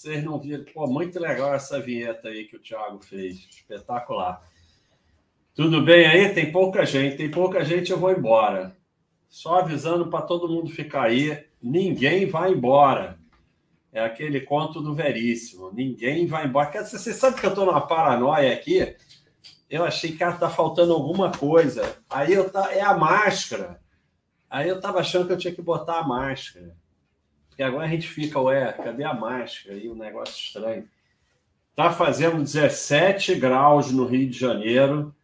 Vocês não viram? Pô, muito legal essa vinheta aí que o Thiago fez. Espetacular. Tudo bem aí? Tem pouca gente. Tem pouca gente, eu vou embora. Só avisando para todo mundo ficar aí. Ninguém vai embora. É aquele conto do Veríssimo. Ninguém vai embora. Você sabe que eu estou numa paranoia aqui? Eu achei que tá faltando alguma coisa. Aí eu tá, é a máscara. Aí eu estava achando que eu tinha que botar a máscara. Porque agora a gente fica, ué, cadê a máscara? Aí um negócio estranho. Tá fazendo 17 graus no Rio de Janeiro.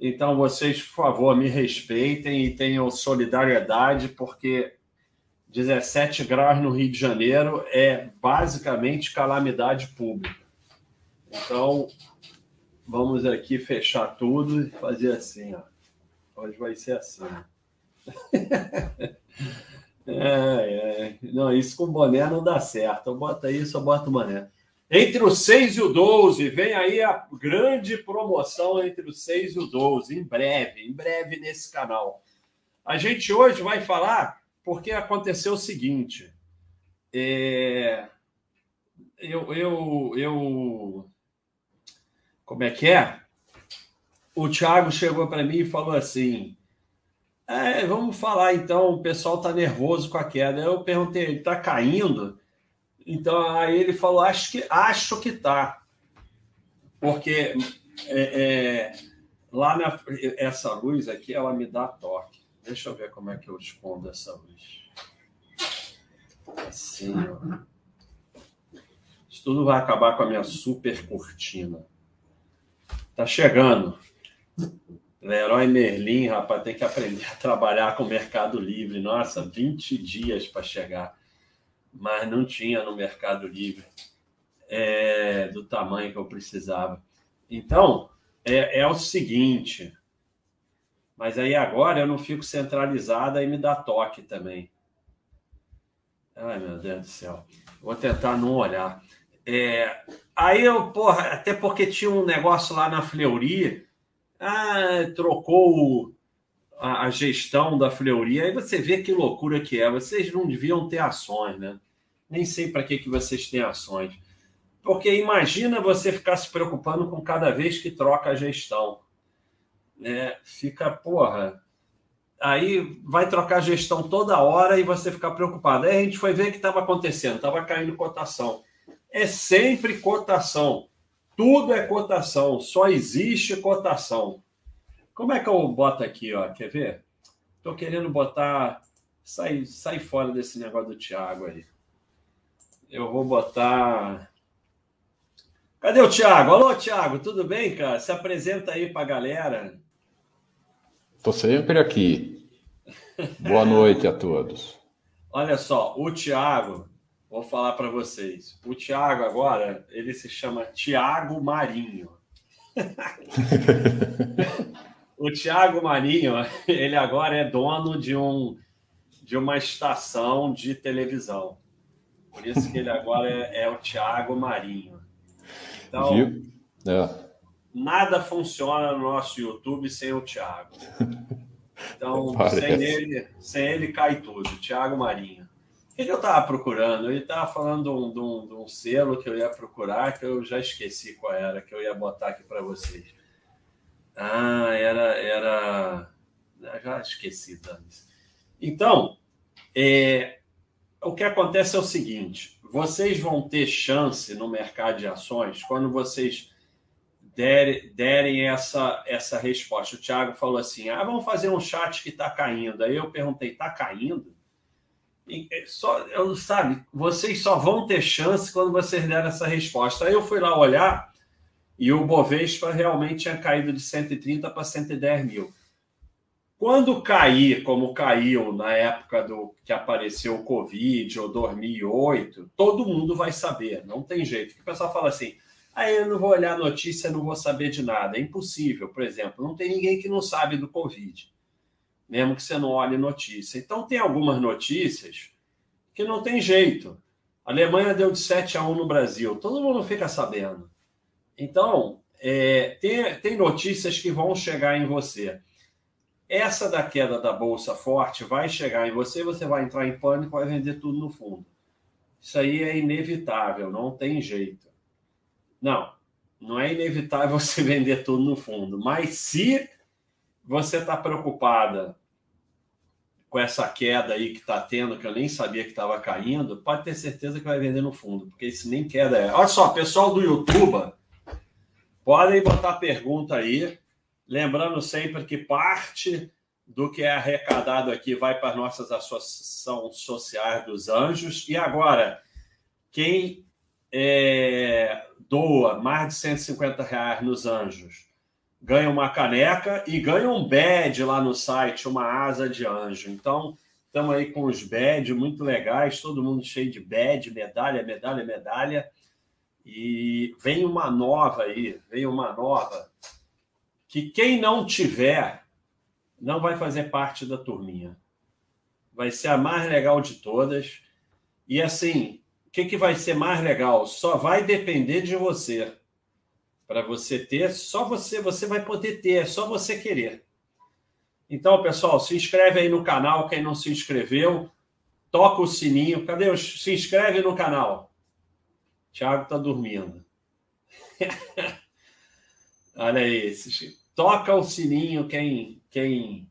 Então vocês, por favor, me respeitem e tenham solidariedade, porque 17 graus no Rio de Janeiro é basicamente calamidade pública. Então, vamos aqui fechar tudo e fazer assim, ó. Hoje vai ser assim. é, é. Não, isso com boné não dá certo. Bota isso, eu boto o boné. Entre o 6 e o 12, vem aí a grande promoção entre o 6 e o 12, em breve, em breve nesse canal. A gente hoje vai falar porque aconteceu o seguinte. É, eu, eu, eu. Como é que é? O Thiago chegou para mim e falou assim: é, vamos falar então, o pessoal está nervoso com a queda. Eu perguntei, ele está caindo? Então aí ele falou, acho que acho que tá, porque é, é, lá na essa luz aqui ela me dá toque. Deixa eu ver como é que eu escondo essa luz. Assim, ó. Isso tudo vai acabar com a minha super cortina. Tá chegando. Leroy Merlin, rapaz, tem que aprender a trabalhar com o Mercado Livre. Nossa, 20 dias para chegar. Mas não tinha no Mercado Livre é, do tamanho que eu precisava. Então, é, é o seguinte: mas aí agora eu não fico centralizada e me dá toque também. Ai, meu Deus do céu. Vou tentar não olhar. É, aí eu, porra, até porque tinha um negócio lá na Fleury, ah, trocou a, a, gestão da Fleury, aí você vê que loucura que é. Vocês não deviam ter ações, né? Nem sei para que, que vocês têm ações. Porque imagina você ficar se preocupando com cada vez que troca a gestão né, fica, porra. Aí vai trocar gestão toda hora e você ficar preocupado. Aí a gente foi ver o que estava acontecendo, estava caindo cotação. É sempre cotação. Tudo é cotação, só existe cotação. Como é que eu boto aqui, ó? Quer ver? Estou querendo botar. Sai, sai fora desse negócio do Thiago aí. Eu vou botar. Cadê o Thiago? Alô, Thiago, tudo bem, cara? Se apresenta aí para a galera. Estou sempre aqui. Boa noite a todos. Olha só, o Tiago, vou falar para vocês. O Tiago agora, ele se chama Tiago Marinho. o Tiago Marinho, ele agora é dono de um de uma estação de televisão. Por isso que ele agora é, é o Tiago Marinho. Então? É nada funciona no nosso YouTube sem o Thiago. Então, sem ele, sem ele cai tudo. Thiago Marinho. O que, eu estava procurando? Ele estava falando de um, de, um, de um, selo que eu ia procurar, que eu já esqueci qual era, que eu ia botar aqui para vocês. Ah, era. era... já esqueci, Danis. Então, é, o que acontece é o seguinte: vocês vão ter chance no mercado de ações quando vocês der, derem essa, essa resposta. O Thiago falou assim: ah, vamos fazer um chat que está caindo. Aí eu perguntei: está caindo? E, só, eu, sabe, vocês só vão ter chance quando vocês derem essa resposta. Aí eu fui lá olhar e o Bovespa realmente tinha caído de 130 para 110 mil. Quando cair, como caiu na época do que apareceu o Covid ou 2008, todo mundo vai saber, não tem jeito. O pessoal fala assim: Aí eu não vou olhar a notícia, não vou saber de nada. É impossível, por exemplo. Não tem ninguém que não sabe do Covid, mesmo que você não olhe notícia. Então, tem algumas notícias que não tem jeito. A Alemanha deu de 7 a 1 no Brasil, todo mundo fica sabendo. Então, é, tem, tem notícias que vão chegar em você. Essa da queda da bolsa forte vai chegar em você, você vai entrar em pânico, vai vender tudo no fundo. Isso aí é inevitável, não tem jeito. Não, não é inevitável você vender tudo no fundo, mas se você está preocupada com essa queda aí que está tendo, que eu nem sabia que estava caindo, pode ter certeza que vai vender no fundo, porque isso nem queda é. Olha só, pessoal do YouTube, podem botar pergunta aí, lembrando sempre que parte do que é arrecadado aqui vai para nossas associações sociais dos anjos. E agora, quem é, doa mais de 150 reais nos anjos ganha uma caneca e ganha um badge lá no site, uma asa de anjo. Então, estamos aí com os badges muito legais, todo mundo cheio de badge, medalha, medalha, medalha. E vem uma nova aí, vem uma nova, que quem não tiver não vai fazer parte da turminha. Vai ser a mais legal de todas. E assim, o que, que vai ser mais legal? Só vai depender de você. Para você ter, só você, você vai poder ter, é só você querer. Então, pessoal, se inscreve aí no canal, quem não se inscreveu, toca o sininho. Cadê os? Se inscreve no canal. Tiago tá dormindo. Olha aí, toca o sininho quem quem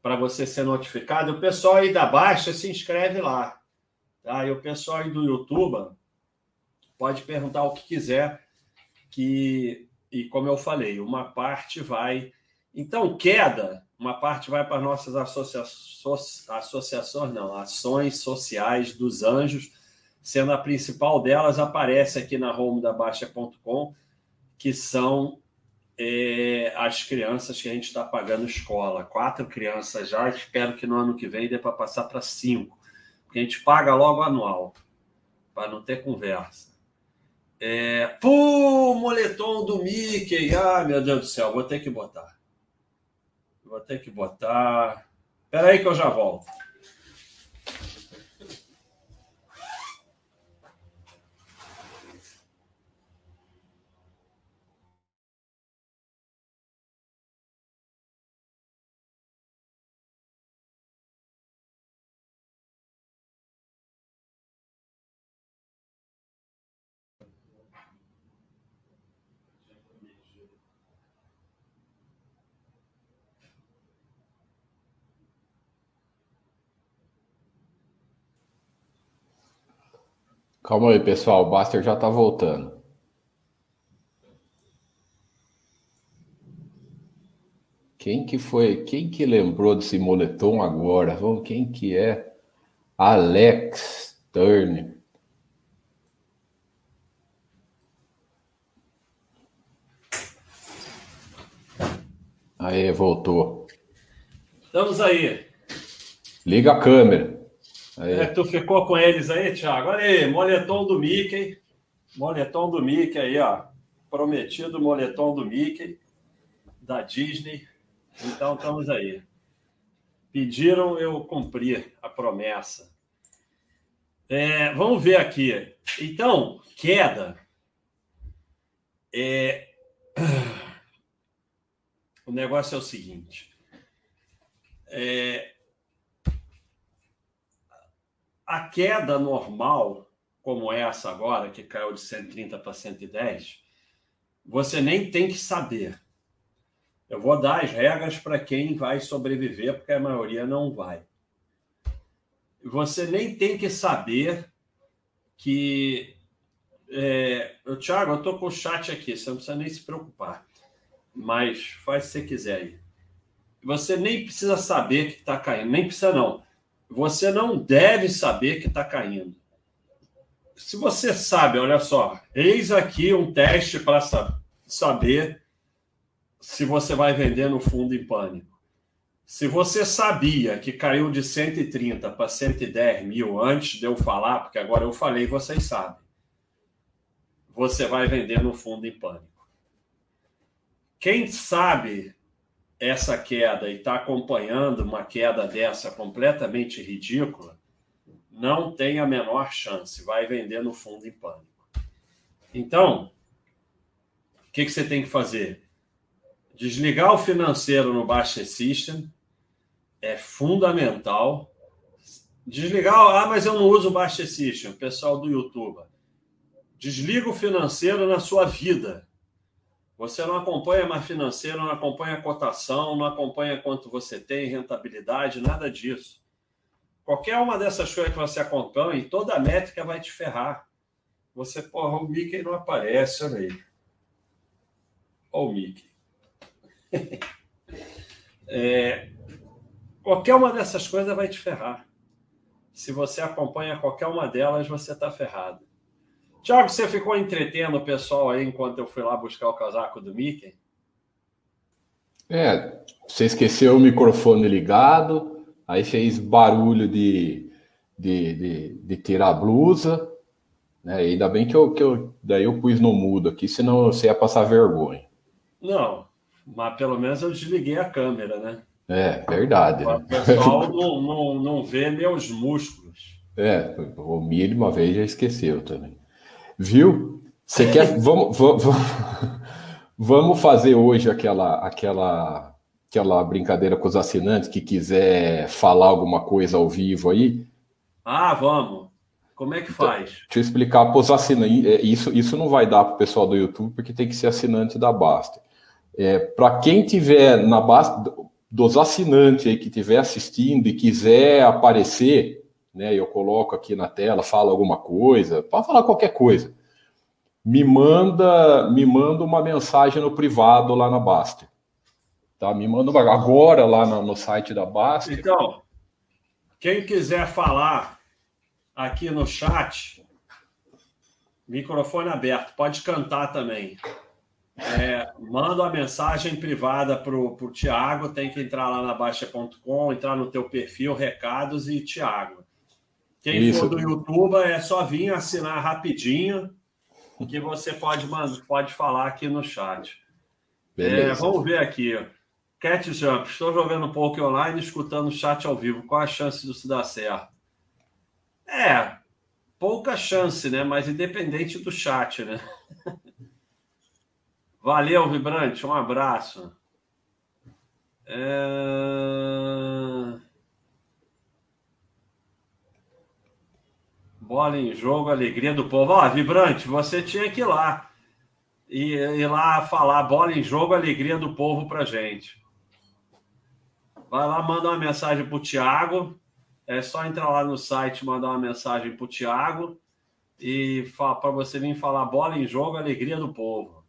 para você ser notificado. O pessoal aí da Baixa se inscreve lá. Tá? E o pessoal aí do YouTube pode perguntar o que quiser, que e como eu falei, uma parte vai. Então, queda, uma parte vai para nossas associações, associações, não, ações sociais dos anjos, sendo a principal delas, aparece aqui na home da Baixa.com, que são é, as crianças que a gente está pagando escola. Quatro crianças já, espero que no ano que vem dê para passar para cinco, porque a gente paga logo anual, para não ter conversa. É, pô, moletom do Mickey. Ah, meu Deus do céu, vou ter que botar. Vou ter que botar. Espera aí que eu já volto. Calma aí, pessoal. O Baster já está voltando. Quem que foi? Quem que lembrou desse moletom agora? Vamos, quem que é? Alex Turner. Aí, voltou. Estamos aí. Liga a câmera. É, tu ficou com eles aí, Thiago? Olha aí, moletom do Mickey. Moletom do Mickey aí, ó. Prometido moletom do Mickey, da Disney. Então, estamos aí. Pediram, eu cumpri a promessa. É, vamos ver aqui. Então, queda. É... O negócio é o seguinte. É, a queda normal, como essa agora, que caiu de 130 para 110, você nem tem que saber. Eu vou dar as regras para quem vai sobreviver, porque a maioria não vai. Você nem tem que saber que. É, eu, Thiago, eu estou com o chat aqui, você não precisa nem se preocupar. Mas faz se você quiser aí. Você nem precisa saber que está caindo, nem precisa não você não deve saber que está caindo. Se você sabe, olha só, eis aqui um teste para saber se você vai vender no fundo em pânico. Se você sabia que caiu de 130 para 110 mil antes de eu falar, porque agora eu falei, vocês sabem, você vai vender no fundo em pânico. Quem sabe essa queda e está acompanhando uma queda dessa completamente ridícula, não tem a menor chance, vai vender no fundo em pânico. Então, o que, que você tem que fazer? Desligar o financeiro no Baixa System é fundamental. Desligar. Ah, mas eu não uso o Baixa System, pessoal do YouTube. Desliga o financeiro na sua vida. Você não acompanha mais financeiro, não acompanha cotação, não acompanha quanto você tem, rentabilidade, nada disso. Qualquer uma dessas coisas que você acompanha, toda a métrica vai te ferrar. Você, porra, o Mickey não aparece, olha aí. Olha o Mickey. é, qualquer uma dessas coisas vai te ferrar. Se você acompanha qualquer uma delas, você está ferrado. Tiago, você ficou entretendo o pessoal aí enquanto eu fui lá buscar o casaco do Mickey? É, você esqueceu o microfone ligado, Aí fez barulho de, de, de, de tirar a blusa. Né? Ainda bem que eu, que eu daí eu pus no mudo aqui, senão você ia passar vergonha. Não, mas pelo menos eu desliguei a câmera, né? É, verdade. Né? O pessoal não, não, não vê meus músculos. É, o Mili uma vez já esqueceu também. Viu? Você quer. vamos, vamos, vamos fazer hoje aquela, aquela aquela brincadeira com os assinantes que quiser falar alguma coisa ao vivo aí? Ah, vamos. Como é que então, faz? Deixa eu explicar para os assinantes. É, isso, isso não vai dar para o pessoal do YouTube, porque tem que ser assinante da Basta. É, para quem tiver na Basta, dos assinantes aí que estiver assistindo e quiser aparecer, né, eu coloco aqui na tela, fala alguma coisa, pode falar qualquer coisa. Me manda, me manda uma mensagem no privado lá na Basta. Tá? Me manda agora lá no, no site da Basta. Então, quem quiser falar aqui no chat, microfone aberto, pode cantar também. É, manda uma mensagem privada para o Tiago, tem que entrar lá na Baixa.com, entrar no teu perfil, recados e Tiago. Quem Isso. for do YouTube é só vir assinar rapidinho, que você pode, pode falar aqui no chat. É, vamos ver aqui. Cat Jump, estou jogando pouco online escutando o chat ao vivo. Qual a chance disso dar certo? É, pouca chance, né? Mas independente do chat, né? Valeu, Vibrante, um abraço. É... Bola em jogo, alegria do povo. Ó, Vibrante, você tinha que ir lá. E ir lá falar bola em jogo, alegria do povo pra gente. Vai lá, manda uma mensagem para o Tiago. É só entrar lá no site, mandar uma mensagem para o Tiago e para você vir falar bola em jogo, alegria do povo.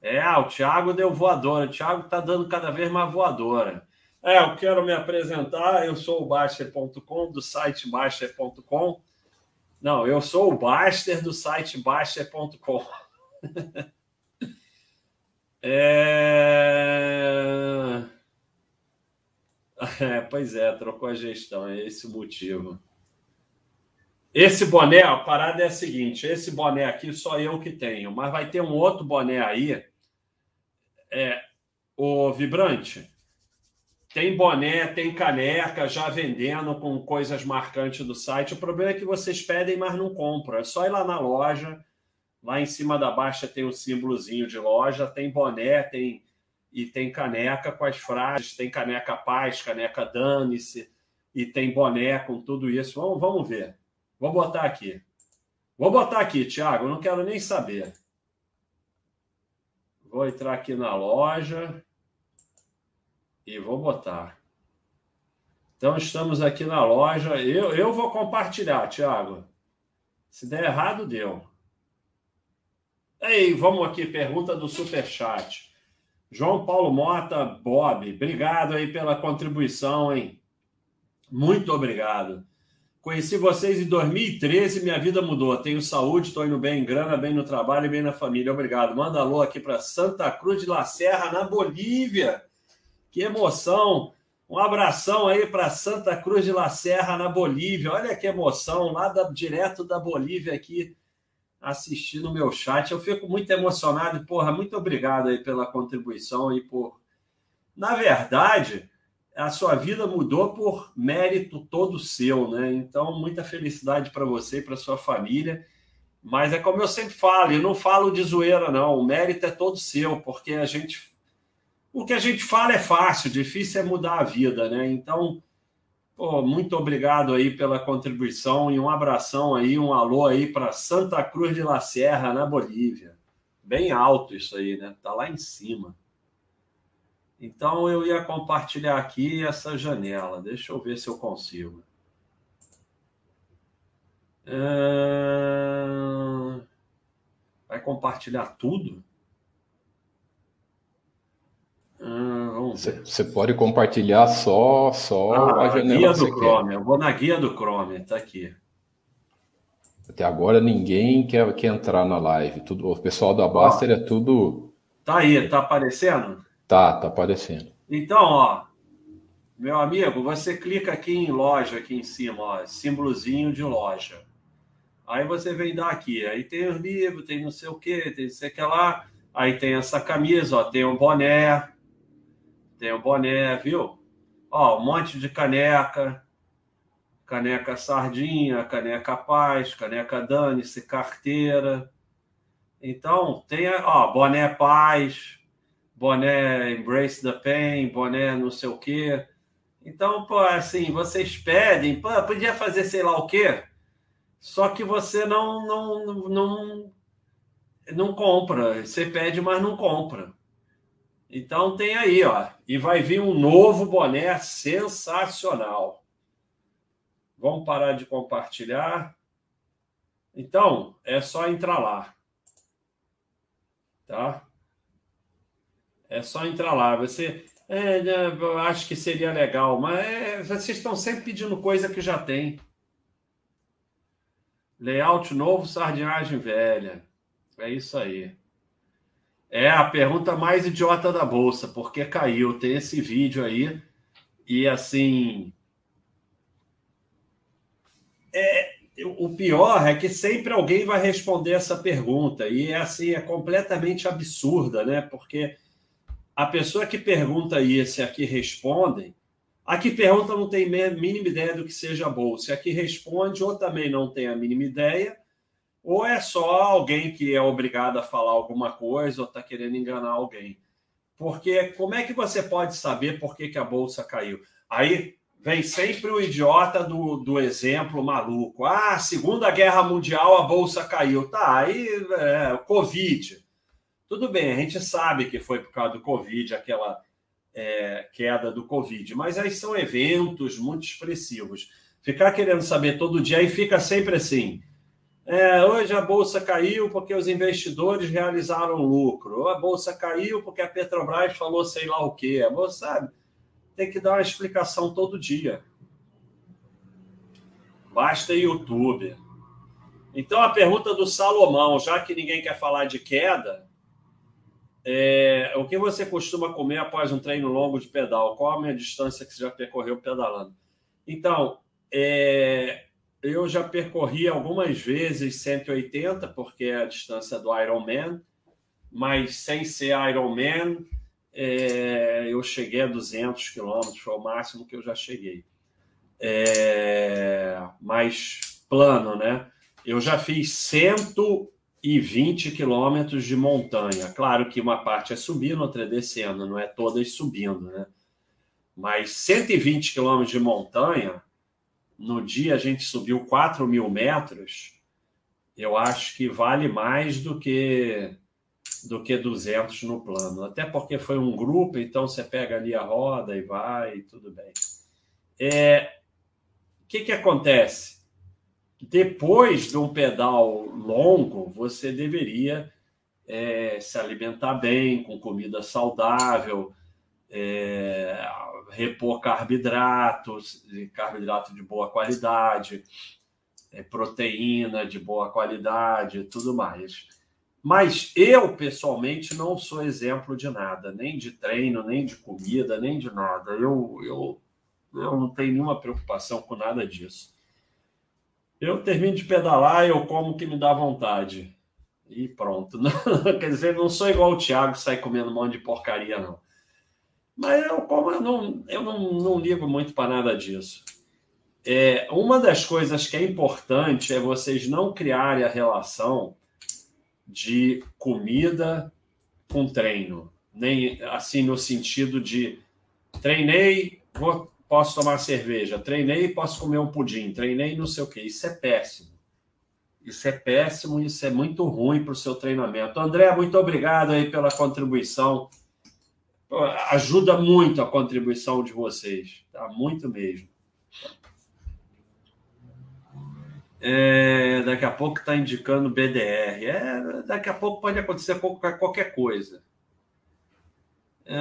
É, o Thiago deu voadora. O Thiago está dando cada vez mais voadora. É, eu quero me apresentar. Eu sou o Baster.com, do site Baster.com. Não, eu sou o Baster do site Baster.com. é... É, pois é, trocou a gestão, é esse o motivo. Esse boné, a parada é a seguinte: esse boné aqui só eu que tenho, mas vai ter um outro boné aí, é, o Vibrante. Tem boné, tem caneca já vendendo com coisas marcantes do site. O problema é que vocês pedem, mas não compram. É só ir lá na loja. Lá em cima da baixa tem um símbolozinho de loja, tem boné, tem e tem caneca com as frases, tem caneca paz, caneca dane-se, e tem boné com tudo isso. Vamos, vamos ver. Vou botar aqui. Vou botar aqui, Tiago, não quero nem saber. Vou entrar aqui na loja e vou botar. Então, estamos aqui na loja. Eu, eu vou compartilhar, Tiago. Se der errado, deu. Ei, vamos aqui, pergunta do Superchat. João Paulo Mota, Bob, obrigado aí pela contribuição, hein? Muito obrigado. Conheci vocês em 2013 minha vida mudou. Tenho saúde, estou indo bem em grana, bem no trabalho e bem na família. Obrigado. Manda alô aqui para Santa Cruz de La Serra, na Bolívia. Que emoção! Um abração aí para Santa Cruz de La Serra, na Bolívia. Olha que emoção, lá da, direto da Bolívia aqui assistindo o meu chat. Eu fico muito emocionado porra, muito obrigado aí pela contribuição e por. Na verdade, a sua vida mudou por mérito todo seu, né? Então, muita felicidade para você e para sua família. Mas é como eu sempre falo, e não falo de zoeira, não. O mérito é todo seu, porque a gente. O que a gente fala é fácil, difícil é mudar a vida, né? Então, Pô, muito obrigado aí pela contribuição e um abração aí, um alô aí para Santa Cruz de la Sierra, na Bolívia. Bem alto isso aí, né? Tá lá em cima. Então eu ia compartilhar aqui essa janela. Deixa eu ver se eu consigo. É... Vai compartilhar tudo? Você pode compartilhar só, só ah, a janela. Guia do Chrome. Quer. Eu vou na guia do Chrome, tá aqui. Até agora ninguém quer, quer entrar na live. Tudo, o pessoal da Baster é tudo. Tá aí, tá aparecendo? Tá, tá aparecendo. Então, ó, meu amigo, você clica aqui em loja, aqui em cima, ó, símbolozinho de loja. Aí você vem dar aqui, aí tem os livros, tem não sei o que, tem não sei o que lá. Aí tem essa camisa, ó, tem um boné, tem o boné, viu? Ó, um monte de caneca, caneca sardinha, caneca paz, caneca dane-se, carteira. Então, tem, ó, boné paz, boné embrace the pain, boné não sei o quê. Então, pô, assim, vocês pedem, pô, podia fazer sei lá o quê, só que você não, não, não, não compra. Você pede, mas não compra. Então tem aí, ó. E vai vir um novo boné sensacional. Vamos parar de compartilhar. Então, é só entrar lá. Tá? É só entrar lá. Você. É, né, eu acho que seria legal, mas é, vocês estão sempre pedindo coisa que já tem. Layout novo, sardinhagem velha. É isso aí. É a pergunta mais idiota da bolsa, porque caiu. Tem esse vídeo aí e assim. É, o pior é que sempre alguém vai responder essa pergunta e é assim é completamente absurda, né? Porque a pessoa que pergunta isso e a que respondem, a que pergunta não tem a mínima ideia do que seja a bolsa, a que responde ou também não tem a mínima ideia ou é só alguém que é obrigado a falar alguma coisa ou está querendo enganar alguém? Porque como é que você pode saber por que, que a bolsa caiu? Aí vem sempre o idiota do, do exemplo maluco. Ah, Segunda Guerra Mundial a bolsa caiu. Tá, aí é, Covid. Tudo bem, a gente sabe que foi por causa do Covid, aquela é, queda do Covid, mas aí são eventos muito expressivos. Ficar querendo saber todo dia aí fica sempre assim. É, hoje a bolsa caiu porque os investidores realizaram lucro. Ou a bolsa caiu porque a Petrobras falou sei lá o quê. A bolsa, sabe, tem que dar uma explicação todo dia. Basta YouTube. Então a pergunta do Salomão, já que ninguém quer falar de queda, é, o que você costuma comer após um treino longo de pedal? Qual a minha distância que você já percorreu pedalando? Então, é, eu já percorri algumas vezes 180, porque é a distância do Ironman, mas sem ser Ironman, é, eu cheguei a 200 quilômetros, foi o máximo que eu já cheguei. É, mais plano, né? Eu já fiz 120 quilômetros de montanha. Claro que uma parte é subindo, outra é descendo, não é todas subindo, né? Mas 120 quilômetros de montanha no dia a gente subiu 4 mil metros, eu acho que vale mais do que do que 200 no plano. Até porque foi um grupo, então você pega ali a roda e vai, tudo bem. É, o que, que acontece? Depois de um pedal longo, você deveria é, se alimentar bem, com comida saudável, é, repor carboidratos, carboidrato de boa qualidade, é, proteína de boa qualidade e tudo mais. Mas eu, pessoalmente, não sou exemplo de nada, nem de treino, nem de comida, nem de nada. Eu, eu, eu não tenho nenhuma preocupação com nada disso. Eu termino de pedalar, eu como o que me dá vontade. E pronto. Quer dizer, não sou igual o Thiago sai comendo um monte de porcaria, não. Mas eu, como eu não, eu não, não ligo muito para nada disso. É, uma das coisas que é importante é vocês não criarem a relação de comida com treino. Nem assim no sentido de treinei, vou posso tomar cerveja. Treinei, posso comer um pudim. Treinei, não sei o quê. Isso é péssimo. Isso é péssimo, isso é muito ruim para o seu treinamento. André, muito obrigado aí pela contribuição. Ajuda muito a contribuição de vocês, tá? Muito mesmo. É, daqui a pouco está indicando BDR. É, daqui a pouco pode acontecer qualquer, coisa. É,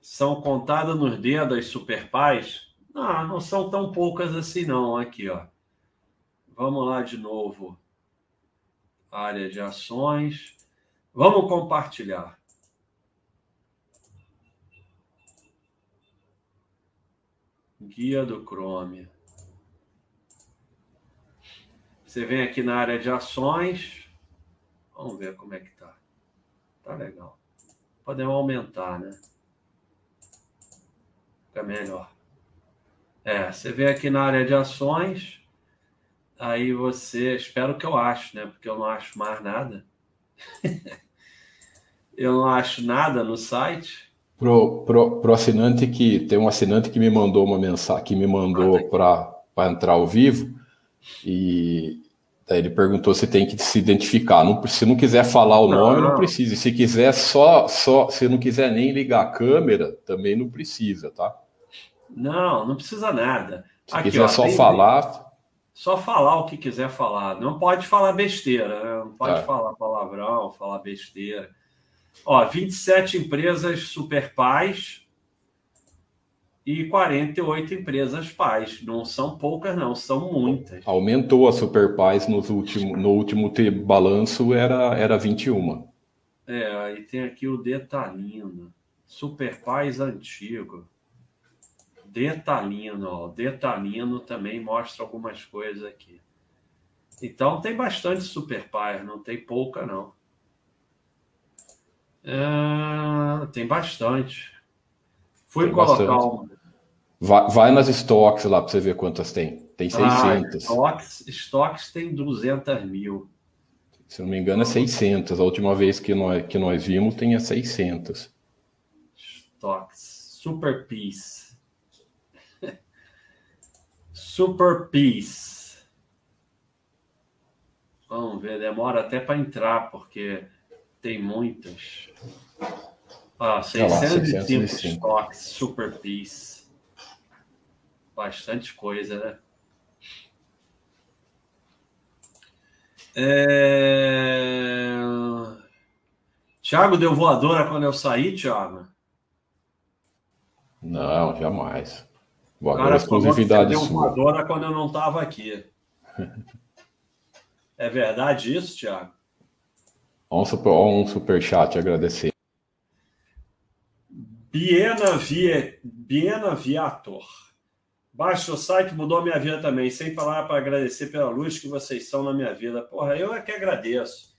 são contadas nos dedos as superpais? Não, não são tão poucas assim, não. Aqui, ó. Vamos lá de novo. Área de ações. Vamos compartilhar. Guia do Chrome. Você vem aqui na área de ações. Vamos ver como é que tá. Tá legal. Podemos aumentar, né? Fica melhor. É, você vem aqui na área de ações, aí você, espero que eu ache, né? Porque eu não acho mais nada. eu não acho nada no site. Pro, pro, pro assinante que tem um assinante que me mandou uma mensagem, que me mandou para entrar ao vivo, e daí ele perguntou se tem que se identificar. Não, se não quiser falar o nome, não, não precisa. Se quiser só, só, se não quiser nem ligar a câmera, também não precisa, tá? Não, não precisa nada. Se Aqui, quiser ó, só tem, falar. Só falar o que quiser falar. Não pode falar besteira, né? Não pode é. falar palavrão, falar besteira. Ó, 27 empresas super pais e 48 empresas pais. Não são poucas, não, são muitas. Aumentou a super pais nos último, no último balanço, era, era 21. É, aí tem aqui o detalhino. Super pais antigo. Detalino, ó. Detalino também mostra algumas coisas aqui. Então tem bastante super pai, não tem pouca não. É, tem bastante. Fui tem colocar bastante. um. Vai, vai, nas estoques lá para você ver quantas tem. Tem 600. Ah, estoques, estoques tem 200 mil. Se não me engano, é 600. A última vez que nós, que nós vimos, tinha 600. Estoques. Super Peace. Super Peace. Vamos ver, demora até para entrar, porque tem muitas. Ah, 605 estoques Super Peace. Bastante coisa, né? É... Tiago deu voadora quando eu saí, Tiago? Não, jamais. O cara exclusividade sua. Voadora quando eu não estava aqui. é verdade isso, Um super, um super chat agradecer. Biena, Vie, Biena Viator. Baixa o site, mudou minha vida também. Sem falar para agradecer pela luz que vocês são na minha vida. Porra, eu é que agradeço.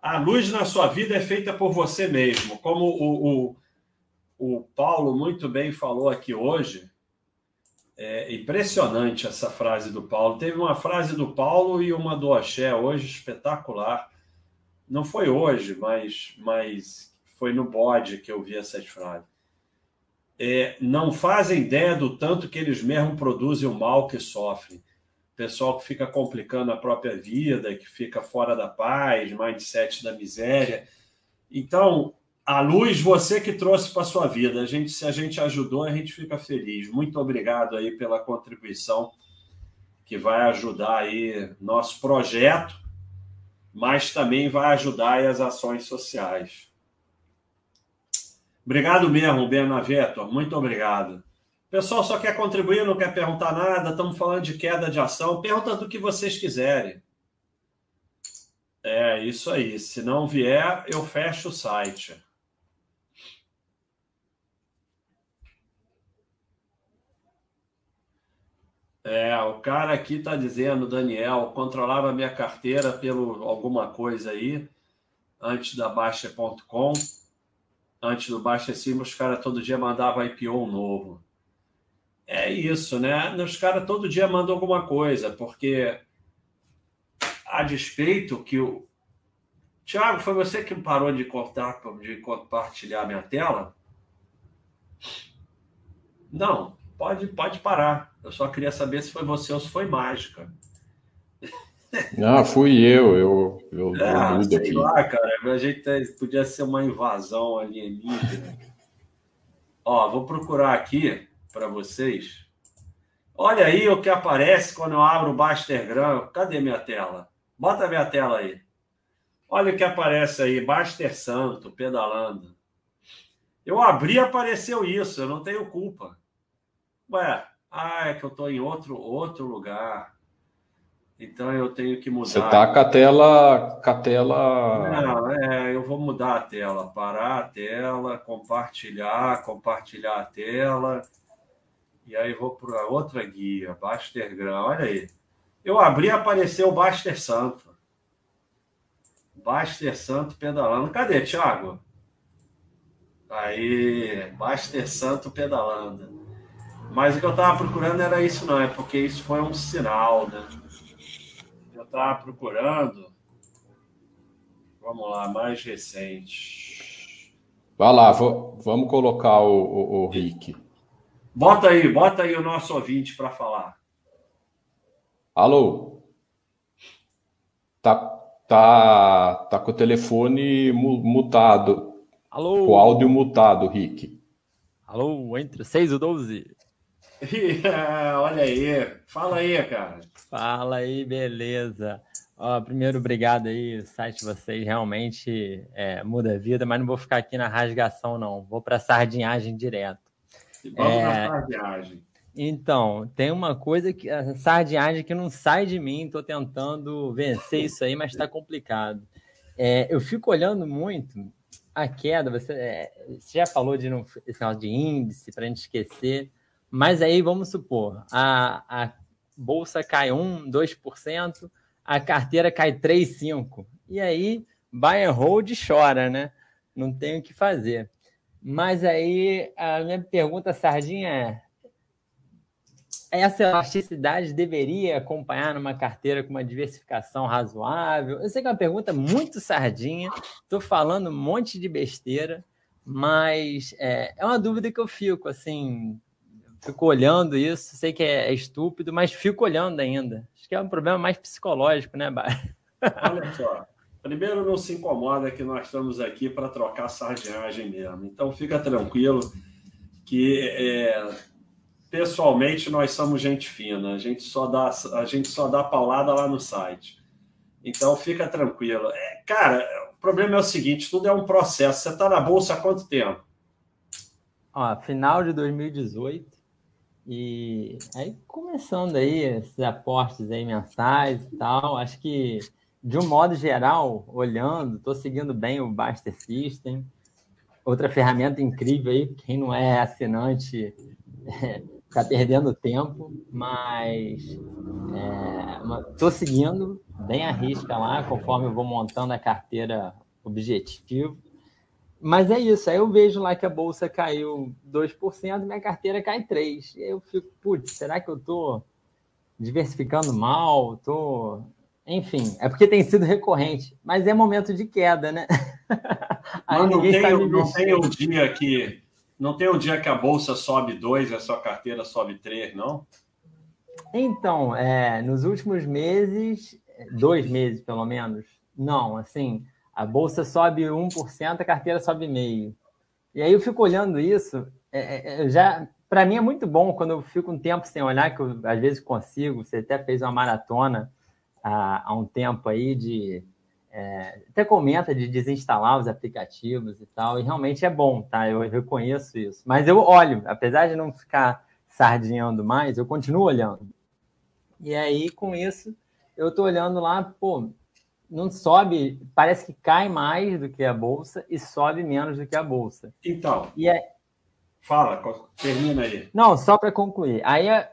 A luz na sua vida é feita por você mesmo. Como o, o, o Paulo muito bem falou aqui hoje, é impressionante essa frase do Paulo. Teve uma frase do Paulo e uma do Axé hoje espetacular. Não foi hoje, mas, mas foi no bode que eu vi essas frases. É, não fazem ideia do tanto que eles mesmo produzem o mal que sofrem. Pessoal que fica complicando a própria vida, que fica fora da paz, mindset da miséria. Então, a luz você que trouxe para sua vida. A gente, se a gente ajudou, a gente fica feliz. Muito obrigado aí pela contribuição que vai ajudar aí nosso projeto, mas também vai ajudar as ações sociais. Obrigado mesmo, Bernaveto. Muito obrigado. Pessoal, só quer contribuir, não quer perguntar nada. Estamos falando de queda de ação. Pergunta do que vocês quiserem. É isso aí. Se não vier, eu fecho o site. É, o cara aqui está dizendo, Daniel, controlava minha carteira pelo alguma coisa aí, antes da Baixa.com. Antes do Baixa Cima, os caras todo dia mandavam IPO novo. É isso, né? Os caras todo dia mandam alguma coisa, porque a despeito que o. Tiago, foi você que parou de cortar, de compartilhar minha tela? Não, pode, pode parar. Eu só queria saber se foi você ou se foi mágica. Ah, fui eu, eu, eu, ah, sei aqui. lá, cara, a gente podia ser uma invasão alienígena. Ó, vou procurar aqui para vocês. Olha aí o que aparece quando eu abro o Bastergram. Cadê minha tela? Bota minha tela aí. Olha o que aparece aí, Baster Santo, pedalando. Eu abri e apareceu isso, eu não tenho culpa. Ué, ah, é que eu estou em outro, outro lugar. Então eu tenho que mudar. Você está com a tela. Com a tela... Não, é, eu vou mudar a tela. Parar a tela, compartilhar, compartilhar a tela. E aí vou para outra guia, Baster Gran. Olha aí. Eu abri e apareceu o Baster Santo. Baster Santo pedalando. Cadê, Thiago? Aí, Baster Santo pedalando. Mas o que eu estava procurando era isso, não, é porque isso foi um sinal, né? estava procurando. Vamos lá, mais recente. Vai lá, vamos colocar o, o, o Rick. Bota aí, bota aí o nosso ouvinte para falar. Alô? Tá, tá, tá com o telefone mutado. Alô? Com o áudio mutado, Rick. Alô, entre 6 e 12. Olha aí, fala aí, cara. Fala aí, beleza. Ó, primeiro, obrigado aí, o site de vocês realmente é, muda a vida, mas não vou ficar aqui na rasgação, não. Vou para sardinhagem direto. Vamos é... sardinhagem. Então, tem uma coisa que a sardinhagem que não sai de mim, estou tentando vencer isso aí, mas está complicado. É, eu fico olhando muito a queda. Você, é, você já falou de não, esse negócio de índice para a gente esquecer, mas aí vamos supor a, a bolsa cai 1, 2%, a carteira cai 3, 5%. E aí, buy and hold chora, né? Não tem o que fazer. Mas aí, a minha pergunta, Sardinha, é: essa elasticidade deveria acompanhar numa carteira com uma diversificação razoável? Eu sei que é uma pergunta muito sardinha, estou falando um monte de besteira, mas é, é uma dúvida que eu fico, assim, fico olhando isso, sei que é, é, estúpido, mas fico olhando ainda. Acho que é um problema mais psicológico, né, Bar? Olha só. Primeiro, não se incomoda que nós estamos aqui para trocar sardinhagem mesmo. Então, fica tranquilo que é, pessoalmente nós somos gente fina. A gente só dá a gente só dá paulada lá no site. Então, fica tranquilo. É, cara, o problema é o seguinte: tudo é um processo. Você está na bolsa há quanto tempo? Ó, final de 2018. E aí, começando aí esses aportes aí mensais e tal, acho que, de um modo geral, olhando, estou seguindo bem o Baster System. Outra ferramenta incrível aí, quem não é assinante está perdendo tempo, mas estou é, seguindo bem a risca lá, conforme eu vou montando a carteira objetivo. Mas é isso, aí eu vejo lá que a bolsa caiu 2%, minha carteira cai 3%. E aí eu fico, putz, será que eu estou diversificando mal? Tô... Enfim, é porque tem sido recorrente, mas é momento de queda, né? aí não, tem, não tem um dia que não tem um dia que a bolsa sobe 2 e a sua carteira sobe 3, não? Então, é, nos últimos meses, dois meses pelo menos, não, assim, a bolsa sobe 1%, a carteira sobe meio. E aí eu fico olhando isso, é, é, já para mim é muito bom quando eu fico um tempo sem olhar, que eu às vezes consigo. Você até fez uma maratona há, há um tempo aí de é, até comenta de desinstalar os aplicativos e tal, e realmente é bom, tá? Eu reconheço isso. Mas eu olho, apesar de não ficar sardinhando mais, eu continuo olhando. E aí, com isso, eu tô olhando lá, pô, não sobe, parece que cai mais do que a bolsa e sobe menos do que a bolsa. Então. E é... Fala, termina aí. Não, só para concluir. Aí a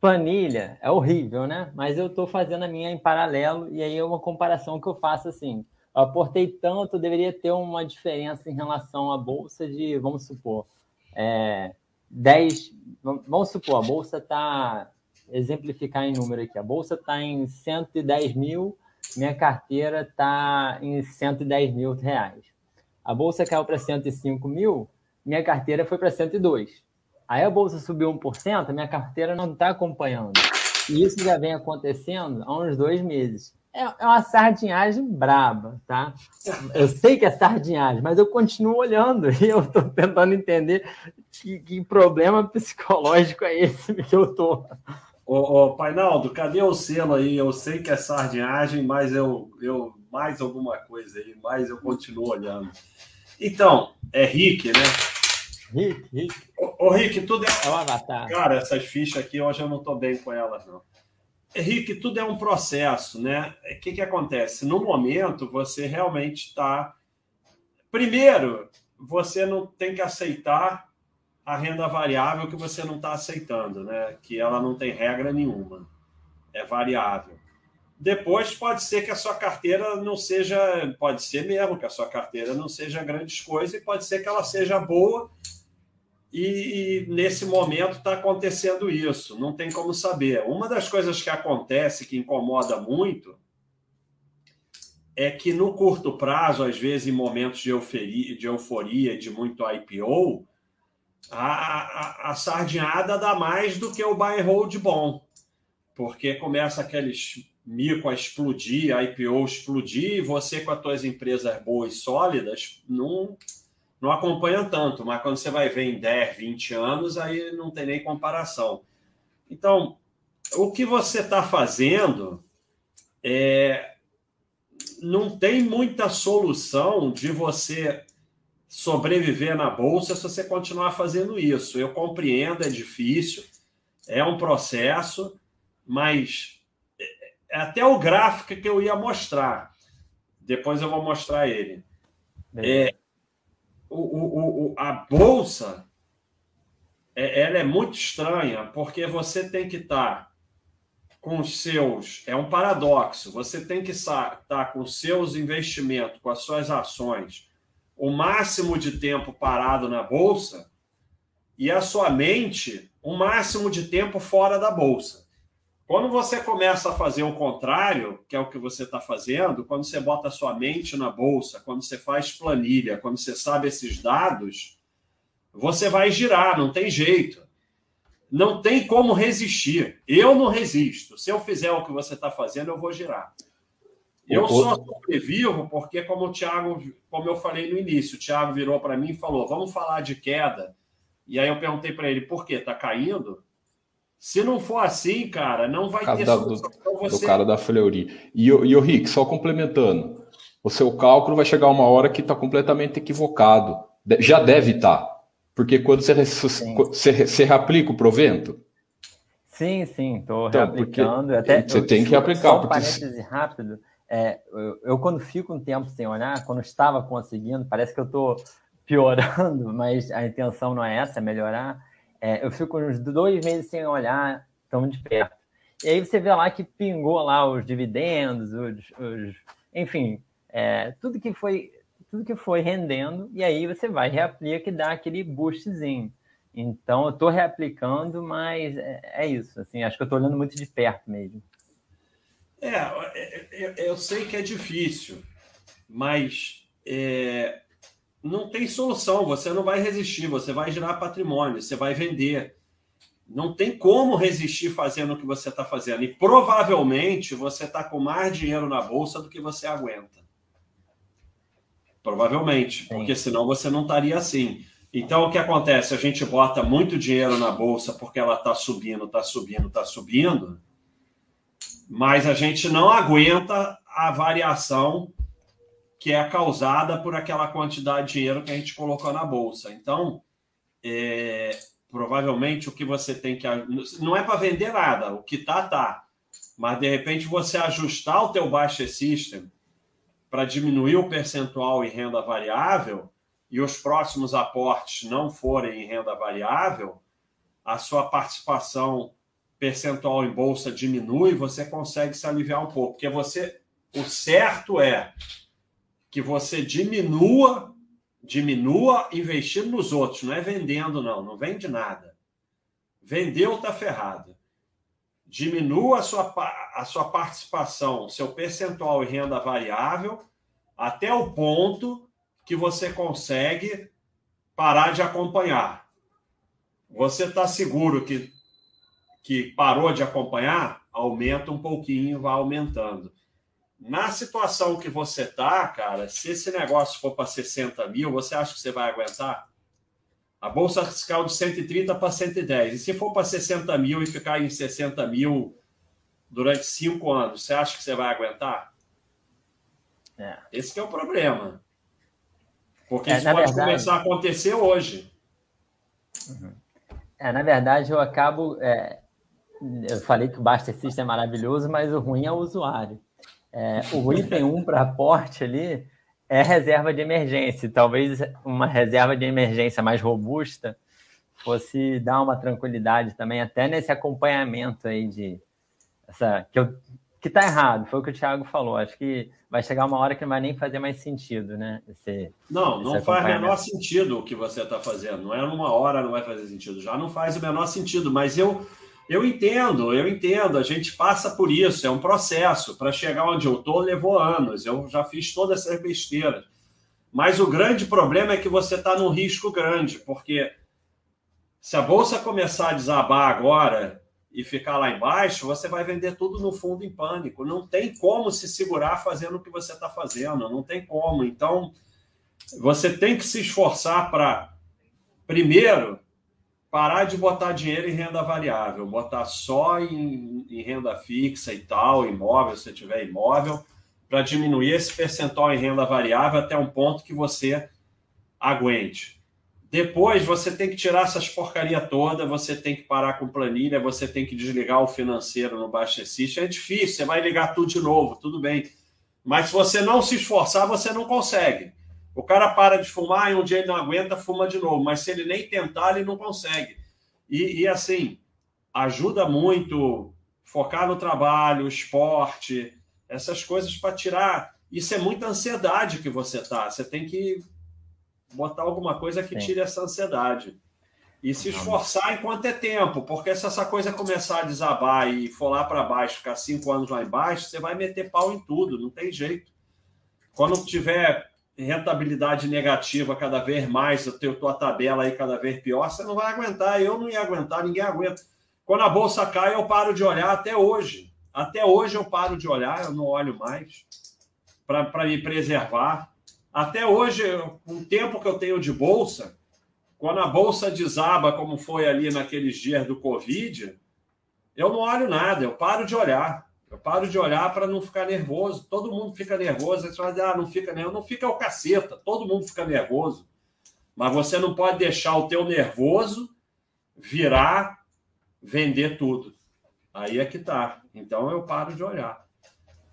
planilha é horrível, né? Mas eu estou fazendo a minha em paralelo e aí é uma comparação que eu faço assim. Eu aportei tanto, deveria ter uma diferença em relação à bolsa de, vamos supor, é, 10. Vamos supor, a bolsa está. Exemplificar em número aqui. A bolsa está em 110 mil minha carteira está em 110 mil reais. A bolsa caiu para 105 mil, minha carteira foi para 102. Aí a bolsa subiu 1%, a minha carteira não está acompanhando. E isso já vem acontecendo há uns dois meses. É, é uma sardinhagem braba, tá? Eu sei que é sardinhagem, mas eu continuo olhando e eu estou tentando entender que, que, problema psicológico é esse que eu tô. Ô, ô, Painaldo, cadê o selo aí? Eu sei que é sardinhagem, mas eu, eu mais alguma coisa aí, mas eu continuo olhando. Então, é Rick, né? Rick, Rick. Ô, ô Rick, tudo é. É o avatar. Cara, essas fichas aqui hoje eu não estou bem com elas, não. Henrique, tudo é um processo, né? O que, que acontece? No momento, você realmente está. Primeiro, você não tem que aceitar a renda variável que você não está aceitando, né? Que ela não tem regra nenhuma, é variável. Depois pode ser que a sua carteira não seja, pode ser mesmo que a sua carteira não seja grandes coisas e pode ser que ela seja boa e, nesse momento está acontecendo isso, não tem como saber. Uma das coisas que acontece que incomoda muito é que no curto prazo, às vezes em momentos de euforia, de, euforia, de muito IPO, a, a, a sardinhada dá mais do que o buy hold bom, porque começa aqueles mico a explodir, a IPO explodir, e você com as suas empresas boas e sólidas não não acompanha tanto, mas quando você vai ver em 10, 20 anos, aí não tem nem comparação. Então, o que você está fazendo é, não tem muita solução de você sobreviver na bolsa se você continuar fazendo isso. Eu compreendo, é difícil, é um processo, mas é, é até o gráfico que eu ia mostrar. Depois eu vou mostrar ele. É, o, o, o, a bolsa é, ela é muito estranha, porque você tem que estar com os seus. É um paradoxo. Você tem que estar tá com os seus investimentos, com as suas ações, o máximo de tempo parado na bolsa e a sua mente o máximo de tempo fora da bolsa. Quando você começa a fazer o contrário, que é o que você está fazendo, quando você bota a sua mente na bolsa, quando você faz planilha, quando você sabe esses dados, você vai girar, não tem jeito. Não tem como resistir. Eu não resisto. Se eu fizer o que você está fazendo, eu vou girar. Eu só sobrevivo porque, como o Thiago, como eu falei no início, o Thiago virou para mim e falou: vamos falar de queda. E aí eu perguntei para ele, por quê? Está caindo? Se não for assim, cara, não vai ter da, solução. Do, você... do cara da Fleury. E, e o Rick, só complementando, o seu cálculo vai chegar uma hora que está completamente equivocado. Já deve estar. Tá, porque quando você, você, você reaplica o provento. Sim, sim, estou então, reaplicando. Até, você eu, tem que aplicar. Só um porque... parêntese rápido. É, eu, eu, quando fico um tempo sem olhar, quando estava conseguindo, parece que eu estou piorando, mas a intenção não é essa, é melhorar. É, eu fico uns dois meses sem olhar tão de perto. E aí você vê lá que pingou lá os dividendos, os, os enfim, é, tudo que foi tudo que foi rendendo, e aí você vai, reaplica e dá aquele boostzinho. Então, eu estou reaplicando, mas é, é, isso. Assim, acho que eu estou olhando muito de perto mesmo. É, é eu sei que é difícil, mas é, não tem solução, você não vai resistir, você vai gerar patrimônio, você vai vender. Não tem como resistir fazendo o que você está fazendo. E provavelmente você está com mais dinheiro na bolsa do que você aguenta. Provavelmente, Sim. porque senão você não estaria assim. Então, o que acontece? A gente bota muito dinheiro na bolsa porque ela está subindo, está subindo, está subindo, mas a gente não aguenta a variação que é causada por aquela quantidade de dinheiro que a gente colocou na bolsa. Então, é, provavelmente o que você tem que não é para vender nada, o que tá tá, mas de repente você ajustar o teu baixa system para diminuir o percentual em renda variável e os próximos aportes não forem em renda variável, a sua participação percentual em bolsa diminui, você consegue se aliviar um pouco, porque você o certo é que você diminua, diminua investindo nos outros, não é vendendo, não, não vende nada. Vendeu, está ferrado. Diminua a sua, a sua participação, seu percentual em renda variável, até o ponto que você consegue parar de acompanhar. Você está seguro que, que parou de acompanhar? Aumenta um pouquinho, vai aumentando. Na situação que você está, cara, se esse negócio for para 60 mil, você acha que você vai aguentar? A bolsa fiscal de 130 para 110. E se for para 60 mil e ficar em 60 mil durante cinco anos, você acha que você vai aguentar? É. Esse é o problema. Porque é, isso pode verdade... começar a acontecer hoje. Uhum. É, na verdade, eu acabo. É, eu falei que o Baster System é maravilhoso, mas o ruim é o usuário. É, o item 1 para aporte ali é reserva de emergência. Talvez uma reserva de emergência mais robusta fosse dar uma tranquilidade também, até nesse acompanhamento aí de. Essa, que eu que está errado, foi o que o Thiago falou. Acho que vai chegar uma hora que não vai nem fazer mais sentido, né? Esse, não, não faz o menor sentido o que você está fazendo. Não é numa hora não vai fazer sentido. Já não faz o menor sentido, mas eu eu entendo, eu entendo. A gente passa por isso, é um processo. Para chegar onde eu estou, levou anos. Eu já fiz todas essas besteiras. Mas o grande problema é que você está num risco grande, porque se a bolsa começar a desabar agora e ficar lá embaixo, você vai vender tudo no fundo em pânico. Não tem como se segurar fazendo o que você está fazendo, não tem como. Então, você tem que se esforçar para, primeiro, parar de botar dinheiro em renda variável, botar só em, em renda fixa e tal, imóvel, se tiver imóvel, para diminuir esse percentual em renda variável até um ponto que você aguente. Depois você tem que tirar essas porcaria toda, você tem que parar com planilha, você tem que desligar o financeiro no Baixa. É difícil, você vai ligar tudo de novo, tudo bem. Mas se você não se esforçar, você não consegue. O cara para de fumar e um dia ele não aguenta, fuma de novo. Mas se ele nem tentar, ele não consegue. E, e assim, ajuda muito focar no trabalho, esporte, essas coisas para tirar. Isso é muita ansiedade que você tá. Você tem que botar alguma coisa que Sim. tire essa ansiedade. E se esforçar enquanto é tempo, porque se essa coisa começar a desabar e for lá para baixo, ficar cinco anos lá embaixo, você vai meter pau em tudo, não tem jeito. Quando tiver rentabilidade negativa cada vez mais, a tua tabela aí cada vez pior, você não vai aguentar. Eu não ia aguentar, ninguém aguenta. Quando a bolsa cai, eu paro de olhar até hoje. Até hoje eu paro de olhar, eu não olho mais para me preservar. Até hoje, com o tempo que eu tenho de bolsa, quando a bolsa desaba, como foi ali naqueles dias do Covid, eu não olho nada, eu paro de olhar. Eu paro de olhar para não ficar nervoso. Todo mundo fica nervoso. Você vai dizer, ah, não fica nervoso. Não fica o caceta. Todo mundo fica nervoso. Mas você não pode deixar o teu nervoso virar, vender tudo. Aí é que tá. Então eu paro de olhar.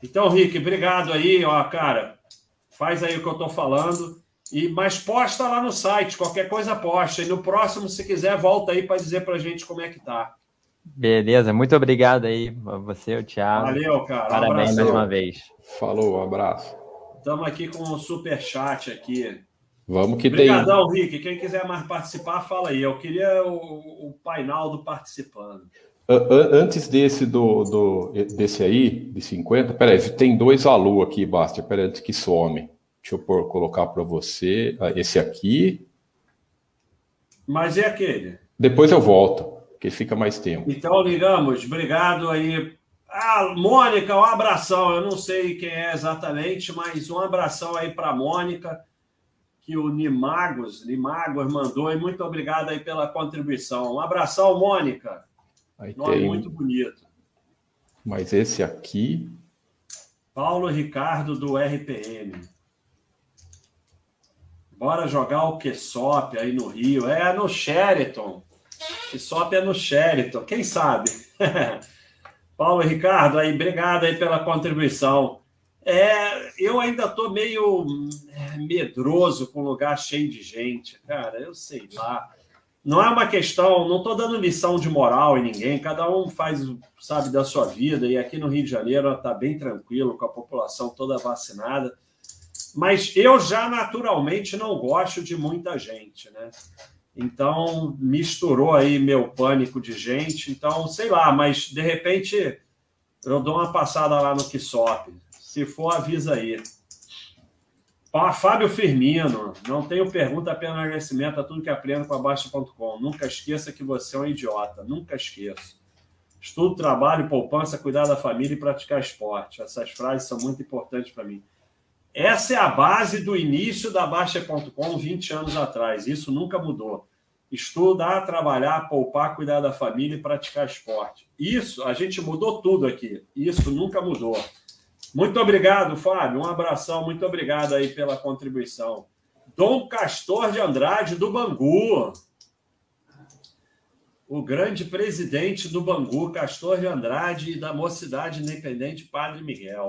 Então, Rick, obrigado aí, ó, cara faz aí o que eu estou falando. E, mas posta lá no site, qualquer coisa posta. E no próximo, se quiser, volta aí para dizer para gente como é que tá. Beleza, muito obrigado aí a você, o Thiago. Valeu, cara. Parabéns um mais uma vez. Falou, um abraço. Estamos aqui com um super chat aqui. Vamos que Obrigadão, tem. Rick. Quem quiser mais participar, fala aí. Eu queria o, o Painaldo participando. Antes desse do, do desse aí, de 50, peraí, tem dois alô aqui, Basta, peraí, antes que some. Deixa eu por, colocar para você ah, esse aqui. Mas é aquele? Depois eu volto, que fica mais tempo. Então ligamos, obrigado aí. Ah, Mônica, um abração. Eu não sei quem é exatamente, mas um abração aí para Mônica, que o Nimagos, Nimagos mandou, e muito obrigado aí pela contribuição. Um abração, Mônica. Aí Nome tem... muito bonito. Mas esse aqui. Paulo Ricardo do RPM. Bora jogar o Quessop aí no Rio. É no Sheraton. Quessop é no Sheraton. Quem sabe? Paulo Ricardo, aí, obrigado aí pela contribuição. É, eu ainda estou meio é, medroso com lugar cheio de gente, cara. Eu sei lá não é uma questão, não estou dando lição de moral em ninguém, cada um faz, sabe, da sua vida, e aqui no Rio de Janeiro está bem tranquilo, com a população toda vacinada, mas eu já naturalmente não gosto de muita gente, né? Então, misturou aí meu pânico de gente, então, sei lá, mas de repente eu dou uma passada lá no Quissop, se for, avisa aí. Fábio Firmino, não tenho pergunta, apenas agradecimento a tudo que aprendo com a Baixa.com. Nunca esqueça que você é um idiota. Nunca esqueça. Estudo, trabalho, poupança, cuidar da família e praticar esporte. Essas frases são muito importantes para mim. Essa é a base do início da Baixa.com 20 anos atrás. Isso nunca mudou. Estudar, trabalhar, poupar, cuidar da família e praticar esporte. Isso, a gente mudou tudo aqui. Isso nunca mudou. Muito obrigado, Fábio. Um abração. Muito obrigado aí pela contribuição. Dom Castor de Andrade, do Bangu. O grande presidente do Bangu, Castor de Andrade, e da Mocidade Independente, Padre Miguel.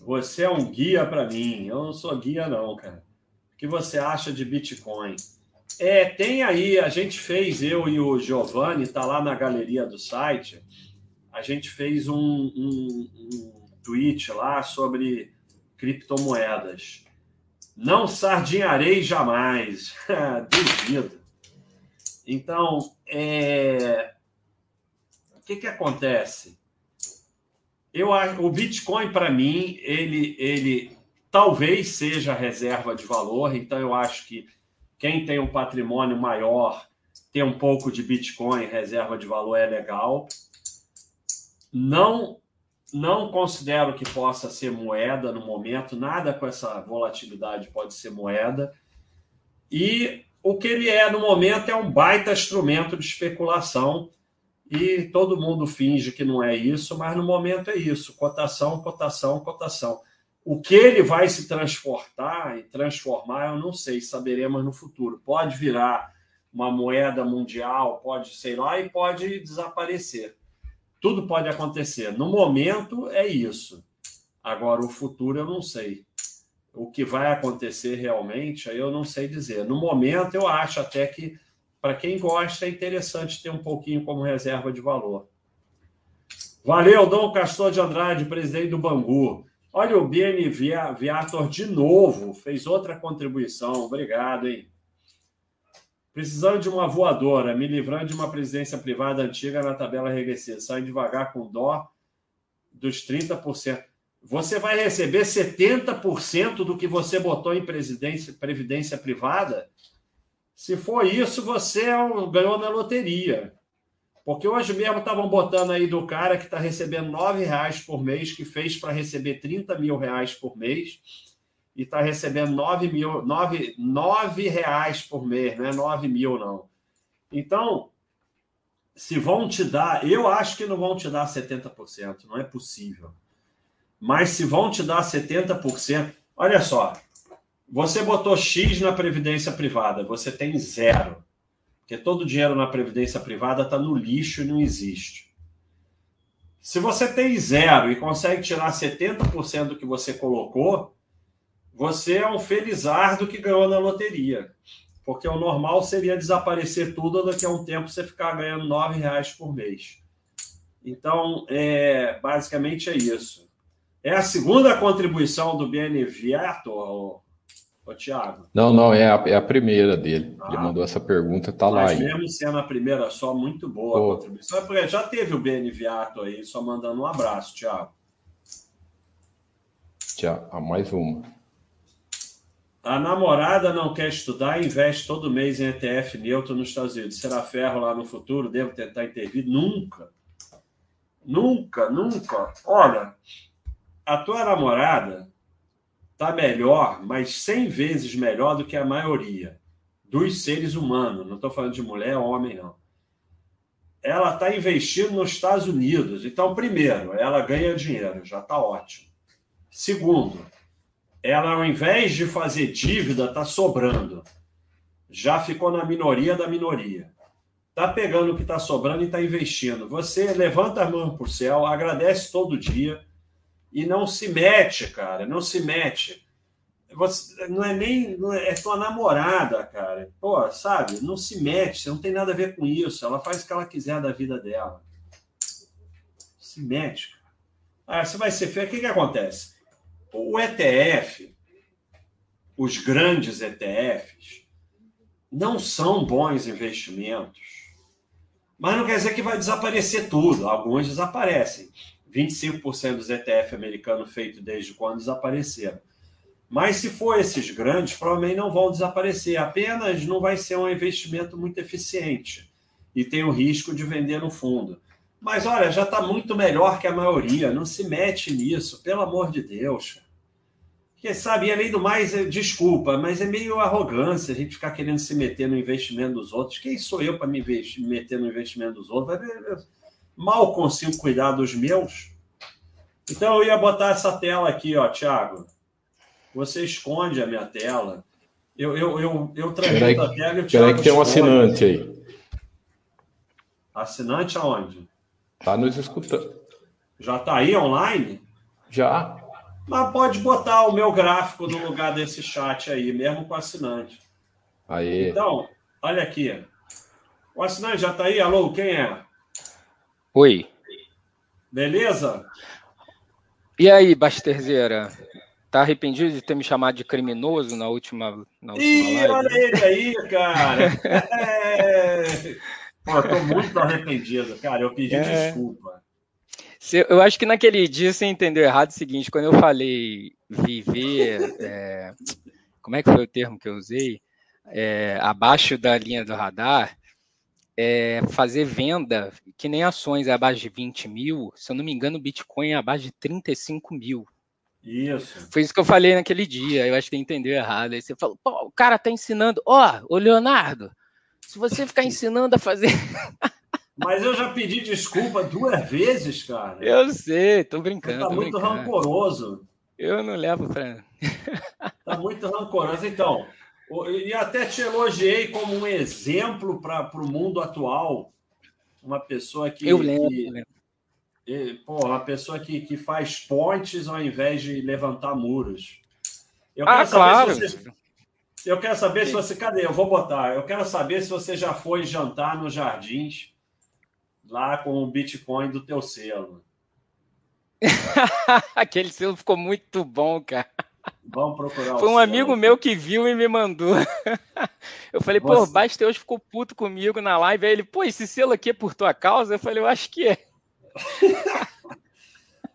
Você é um guia para mim. Eu não sou guia, não, cara. O que você acha de Bitcoin? É, tem aí, a gente fez, eu e o Giovanni, está lá na galeria do site, a gente fez um, um, um tweet lá sobre criptomoedas. Não sardinharei jamais. Duvido. Então, é... o que, que acontece? Eu, o Bitcoin, para mim, ele, ele talvez seja reserva de valor, então eu acho que quem tem um patrimônio maior, ter um pouco de Bitcoin, reserva de valor, é legal. Não não considero que possa ser moeda no momento, nada com essa volatilidade pode ser moeda. E o que ele é no momento é um baita instrumento de especulação e todo mundo finge que não é isso, mas no momento é isso: cotação, cotação, cotação. O que ele vai se transportar e transformar, eu não sei, saberemos no futuro. Pode virar uma moeda mundial, pode, sei lá, e pode desaparecer. Tudo pode acontecer. No momento é isso. Agora, o futuro eu não sei. O que vai acontecer realmente, eu não sei dizer. No momento, eu acho até que, para quem gosta, é interessante ter um pouquinho como reserva de valor. Valeu, Dom Castor de Andrade, presidente do Bangu. Olha, o BN Viator de novo fez outra contribuição. Obrigado, hein? Precisando de uma voadora, me livrando de uma presidência privada antiga na tabela regressiva. Sai devagar com dó dos 30%. Você vai receber 70% do que você botou em previdência privada? Se for isso, você é ganhou na loteria. Porque hoje mesmo estavam botando aí do cara que está recebendo R$ reais por mês, que fez para receber 30 mil reais por mês e está recebendo 9 mil, 9, 9 reais por mês, não é 9 mil, não. Então, se vão te dar, eu acho que não vão te dar 70%, não é possível. Mas se vão te dar 70%, olha só, você botou X na previdência privada, você tem zero. Porque todo o dinheiro na previdência privada está no lixo e não existe. Se você tem zero e consegue tirar 70% do que você colocou, você é um felizardo que ganhou na loteria. Porque o normal seria desaparecer tudo daqui a um tempo você ficar ganhando nove reais por mês. Então, é, basicamente é isso. É a segunda contribuição do BNV, ô, Tiago? Não, não, é a, é a primeira dele. Ah, Ele mandou essa pergunta, tá lá aí. mesmo sendo a primeira só, muito boa a contribuição. É já teve o BNV aí, só mandando um abraço, Tiago. Tchau, mais uma. A namorada não quer estudar e investe todo mês em ETF neutro nos Estados Unidos. Será ferro lá no futuro? Devo tentar intervir? Nunca. Nunca, nunca. Olha, a tua namorada tá melhor, mas 100 vezes melhor do que a maioria dos seres humanos. Não estou falando de mulher, homem, não. Ela está investindo nos Estados Unidos. Então, primeiro, ela ganha dinheiro, já está ótimo. Segundo, ela, ao invés de fazer dívida, está sobrando. Já ficou na minoria da minoria. Está pegando o que está sobrando e está investindo. Você levanta a mão para o céu, agradece todo dia e não se mete, cara. Não se mete. Você, não é nem. Não é, é tua namorada, cara. Pô, sabe? Não se mete. Você não tem nada a ver com isso. Ela faz o que ela quiser da vida dela. Se mete, cara. Ah, você vai ser feio. O que, que acontece? O ETF, os grandes ETFs, não são bons investimentos. Mas não quer dizer que vai desaparecer tudo. Alguns desaparecem. 25% dos ETF americanos feitos desde quando desapareceram. Mas se for esses grandes, provavelmente não vão desaparecer. Apenas não vai ser um investimento muito eficiente e tem o risco de vender no fundo. Mas olha, já está muito melhor que a maioria. Não se mete nisso, pelo amor de Deus. Porque, sabe, além do mais, é, desculpa, mas é meio arrogância a gente ficar querendo se meter no investimento dos outros. Quem sou eu para me meter no investimento dos outros? Mal consigo cuidar dos meus. Então eu ia botar essa tela aqui, ó, Thiago. Você esconde a minha tela. Eu, eu, eu, eu transmito a tela e o Thiago. Peraí que tem um assinante aí. Assinante aonde? Tá nos escutando. Já tá aí online? Já. Mas pode botar o meu gráfico no lugar desse chat aí, mesmo com assinante. Aí. Então, olha aqui. O assinante já tá aí? Alô, quem é? Oi. Beleza? E aí, Basterzeira? Tá arrependido de ter me chamado de criminoso na última, na última Ih, live? olha ele aí, cara. é... Pô, eu tô muito arrependido, cara. Eu pedi é... desculpa. Eu acho que naquele dia você entendeu errado o seguinte, quando eu falei viver, é... como é que foi o termo que eu usei? É... abaixo da linha do radar, é, fazer venda, que nem ações é abaixo de 20 mil, se eu não me engano, o Bitcoin é abaixo de 35 mil. Isso. Foi isso que eu falei naquele dia. Eu acho que entendeu errado. Aí você falou, pô, o cara tá ensinando. Ó, oh, ô Leonardo, se você ficar ensinando a fazer. Mas eu já pedi desculpa duas vezes, cara. Eu sei, tô brincando. Você tá muito brincando. rancoroso. Eu não levo pra. tá muito rancoroso. Então, e até te elogiei como um exemplo para o mundo atual. Uma pessoa que. Eu lembro. Que, pô, uma pessoa que, que faz pontes ao invés de levantar muros. Eu ah, claro. Você, eu quero saber se você. Cadê? Eu vou botar. Eu quero saber se você já foi jantar nos jardins lá com o Bitcoin do teu selo. Aquele selo ficou muito bom, cara. Vamos procurar. Foi um amigo meu que viu e me mandou. Eu falei, Você... pô, hoje ficou puto comigo na live. Aí ele, pô, esse selo aqui é por tua causa? Eu falei, eu acho que é.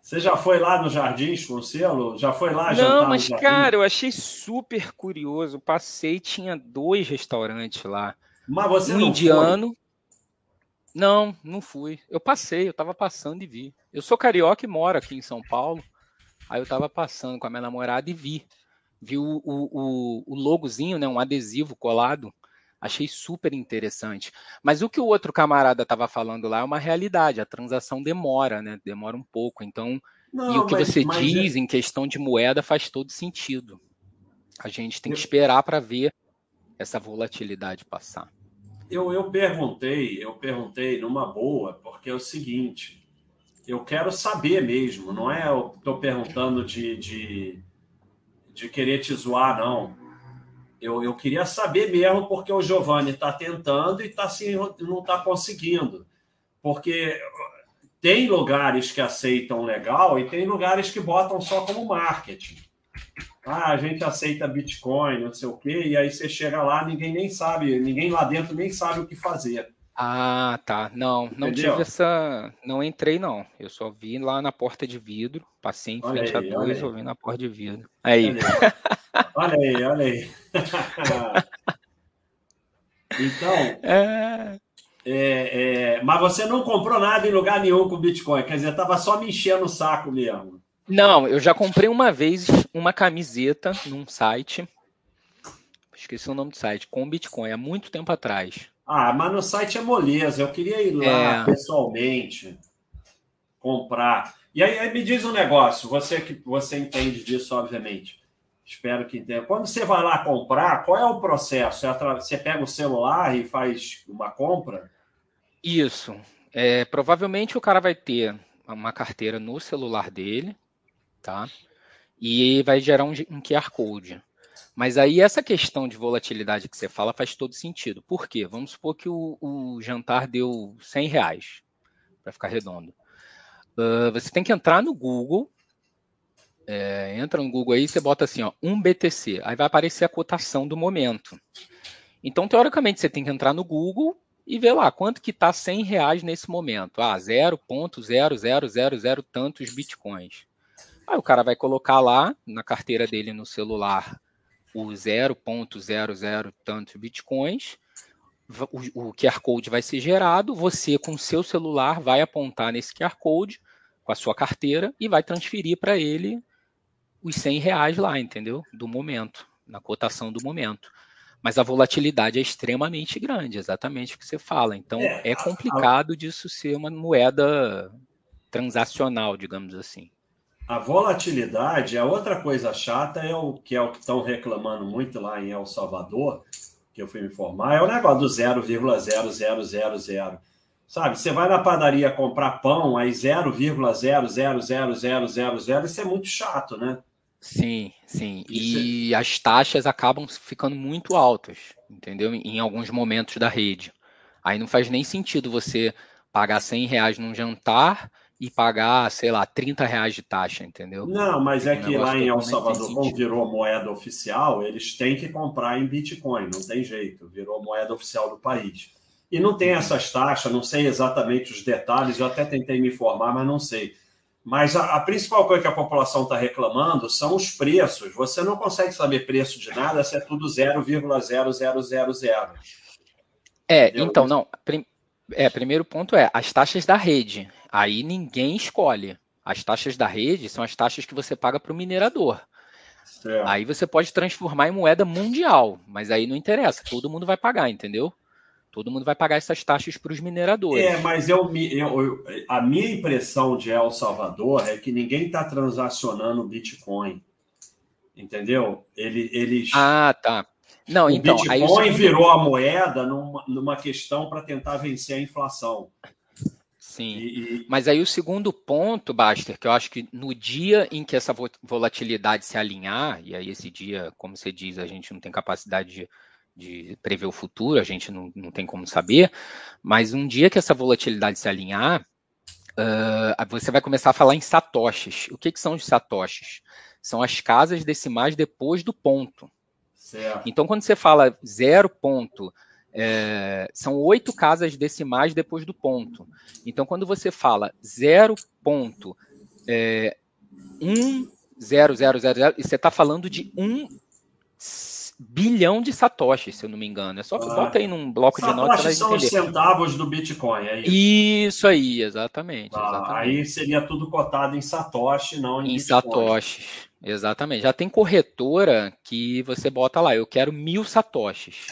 Você já foi lá no Jardins com o selo? Já foi lá Não, mas cara, eu achei super curioso. Passei, tinha dois restaurantes lá. Mas você um não indiano. Foi? Não, não fui. Eu passei, eu tava passando e vi. Eu sou carioca e moro aqui em São Paulo. Aí eu tava passando com a minha namorada e vi. Vi o, o, o logozinho, né, um adesivo colado. Achei super interessante. Mas o que o outro camarada estava falando lá é uma realidade. A transação demora, né? Demora um pouco. Então, Não, e o que mas, você mas diz é... em questão de moeda faz todo sentido. A gente tem que esperar para ver essa volatilidade passar. Eu, eu perguntei, eu perguntei numa boa, porque é o seguinte: eu quero saber mesmo, não é eu estou perguntando de, de, de, querer te zoar, não. Eu, eu queria saber mesmo porque o Giovanni está tentando e tá, assim, não está conseguindo. Porque tem lugares que aceitam legal e tem lugares que botam só como marketing. Ah, a gente aceita Bitcoin, não sei o quê, e aí você chega lá, ninguém nem sabe, ninguém lá dentro nem sabe o que fazer. Ah, tá. Não, não Entendeu? tive essa. Não entrei, não. Eu só vi lá na porta de vidro. Passei em olha frente aí, a dois, ouvi na porta de vidro. Aí. Olha aí, olha aí. então. É... É, é... Mas você não comprou nada em lugar nenhum com Bitcoin. Quer dizer, tava só me enchendo o saco mesmo. Não, eu já comprei uma vez uma camiseta num site. Esqueci o nome do site, com Bitcoin, há muito tempo atrás. Ah, mas no site é moleza. Eu queria ir lá é. pessoalmente comprar. E aí, aí, me diz um negócio, você que você entende disso, obviamente. Espero que entenda. Quando você vai lá comprar, qual é o processo? Você pega o celular e faz uma compra? Isso. É, provavelmente o cara vai ter uma carteira no celular dele, tá? E vai gerar um, um QR Code. Mas aí essa questão de volatilidade que você fala faz todo sentido. Por quê? Vamos supor que o, o jantar deu 100 reais, para ficar redondo. Uh, você tem que entrar no Google, é, entra no Google aí, você bota assim, ó, um BTC, aí vai aparecer a cotação do momento. Então, teoricamente, você tem que entrar no Google e ver lá quanto que está 100 reais nesse momento. Ah, 0.0000 tantos bitcoins. Aí o cara vai colocar lá na carteira dele no celular o 0.00 tantos bitcoins, o, o QR Code vai ser gerado, você com o seu celular vai apontar nesse QR Code com a sua carteira e vai transferir para ele os 100 reais lá, entendeu? Do momento, na cotação do momento. Mas a volatilidade é extremamente grande, exatamente o que você fala. Então é, é complicado disso ser uma moeda transacional, digamos assim. A volatilidade, a outra coisa chata é o que é o que estão reclamando muito lá em El Salvador, que eu fui me informar, é o negócio do 0,0000. Sabe, você vai na padaria comprar pão, aí 0,00000, isso é muito chato, né? Sim, sim. E as taxas acabam ficando muito altas, entendeu? Em alguns momentos da rede. Aí não faz nem sentido você pagar 100 reais num jantar e pagar, sei lá, 30 reais de taxa, entendeu? Não, mas é que lá em El Salvador, como virou moeda oficial, eles têm que comprar em Bitcoin, não tem jeito, virou moeda oficial do país. E não tem uhum. essas taxas, não sei exatamente os detalhes, eu até tentei me informar, mas não sei. Mas a, a principal coisa que a população está reclamando são os preços. Você não consegue saber preço de nada se é tudo 0,0000. É, Entendeu? então, não. Prim, é, primeiro ponto é as taxas da rede. Aí ninguém escolhe. As taxas da rede são as taxas que você paga para o minerador. Certo. Aí você pode transformar em moeda mundial, mas aí não interessa, todo mundo vai pagar, entendeu? Todo mundo vai pagar essas taxas para os mineradores. É, mas eu, eu, a minha impressão de El Salvador é que ninguém está transacionando Bitcoin. Entendeu? Ele, eles. Ah, tá. Não, o então. Bitcoin virou a moeda numa, numa questão para tentar vencer a inflação. Sim. E, e... Mas aí o segundo ponto, Baster, que eu acho que no dia em que essa volatilidade se alinhar, e aí esse dia, como você diz, a gente não tem capacidade de de prever o futuro, a gente não, não tem como saber, mas um dia que essa volatilidade se alinhar, uh, você vai começar a falar em satoshis. O que, que são os satoshis? São as casas decimais depois do ponto. Certo. Então, quando você fala zero ponto, é, são oito casas decimais depois do ponto. Então, quando você fala zero ponto é, um zero zero zero zero, você está falando de um bilhão de satoshis, se eu não me engano. É só que ah, bota aí num bloco de notas. Satoshis são os centavos do Bitcoin, é isso? Isso aí, exatamente, ah, exatamente. Aí seria tudo cotado em satoshi, não em, em Bitcoin. satoshis, exatamente. Já tem corretora que você bota lá, eu quero mil satoshis.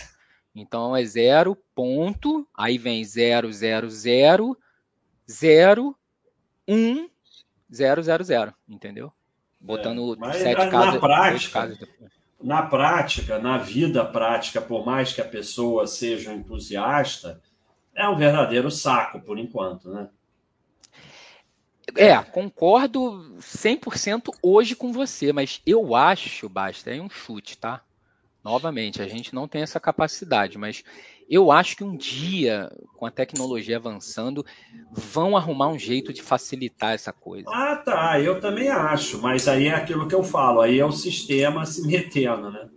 Então é zero ponto, aí vem zero zero zero zero um zero zero zero, entendeu? Botando é, sete casas, prática, casas na prática, na vida prática, por mais que a pessoa seja um entusiasta, é um verdadeiro saco por enquanto, né? É, concordo 100% hoje com você, mas eu acho, basta, é um chute, tá? Novamente, a gente não tem essa capacidade, mas eu acho que um dia, com a tecnologia avançando, vão arrumar um jeito de facilitar essa coisa. Ah, tá. Eu também acho. Mas aí é aquilo que eu falo. Aí é o sistema se metendo, né?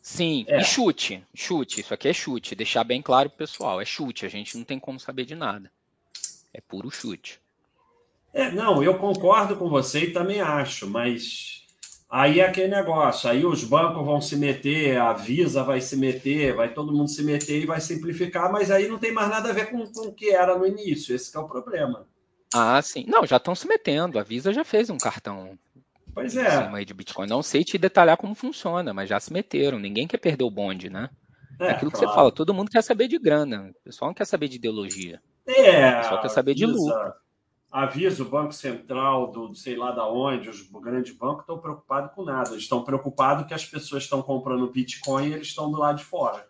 Sim, é. e chute. Chute. Isso aqui é chute. Deixar bem claro pro pessoal. É chute. A gente não tem como saber de nada. É puro chute. É, não, eu concordo com você e também acho, mas Aí é aquele negócio, aí os bancos vão se meter, a Visa vai se meter, vai todo mundo se meter e vai simplificar, mas aí não tem mais nada a ver com, com o que era no início, esse é o problema. Ah, sim. Não, já estão se metendo, a Visa já fez um cartão pois é. Aí de Bitcoin. Não sei te detalhar como funciona, mas já se meteram, ninguém quer perder o bonde, né? É, Aquilo claro. que você fala, todo mundo quer saber de grana, o pessoal não quer saber de ideologia. É, o pessoal quer saber de lucro avisa o Banco Central do sei lá da onde, os grandes bancos estão preocupados com nada. Eles estão preocupados que as pessoas estão comprando Bitcoin e eles estão do lado de fora.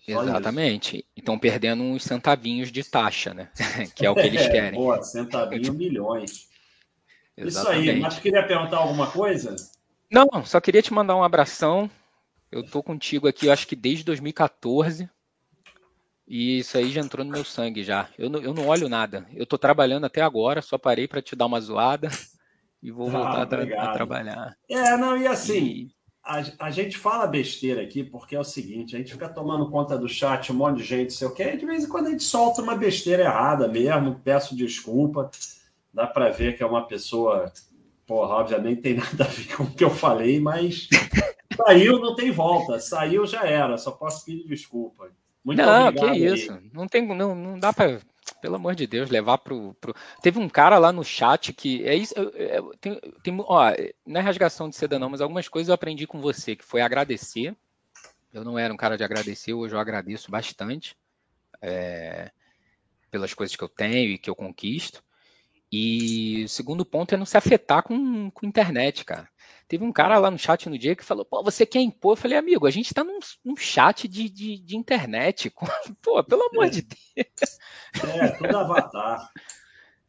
Só Exatamente. Isso. Estão perdendo uns centavinhos de taxa, né? que é o que eles é, querem. Boa, centavinho, milhões. Exatamente. Isso aí. Mas queria perguntar alguma coisa? Não, só queria te mandar um abração. Eu tô contigo aqui, acho que desde 2014. E isso aí já entrou no meu sangue já. Eu não, eu não olho nada. Eu tô trabalhando até agora, só parei para te dar uma zoada e vou ah, voltar a, a, trabalhar. É, não, e assim, e... A, a, gente fala besteira aqui porque é o seguinte, a gente fica tomando conta do chat, um monte de gente, sei o quê, de vez em quando a gente solta uma besteira errada mesmo, peço desculpa. Dá para ver que é uma pessoa, porra, obviamente tem nada a ver com o que eu falei, mas saiu, não tem volta. Saiu, já era. Só posso pedir desculpa. Muito não, obrigado. que isso. Aí. Não, tem, não, não dá para pelo amor de Deus, levar pro, pro, Teve um cara lá no chat que. É isso. É, tem, tem, ó, não é rasgação de seda, não, mas algumas coisas eu aprendi com você, que foi agradecer. Eu não era um cara de agradecer, hoje eu agradeço bastante é, pelas coisas que eu tenho e que eu conquisto. E o segundo ponto é não se afetar com, com internet, cara. Teve um cara lá no chat no dia que falou, pô, você quer impor? Eu falei, amigo, a gente tá num, num chat de, de, de, internet. Pô, pelo amor é. de Deus. É, tudo avatar.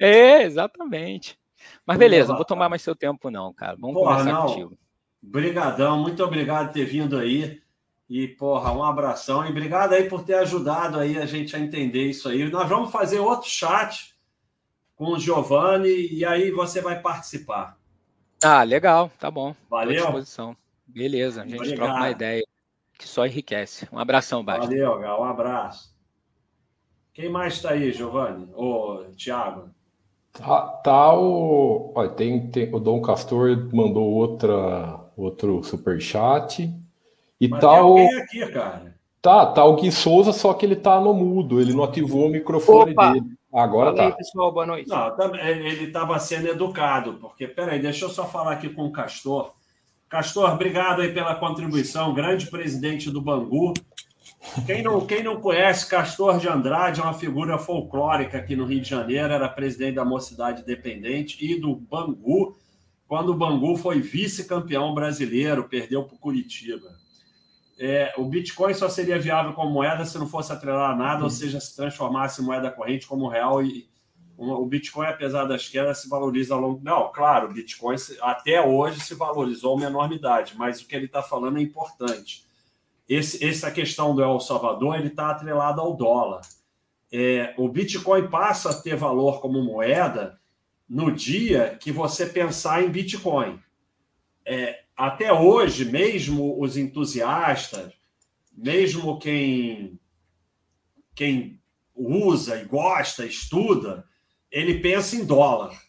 É, exatamente. Mas beleza, não vou tomar mais seu tempo não, cara. Vamos porra, conversar não. contigo. Brigadão, muito obrigado por ter vindo aí. E, porra, um abração. E obrigado aí por ter ajudado aí a gente a entender isso aí. Nós vamos fazer outro chat com o Giovanni e aí você vai participar. Ah, legal, tá bom. Valeu. disposição. Beleza, a gente Obrigado. troca uma ideia que só enriquece. Um abração, Basta. Valeu, Gal, um abraço. Quem mais está aí, Giovanni? Ô, Thiago? Tá, tá o. Olha, tem, tem, o Dom Castor mandou outra, outro superchat. E Mas tá o. Aqui, cara. Tá, tá o Gui Souza, só que ele tá no mudo, ele não ativou o microfone Opa. dele. Agora Fala tá. aí, pessoal, boa noite. Não, tá, ele estava sendo educado, porque, peraí, deixa eu só falar aqui com o Castor. Castor, obrigado aí pela contribuição, grande presidente do Bangu. Quem não, quem não conhece, Castor de Andrade é uma figura folclórica aqui no Rio de Janeiro, era presidente da Mocidade Independente e do Bangu, quando o Bangu foi vice-campeão brasileiro, perdeu para o Curitiba é, o Bitcoin só seria viável como moeda se não fosse atrelar a nada, uhum. ou seja, se transformasse em moeda corrente como real e o Bitcoin, apesar das quedas, se valoriza ao longo. Não, claro, o Bitcoin até hoje se valorizou uma enormidade, mas o que ele está falando é importante. Esse, essa questão do El Salvador ele está atrelado ao dólar. É, o Bitcoin passa a ter valor como moeda no dia que você pensar em Bitcoin. É, até hoje, mesmo os entusiastas, mesmo quem, quem usa e gosta, estuda, ele pensa em dólar,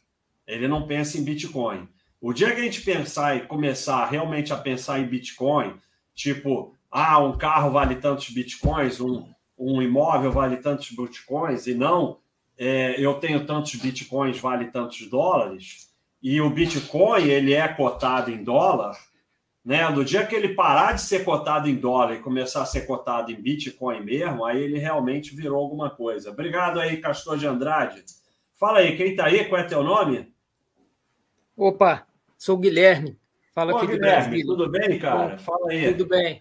ele não pensa em Bitcoin. O dia que a gente pensar e começar realmente a pensar em Bitcoin, tipo, ah, um carro vale tantos Bitcoins, um, um imóvel vale tantos Bitcoins, e não é, eu tenho tantos Bitcoins, vale tantos dólares, e o Bitcoin ele é cotado em dólar, né? No dia que ele parar de ser cotado em dólar e começar a ser cotado em Bitcoin mesmo, aí ele realmente virou alguma coisa. Obrigado aí, Castor de Andrade. Fala aí, quem tá aí? Qual é teu nome? Opa, sou o Guilherme. Fala Ô, aqui Guilherme, tudo bem, cara? Fala aí. Tudo bem.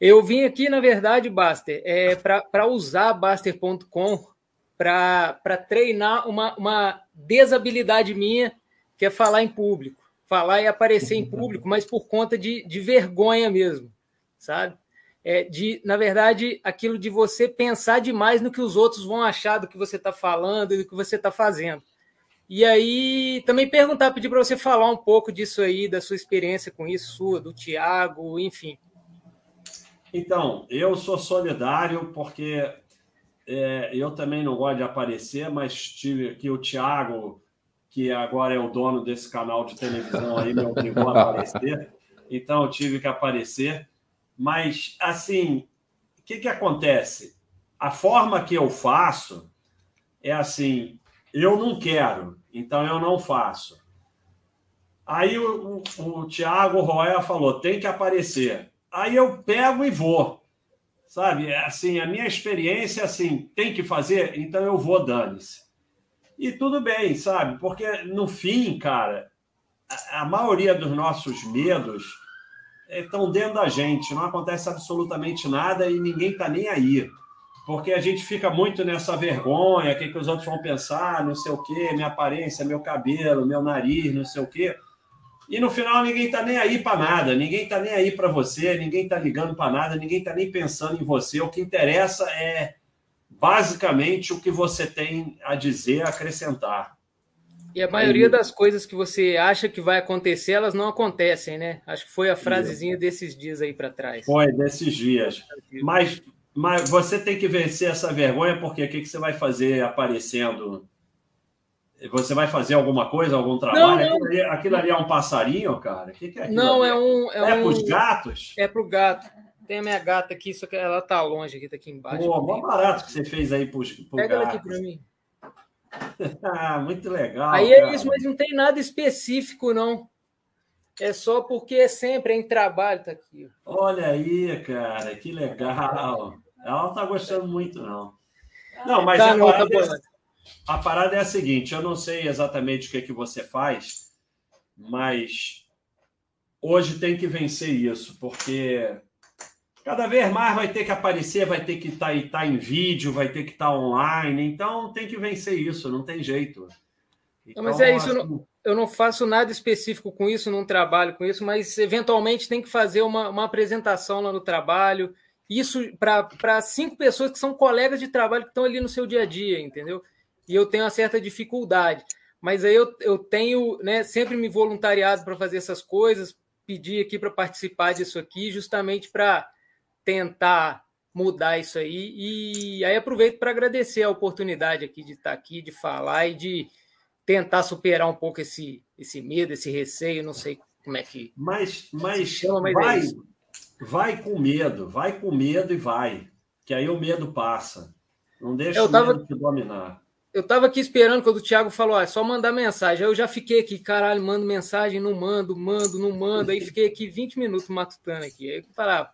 Eu vim aqui, na verdade, Baster, é, para usar Baster.com para treinar uma, uma desabilidade minha que é falar em público, falar e aparecer em público, mas por conta de, de vergonha mesmo, sabe? É de, na verdade, aquilo de você pensar demais no que os outros vão achar do que você está falando e do que você está fazendo. E aí, também perguntar, pedir para você falar um pouco disso aí, da sua experiência com isso, sua, do Tiago, enfim. Então, eu sou solidário porque é, eu também não gosto de aparecer, mas tive aqui o Tiago que agora é o dono desse canal de televisão aí, me obrigou a aparecer. Então eu tive que aparecer. Mas, assim, o que, que acontece? A forma que eu faço é assim: eu não quero, então eu não faço. Aí o, o, o Tiago Roya falou: tem que aparecer. Aí eu pego e vou. Sabe? É assim, a minha experiência é assim: tem que fazer, então eu vou, dane-se. E tudo bem, sabe? Porque no fim, cara, a, a maioria dos nossos medos estão dentro da gente, não acontece absolutamente nada e ninguém está nem aí. Porque a gente fica muito nessa vergonha, o que, que os outros vão pensar, não sei o quê, minha aparência, meu cabelo, meu nariz, não sei o quê. E no final ninguém está nem aí para nada, ninguém está nem aí para você, ninguém está ligando para nada, ninguém está nem pensando em você. O que interessa é basicamente o que você tem a dizer, a acrescentar. E a maioria das coisas que você acha que vai acontecer, elas não acontecem, né? Acho que foi a frasezinha desses dias aí para trás. Foi, desses dias. Mas, mas você tem que vencer essa vergonha, porque o que, que você vai fazer aparecendo Você vai fazer alguma coisa, algum trabalho? Não, não. Aquilo, ali, aquilo, ali, é um passarinho, cara? O que, que é aquilo Não, ali? é um. É, é um... para os gatos? É para o gato. Tem a minha gata aqui, só que ela tá longe aqui, tá aqui embaixo. Pô, mó barato que você fez aí pro, pro Pega ela aqui para mim. ah, muito legal. Aí é cara. é isso, mas não tem nada específico, não. É só porque é sempre em trabalho, tá aqui. Olha aí, cara, que legal. Ela não tá gostando muito, não. Não, mas tá, a, não, parada tá é, a, parada é, a seguinte: eu não sei exatamente o que, é que você faz, mas hoje tem que vencer isso, porque cada vez mais vai ter que aparecer, vai ter que estar tá, tá em vídeo, vai ter que estar tá online, então tem que vencer isso, não tem jeito. Então, não, mas é isso, eu não, eu não, faço nada específico com isso, não trabalho com isso, mas eventualmente tem que fazer uma, uma apresentação lá no trabalho, isso para cinco pessoas que são colegas de trabalho que estão ali no seu dia a dia, entendeu? E eu tenho uma certa dificuldade. Mas aí eu, eu tenho né, sempre me voluntariado para fazer essas coisas, pedir aqui para participar disso aqui, justamente para tentar mudar isso aí. E aí aproveito para agradecer a oportunidade aqui de estar aqui, de falar e de tentar superar um pouco esse, esse medo, esse receio, não sei como é que. Mas, mas, chama, mas vai, é vai com medo, vai com medo e vai. Que aí o medo passa. Não deixa eu o tava, medo te dominar. Eu estava aqui esperando quando o Thiago falou, ah, é só mandar mensagem. Aí eu já fiquei aqui, caralho, mando mensagem, não mando, mando, não mando. Aí fiquei aqui 20 minutos matutando aqui. Aí eu falava,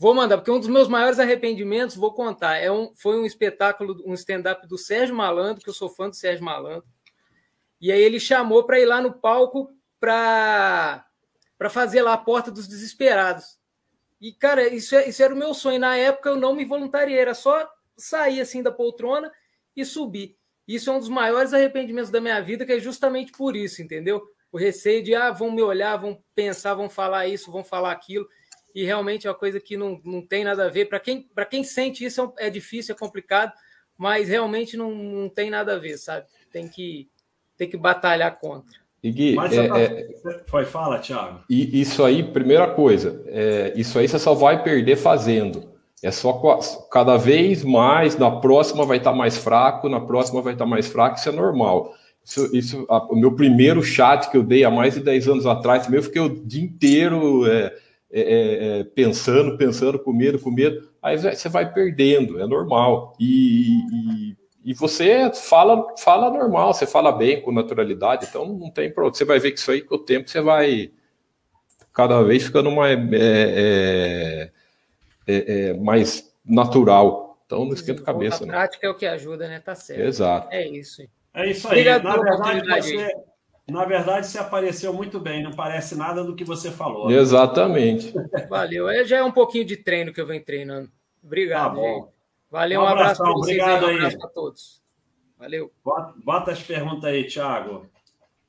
Vou mandar, porque um dos meus maiores arrependimentos, vou contar, é um, foi um espetáculo, um stand-up do Sérgio Malandro, que eu sou fã do Sérgio Malandro. E aí ele chamou para ir lá no palco para fazer lá a Porta dos Desesperados. E, cara, isso, é, isso era o meu sonho. Na época eu não me voluntariei, era só sair assim da poltrona e subir. Isso é um dos maiores arrependimentos da minha vida, que é justamente por isso, entendeu? O receio de, ah, vão me olhar, vão pensar, vão falar isso, vão falar aquilo e realmente é uma coisa que não, não tem nada a ver. Para quem, quem sente isso é, é difícil, é complicado, mas realmente não, não tem nada a ver, sabe? Tem que, tem que batalhar contra. E Gui, Mas, é, é, foi, fala, Thiago. E isso aí, primeira coisa, é, isso aí você só vai perder fazendo. É só cada vez mais, na próxima vai estar mais fraco, na próxima vai estar mais fraco, isso é normal. Isso, isso a, o meu primeiro chat que eu dei há mais de 10 anos atrás, eu fiquei o dia inteiro é, é, é, é, pensando, pensando, com medo, com medo, aí você vai perdendo, é normal. E, e, e, você fala, fala normal, você fala bem, com naturalidade, então não tem problema. Você vai ver que isso aí, com o tempo, você vai cada vez ficando mais, é, é, é mais natural. Então não esquenta a cabeça. A né? prática é o que ajuda, né? Tá certo. Exato. É isso. É isso aí. Obrigado Na verdade, você, na verdade, você apareceu muito bem, não parece nada do que você falou. Exatamente. Valeu. É, já é um pouquinho de treino que eu venho treinando. Obrigado. Tá bom. Valeu, um, um abraço para vocês. Obrigado aí. Um abraço para todos. Valeu. Bota, bota, as perguntas aí, Thiago.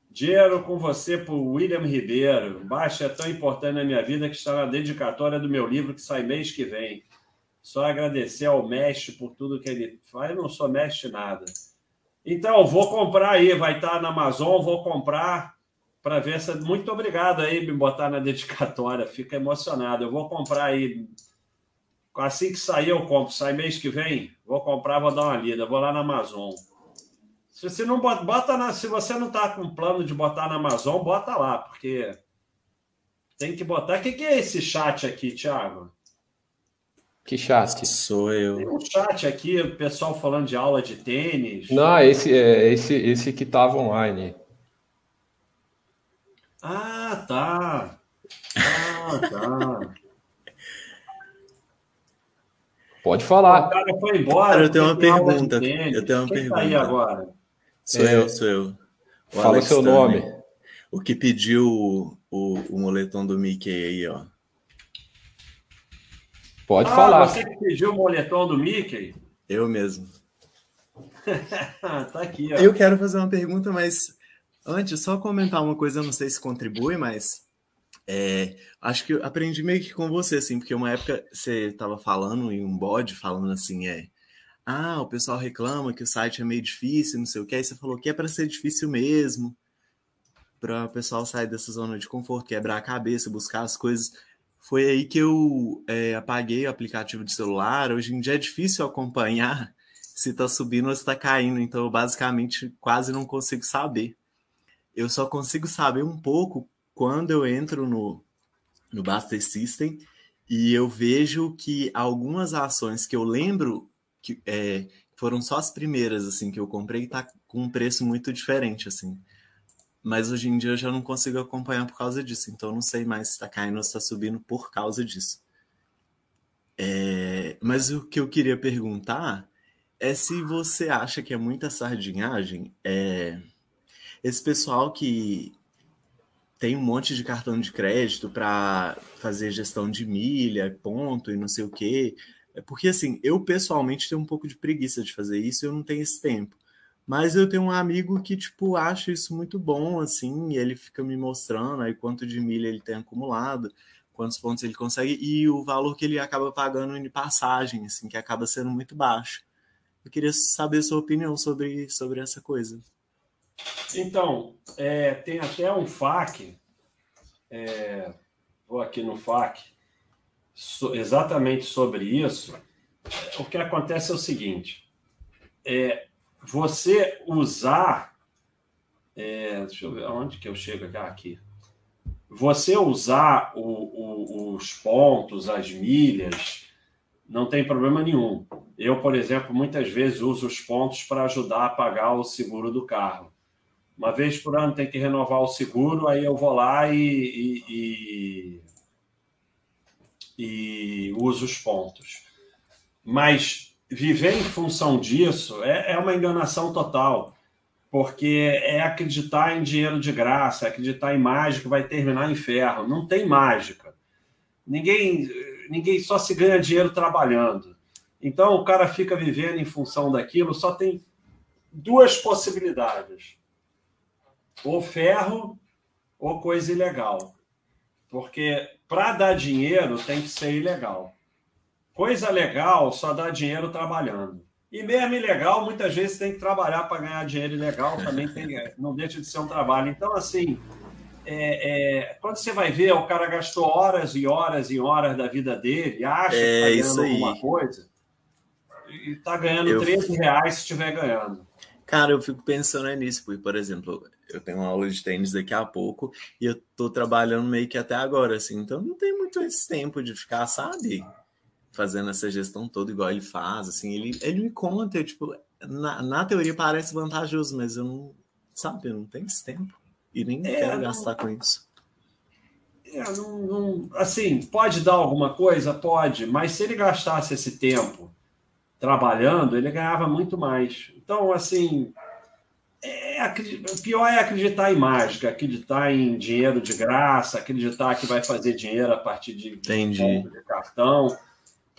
Dinheiro com você por William Ribeiro. Baixa é tão importante na minha vida que está na dedicatória do meu livro que sai mês que vem. Só agradecer ao mestre por tudo que ele faz. Eu não sou mestre nada. Então, vou comprar aí, vai estar na Amazon, vou comprar para ver se. Muito obrigado aí me botar na dedicatória, fica emocionado. Eu vou comprar aí. Assim que sair, eu compro. Sai mês que vem, vou comprar, vou dar uma lida. Vou lá na Amazon. Se você não bota, bota na, se você não está com plano de botar na Amazon, bota lá, porque tem que botar. O que, que é esse chat aqui, Thiago? Que chat? Sou eu. Tem um chat aqui, o pessoal falando de aula de tênis. Não, esse é esse, esse que estava online. Ah, tá. Ah, tá. Pode falar. O cara foi embora. Cara, eu tenho uma pergunta. Eu tenho uma Quem pergunta. Tá aí agora? Sou é... eu, sou eu. O Fala Alex seu nome. O que pediu o, o, o moletom do Mickey aí, ó. Pode ah, falar. Você que pediu o moletom do Mickey? Eu mesmo. tá aqui, ó. Eu quero fazer uma pergunta, mas antes, só comentar uma coisa, eu não sei se contribui, mas é, acho que eu aprendi meio que com você, assim, porque uma época você estava falando em um bode, falando assim, é. Ah, o pessoal reclama que o site é meio difícil, não sei o que. Aí você falou que é para ser difícil mesmo, para o pessoal sair dessa zona de conforto, quebrar a cabeça, buscar as coisas. Foi aí que eu é, apaguei o aplicativo de celular. Hoje em dia é difícil acompanhar se tá subindo ou se tá caindo. Então, eu basicamente quase não consigo saber. Eu só consigo saber um pouco quando eu entro no, no Buster System e eu vejo que algumas ações que eu lembro que é, foram só as primeiras assim que eu comprei tá com um preço muito diferente assim. Mas hoje em dia eu já não consigo acompanhar por causa disso, então eu não sei mais se está caindo ou se está subindo por causa disso. É, mas o que eu queria perguntar é se você acha que é muita sardinhagem. É, esse pessoal que tem um monte de cartão de crédito para fazer gestão de milha, ponto e não sei o quê. É porque assim, eu pessoalmente tenho um pouco de preguiça de fazer isso, eu não tenho esse tempo. Mas eu tenho um amigo que, tipo, acha isso muito bom, assim, e ele fica me mostrando aí quanto de milha ele tem acumulado, quantos pontos ele consegue, e o valor que ele acaba pagando em passagem, assim, que acaba sendo muito baixo. Eu queria saber a sua opinião sobre, sobre essa coisa. Então, é, tem até um FAQ, é, vou aqui no FAQ, so, exatamente sobre isso. O que acontece é o seguinte: é, você usar. É, deixa eu ver onde que eu chego aqui. Você usar o, o, os pontos, as milhas, não tem problema nenhum. Eu, por exemplo, muitas vezes uso os pontos para ajudar a pagar o seguro do carro. Uma vez por ano tem que renovar o seguro, aí eu vou lá e, e, e, e uso os pontos. Mas viver em função disso é, é uma enganação total, porque é acreditar em dinheiro de graça, é acreditar em mágica vai terminar em ferro. Não tem mágica. Ninguém, ninguém só se ganha dinheiro trabalhando. Então o cara fica vivendo em função daquilo, só tem duas possibilidades: ou ferro ou coisa ilegal. Porque para dar dinheiro tem que ser ilegal. Coisa legal só dá dinheiro trabalhando. E mesmo ilegal, muitas vezes tem que trabalhar para ganhar dinheiro ilegal, também tem, é, não deixa de ser um trabalho. Então, assim, é, é, quando você vai ver, o cara gastou horas e horas e horas da vida dele, acha é, que está ganhando alguma coisa, e está ganhando eu... 13 reais se estiver ganhando. Cara, eu fico pensando nisso, porque, por exemplo, eu tenho uma aula de tênis daqui a pouco e eu tô trabalhando meio que até agora, assim, então não tem muito esse tempo de ficar, sabe? Fazendo essa gestão toda igual ele faz, assim, ele, ele me conta, eu, tipo, na, na teoria parece vantajoso, mas eu não, sabe, eu não tenho esse tempo e nem é, quero não, gastar com isso. É, não, não, assim, pode dar alguma coisa? Pode, mas se ele gastasse esse tempo trabalhando, ele ganhava muito mais. Então, assim, é, o pior é acreditar em mágica, acreditar em dinheiro de graça, acreditar que vai fazer dinheiro a partir de, de, de cartão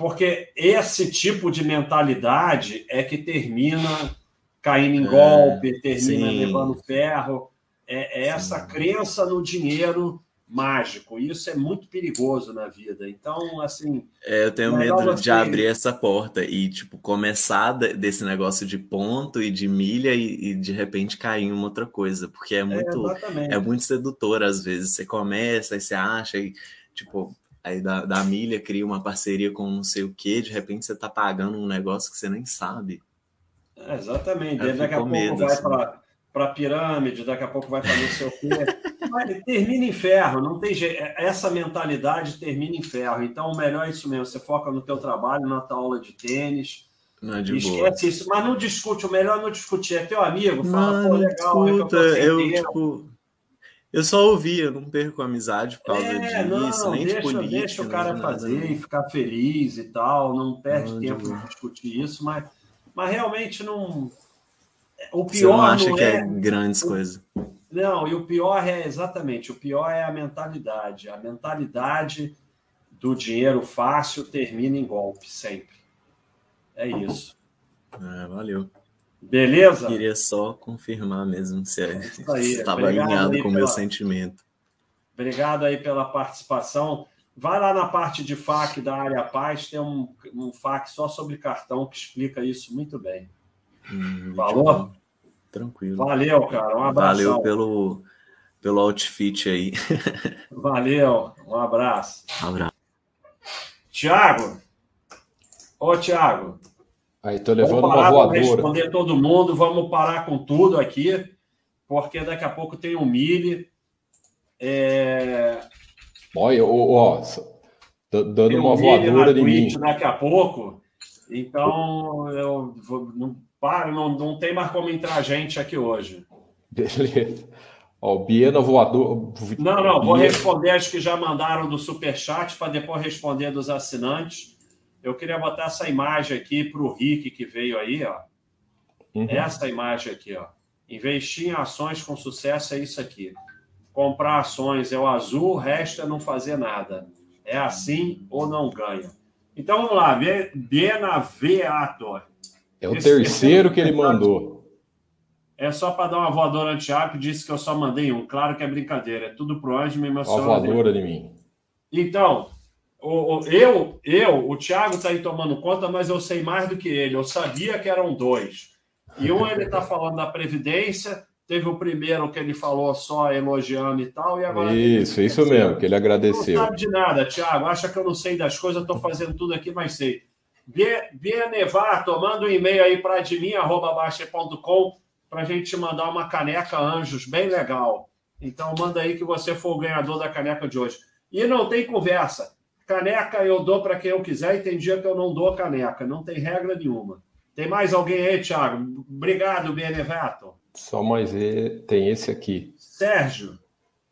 porque esse tipo de mentalidade é que termina caindo em é, golpe, termina sim. levando ferro. É, é essa crença no dinheiro mágico. Isso é muito perigoso na vida. Então, assim. É, eu tenho medo você... de abrir essa porta e, tipo, começar desse negócio de ponto e de milha e, e de repente cair em uma outra coisa. Porque é muito, é, é muito sedutor, às vezes. Você começa e você acha e, tipo, aí da, da milha cria uma parceria com não sei o que, de repente você está pagando um negócio que você nem sabe. É, exatamente. daqui a pouco medo, vai assim. para a pirâmide, daqui a pouco vai para não sei o quê. termina em ferro, não tem jeito. É, essa mentalidade termina em ferro. Então, o melhor é isso mesmo. Você foca no teu trabalho, na tua aula de tênis. Não, é de esquece boa. isso, mas não discute. O melhor é não discutir. É teu amigo, fala, não, pô, legal. Discuta. É eu, eu tipo, eu só ouvi, eu não perco a amizade por causa é, disso, não, nem deixa, de política. Deixa o cara fazer e ficar feliz e tal, não perde não, tempo de discutir isso, mas, mas realmente não. O pior Você não acha não que é, é grandes coisas. Não, e o pior é exatamente, o pior é a mentalidade. A mentalidade do dinheiro fácil termina em golpe, sempre. É isso. É, valeu. Beleza? Eu queria só confirmar mesmo se é estava alinhado com o meu sentimento. Obrigado aí pela participação. Vai lá na parte de FAQ da área Paz, tem um, um FAQ só sobre cartão que explica isso muito bem. Hum, Falou? Tranquilo. Valeu, cara. Um abraço. Valeu pelo, pelo outfit aí. Valeu. Um abraço. Um abraço. Tiago. Ô, Tiago. Aí, tô levando vamos uma parar, voadora. Vamos responder todo mundo, vamos parar com tudo aqui, porque daqui a pouco tem um milho. É... Olha, ó, dando tem um uma milho voadora em mim. Daqui a pouco. Então, eu vou- não, para, não, não tem mais como entrar gente aqui hoje. Beleza. Ó, o Biena voador. Não, não, vou Biena- responder as que já mandaram do Superchat para depois responder dos assinantes. Eu queria botar essa imagem aqui para o Rick que veio aí, ó. Uhum. Essa imagem aqui, ó. Investir em ações com sucesso é isso aqui. Comprar ações é o azul, o resto é não fazer nada. É assim ou não ganha. Então vamos lá, Be- Benaveator. É o Esse- terceiro esse- que ele mandou. É só para dar uma voadora no Thiago, que disse que eu só mandei um. Claro que é brincadeira. É tudo pro anjo, me Uma emociona. voadora de mim. Então, o, o- eu, eu, o Thiago está aí tomando conta, mas eu sei mais do que ele. Eu sabia que eram dois. E um ele está falando da Previdência, teve o primeiro que ele falou só elogiando e tal, e agora. Isso, isso mesmo, que ele Não agradeceu. sabe de nada, Thiago. Acha que eu não sei das coisas, estou fazendo tudo aqui, mas sei. Benevato, manda um e-mail aí para admin.baixa.com para a gente mandar uma caneca Anjos, bem legal. Então manda aí que você for o ganhador da caneca de hoje. E não tem conversa. Caneca eu dou para quem eu quiser e tem dia que eu não dou caneca. Não tem regra nenhuma. Tem mais alguém aí, Thiago? Obrigado, Benevato. Só mais tem esse aqui. Sérgio,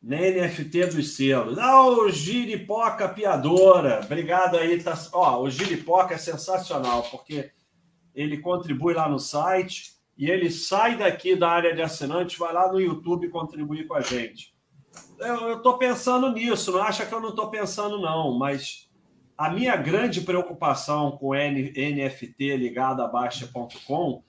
na NFT dos selos. Ah, o Giripoca Piadora. Obrigado aí. Tá... Ó, o Giripoca é sensacional, porque ele contribui lá no site e ele sai daqui da área de assinante, vai lá no YouTube contribuir com a gente. Eu estou pensando nisso, não acha que eu não estou pensando, não, mas a minha grande preocupação com N- NFT ligado a Baixa.com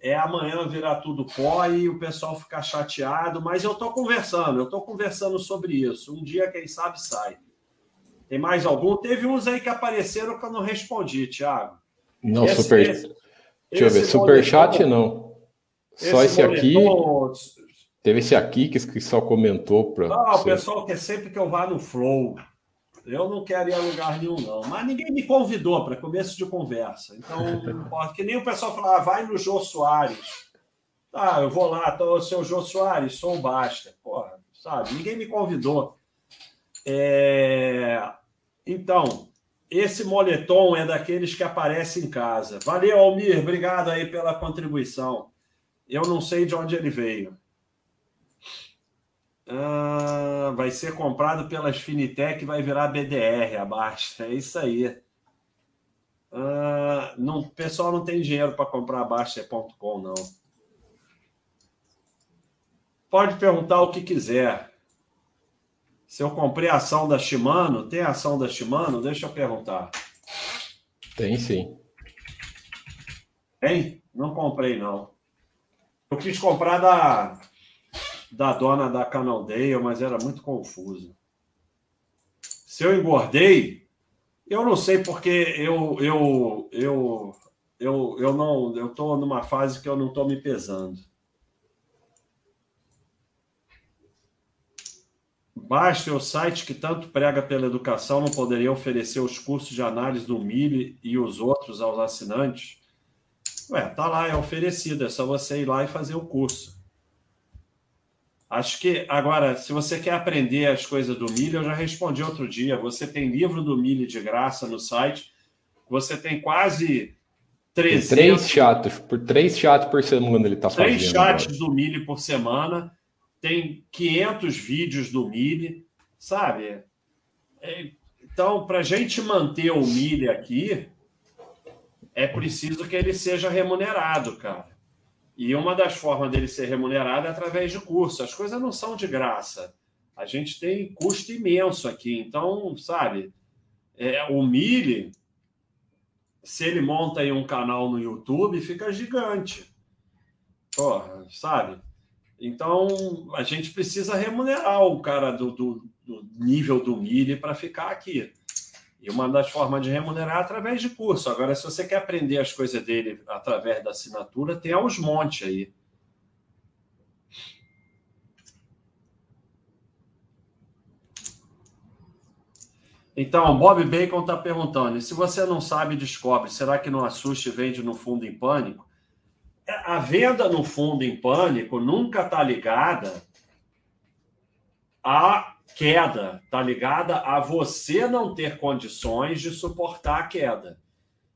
é amanhã virar tudo pó e o pessoal ficar chateado, mas eu estou conversando, eu estou conversando sobre isso. Um dia, quem sabe, sai. Tem mais algum? Teve uns aí que apareceram que eu não respondi, Thiago. Não, Esse- super. esse- Deixa eu ver, esse superchat moletom- não. Só esse aqui. Teve esse aqui que, que só comentou para. Ah, o pessoal quer sempre que eu vá no Flow. Eu não quero ir a lugar nenhum, não. Mas ninguém me convidou para começo de conversa. Então, não importa. Que nem o pessoal fala, ah, vai no Jô Soares. Tá, eu vou lá, tô, seu Jô Soares, sou o Basta. Porra, sabe? Ninguém me convidou. É, Então, esse moletom é daqueles que aparece em casa. Valeu, Almir. Obrigado aí pela contribuição. Eu não sei de onde ele veio. Ah, vai ser comprado pelas Finitec e vai virar BDR abaixo. É isso aí. Ah, não, o pessoal não tem dinheiro para comprar Baixa.com, não. Pode perguntar o que quiser. Se eu comprei a ação da Shimano, tem ação da Shimano? Deixa eu perguntar. Tem sim. Tem? Não comprei, não. Eu quis comprar da, da dona da Canaldale, mas era muito confuso. Se eu engordei, eu não sei porque eu eu eu eu, eu não eu estou numa fase que eu não estou me pesando. Basta o site que tanto prega pela educação não poderia oferecer os cursos de análise do MILI e os outros aos assinantes? Ué, tá lá, é oferecido, é só você ir lá e fazer o curso. Acho que, agora, se você quer aprender as coisas do milho, eu já respondi outro dia. Você tem livro do milho de graça no site, você tem quase Tem 300, três chats, por três chats por semana ele tá fazendo. três chats agora. do milho por semana, tem 500 vídeos do milho, sabe? É, Então, para a gente manter o milho aqui, é preciso que ele seja remunerado, cara. E uma das formas dele ser remunerado é através de curso. As coisas não são de graça. A gente tem custo imenso aqui. Então, sabe, é, o Mili, se ele monta aí um canal no YouTube, fica gigante. Porra, sabe? Então, a gente precisa remunerar o cara do, do, do nível do Mili para ficar aqui. E uma das formas de remunerar é através de curso. Agora, se você quer aprender as coisas dele através da assinatura, tem aos montes aí. Então, Bob Bacon está perguntando: se você não sabe, descobre, será que não assusta e vende no fundo em pânico? É, a venda no fundo em pânico nunca está ligada à queda, está ligada a você não ter condições de suportar a queda.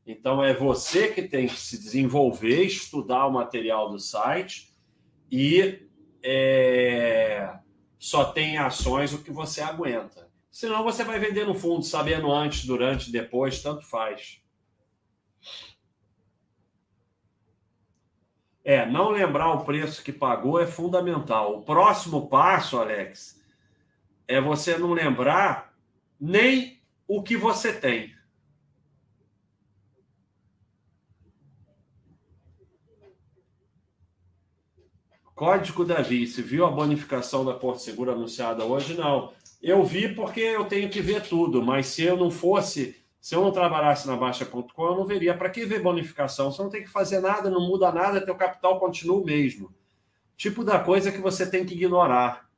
Então, é você que tem que se desenvolver, estudar o material do site e é, só tem ações o que você aguenta. Senão você vai vender no fundo, sabendo antes, durante, depois, tanto faz. É, não lembrar o preço que pagou é fundamental. O próximo passo, Alex, é você não lembrar nem o que você tem. Código Davi, se viu a bonificação da Porto Seguro anunciada hoje? Não. Eu vi porque eu tenho que ver tudo, mas se eu não fosse, se eu não trabalhasse na Baixa.com, eu não veria. Para que ver bonificação? Você não tem que fazer nada, não muda nada, teu capital continua o mesmo. Tipo da coisa que você tem que ignorar.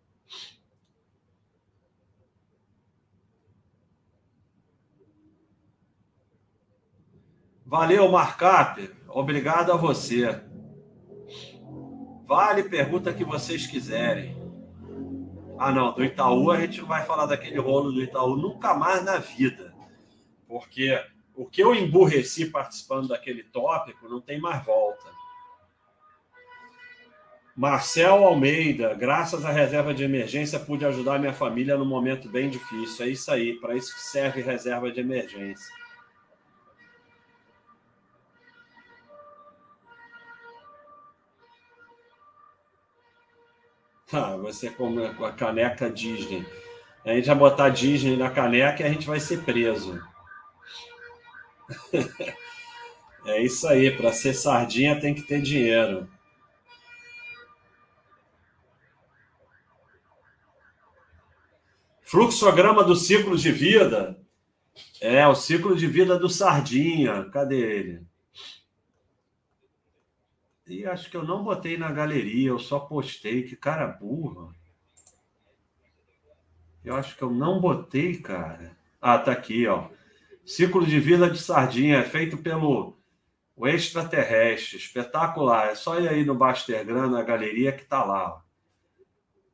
Valeu, Marcap. Obrigado a você. Vale pergunta que vocês quiserem. Ah, não, do Itaú a gente não vai falar daquele rolo do Itaú nunca mais na vida. Porque o que eu emburreci participando daquele tópico não tem mais volta. Marcel Almeida, graças à reserva de emergência, pude ajudar minha família num momento bem difícil. É isso aí, para isso que serve reserva de emergência. Ah, você com a caneca Disney. A gente vai botar Disney na caneca e a gente vai ser preso. é isso aí, para ser sardinha tem que ter dinheiro. Fluxograma do ciclo de vida. É, o ciclo de vida do sardinha. Cadê ele? E acho que eu não botei na galeria, eu só postei. Que cara burro. Eu acho que eu não botei, cara. Ah, tá aqui, ó. Ciclo de vida de sardinha, é feito pelo o extraterrestre. Espetacular. É só ir aí no Bastergram, na galeria, que tá lá. Ó.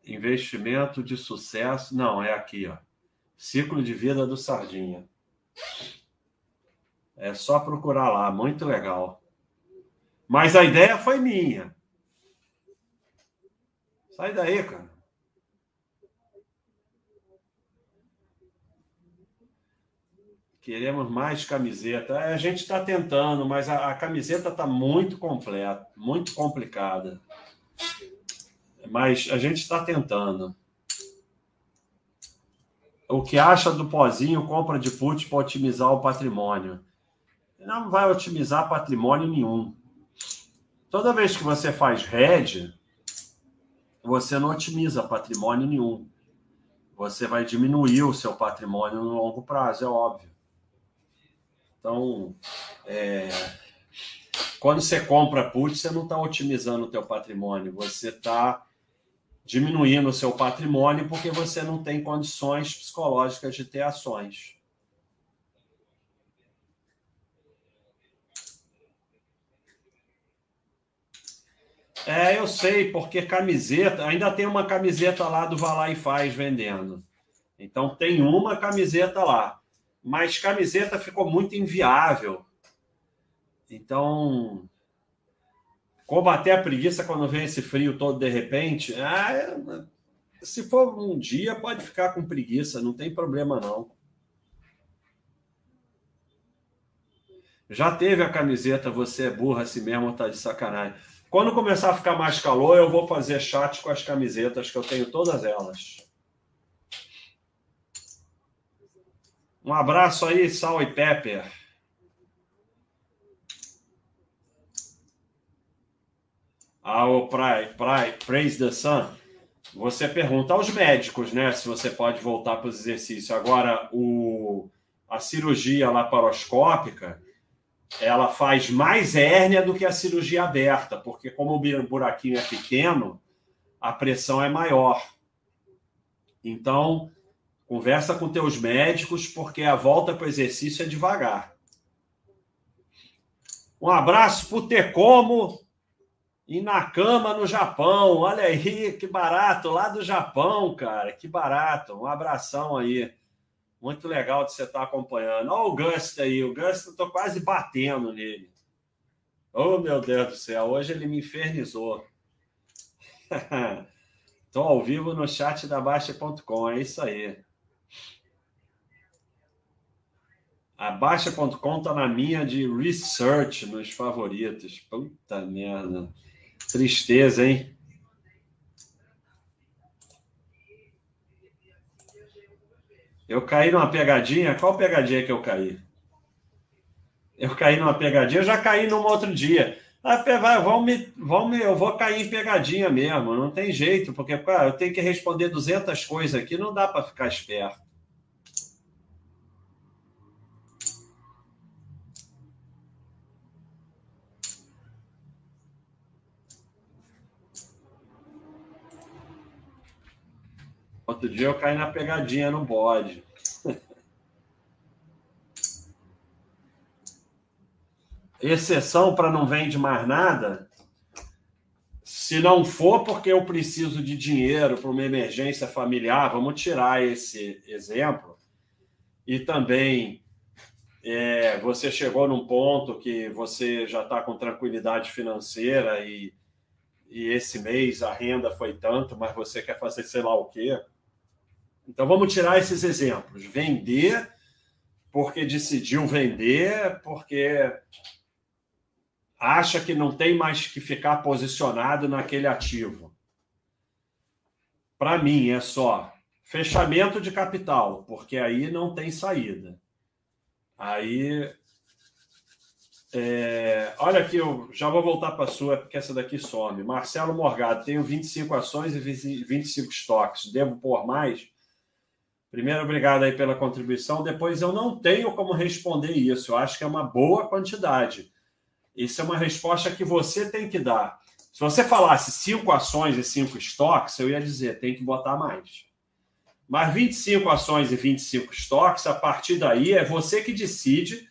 Investimento de sucesso. Não, é aqui, ó. Ciclo de vida do sardinha. É só procurar lá, muito legal. Mas a ideia foi minha. Sai daí, cara. Queremos mais camiseta. A gente está tentando, mas a, a camiseta está muito completa, muito complicada. Mas a gente está tentando. O que acha do pozinho compra de put para otimizar o patrimônio? Não vai otimizar patrimônio nenhum. Toda vez que você faz hedge, você não otimiza patrimônio nenhum. Você vai diminuir o seu patrimônio no longo prazo, é óbvio. Então, é... quando você compra put, você não está otimizando o teu patrimônio, você está diminuindo o seu patrimônio porque você não tem condições psicológicas de ter ações. É, eu sei, porque camiseta, ainda tem uma camiseta lá do Vai lá e faz vendendo. Então tem uma camiseta lá. Mas camiseta ficou muito inviável. Então, combater a preguiça quando vem esse frio todo de repente, ah, se for um dia, pode ficar com preguiça, não tem problema não. Já teve a camiseta, você é burra assim mesmo, tá de sacanagem. Quando começar a ficar mais calor, eu vou fazer chat com as camisetas, que eu tenho todas elas. Um abraço aí, Sal e Pepper. Ah, o Pray, Pray, Praise the Sun. Você pergunta aos médicos, né, se você pode voltar para os exercícios. Agora, o, a cirurgia laparoscópica, ela faz mais hérnia do que a cirurgia aberta, porque como o buraquinho é pequeno, a pressão é maior. Então, Conversa com teus médicos, porque a volta para o exercício é devagar. Um abraço para o Tecomo e na cama no Japão. Olha aí, que barato, lá do Japão, cara. Que barato. Um abração aí. Muito legal de você estar acompanhando. Olha o Gust aí. O Gust, eu tô quase batendo nele. Oh, meu Deus do céu. Hoje ele me infernizou. Estou ao vivo no chat da Baixa.com. É isso aí. A Baixa.com tá na minha de research nos favoritos. Puta merda. Tristeza, hein? Eu caí numa pegadinha. Qual pegadinha que eu caí? Eu caí numa pegadinha. Eu já caí num outro dia. Ah, vão me, vão me, eu vou cair em pegadinha mesmo. Não tem jeito, porque cara, eu tenho que responder 200 coisas aqui. Não dá para ficar esperto. Outro dia eu caí na pegadinha no bode. Exceção para não vende mais nada. Se não for porque eu preciso de dinheiro para uma emergência familiar, vamos tirar esse exemplo. E também é, você chegou num ponto que você já está com tranquilidade financeira e, e esse mês a renda foi tanto, mas você quer fazer sei lá o quê então vamos tirar esses exemplos. Vender porque decidiu vender, porque acha que não tem mais que ficar posicionado naquele ativo. Para mim é só fechamento de capital, porque aí não tem saída. Aí é, olha aqui, eu já vou voltar para a sua, porque essa daqui some. Marcelo Morgado, tenho 25 ações e 25 estoques. Devo pôr mais? Primeiro, obrigado aí pela contribuição. Depois, eu não tenho como responder isso. Eu acho que é uma boa quantidade. Isso é uma resposta que você tem que dar. Se você falasse cinco ações e cinco estoques, eu ia dizer, tem que botar mais. Mas 25 ações e 25 estoques, a partir daí é você que decide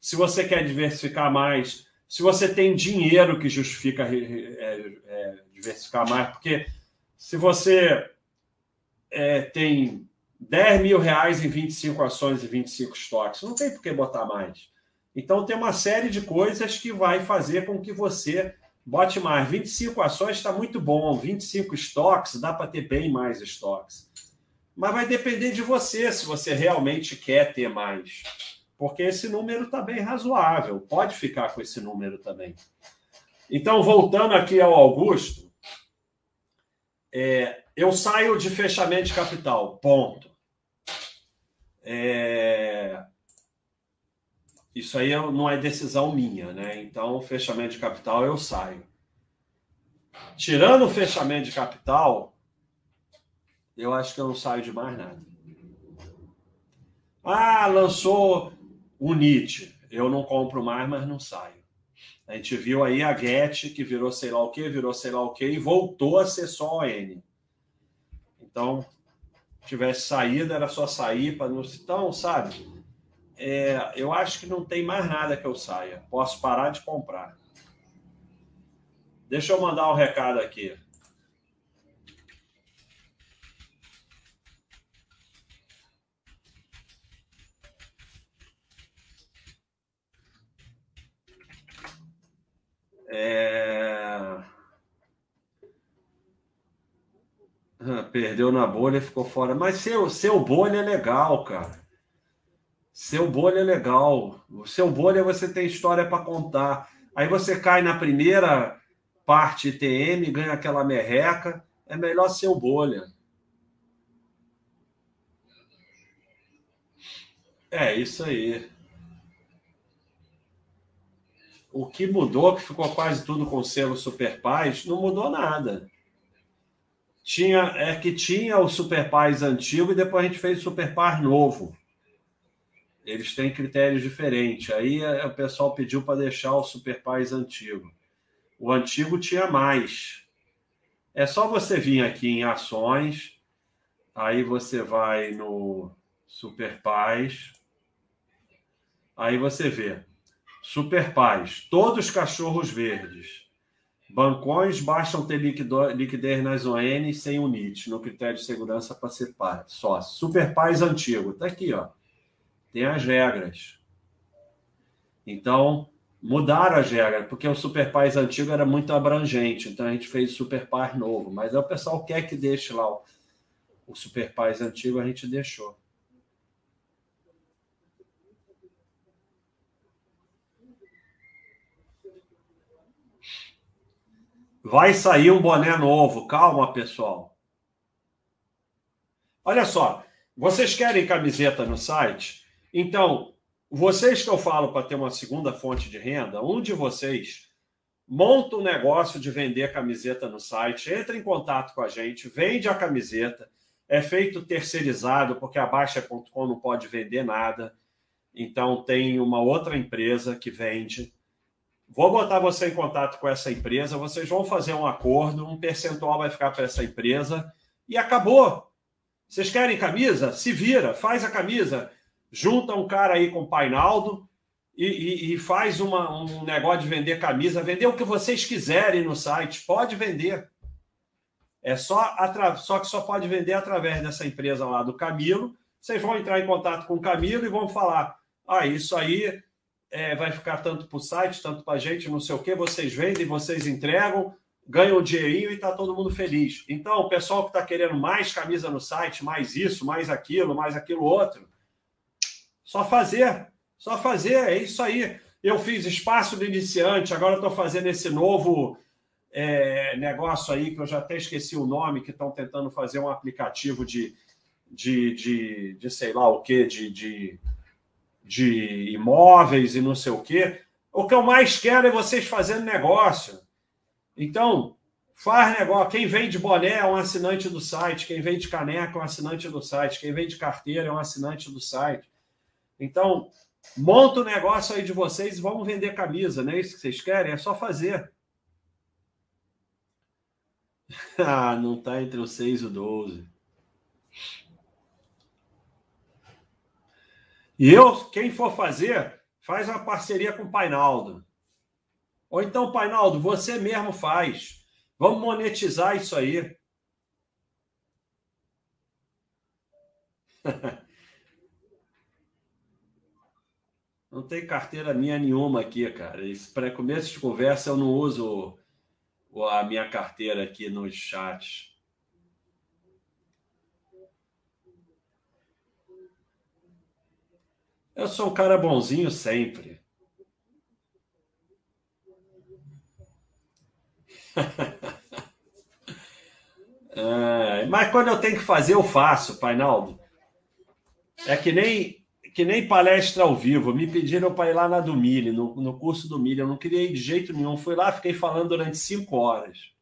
se você quer diversificar mais, se você tem dinheiro que justifica é, é, diversificar mais, porque se você é, tem 10 mil reais em 25 ações e 25 estoques. Não tem por que botar mais. Então, tem uma série de coisas que vai fazer com que você bote mais. 25 ações está muito bom, 25 estoques, dá para ter bem mais estoques. Mas vai depender de você se você realmente quer ter mais. Porque esse número está bem razoável. Pode ficar com esse número também. Então, voltando aqui ao Augusto, é, eu saio de fechamento de capital, ponto. É... Isso aí não é decisão minha, né? Então, fechamento de capital eu saio. Tirando o fechamento de capital, eu acho que eu não saio de mais nada. Ah, lançou o NIT. Eu não compro mais, mas não saio. A gente viu aí a Get, que virou sei lá o que, virou sei lá o que, e voltou a ser só ON. Então, tivesse saída, era só sair para não. Então, sabe? É, eu acho que não tem mais nada que eu saia. Posso parar de comprar. Deixa eu mandar um recado aqui. É... Perdeu na bolha ficou fora. Mas seu, seu bolha é legal, cara. Seu bolha é legal. O seu bolha você tem história para contar. Aí você cai na primeira parte ITM, ganha aquela merreca. É melhor seu bolha. É isso aí. O que mudou, que ficou quase tudo com selo Super Paz, não mudou nada. Tinha, é que tinha o Super antigo e depois a gente fez o Super novo. Eles têm critérios diferentes. Aí é, o pessoal pediu para deixar o Super antigo. O antigo tinha mais. É só você vir aqui em ações Aí você vai no Super Paz. Aí você vê Super todos cachorros verdes. Bancões bastam ter liquidez nas ON sem o NIT, no critério de segurança para ser sócio. Super Paz antigo, tá aqui, ó. Tem as regras. Então, mudaram as regras, porque o Super Paz antigo era muito abrangente, então a gente fez o Super Paz novo. Mas aí o pessoal quer que deixe lá o, o Super Paz antigo, a gente deixou. Vai sair um boné novo. Calma, pessoal. Olha só. Vocês querem camiseta no site? Então, vocês que eu falo para ter uma segunda fonte de renda, um de vocês monta um negócio de vender camiseta no site, entra em contato com a gente, vende a camiseta, é feito terceirizado, porque a Baixa.com não pode vender nada. Então tem uma outra empresa que vende. Vou botar você em contato com essa empresa, vocês vão fazer um acordo, um percentual vai ficar para essa empresa e acabou. Vocês querem camisa? Se vira, faz a camisa, junta um cara aí com o Painaldo e, e, e faz uma, um negócio de vender camisa, vender o que vocês quiserem no site, pode vender. É só, só que só pode vender através dessa empresa lá do Camilo. Vocês vão entrar em contato com o Camilo e vão falar: ah, isso aí é, vai ficar tanto para o site, tanto para a gente, não sei o que, vocês vendem, vocês entregam, ganham o dinheirinho e está todo mundo feliz. Então, o pessoal que está querendo mais camisa no site, mais isso, mais aquilo, mais aquilo outro, só fazer, só fazer, é isso aí. Eu fiz espaço do iniciante, agora estou fazendo esse novo é, negócio aí, que eu já até esqueci o nome, que estão tentando fazer um aplicativo de, de, de, de sei lá o que, de, de de imóveis e não sei o quê. O que eu mais quero é vocês fazendo negócio. Então, faz negócio. Quem vende boné é um assinante do site. Quem vende caneca é um assinante do site. Quem vende carteira é um assinante do site. Então, monta o negócio aí de vocês e vamos vender camisa, não é isso que vocês querem? É só fazer. ah, não está entre o 6 e o 12. E eu, quem for fazer, faz uma parceria com o Painaldo. Ou então, Painaldo, você mesmo faz. Vamos monetizar isso aí. Não tem carteira minha nenhuma aqui, cara. Para começo de conversa, eu não uso a minha carteira aqui nos chats. Eu sou um cara bonzinho sempre. é, mas quando eu tenho que fazer, eu faço, Painaldo. É que nem que nem palestra ao vivo. Me pediram para ir lá na do Mille, no, no curso do Mille. Eu não queria ir de jeito nenhum. Fui lá, fiquei falando durante cinco horas.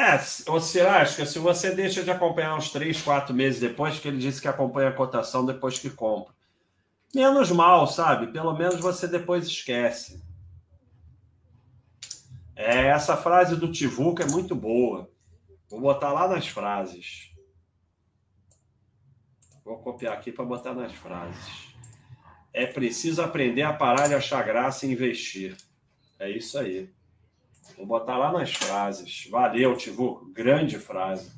É, acha que se você deixa de acompanhar uns três, quatro meses depois, que ele disse que acompanha a cotação depois que compra. Menos mal, sabe? Pelo menos você depois esquece. É, essa frase do Tivuca é muito boa. Vou botar lá nas frases. Vou copiar aqui para botar nas frases. É preciso aprender a parar de achar graça e investir. É isso aí. Vou botar lá nas frases. Valeu, Tivu. Grande frase.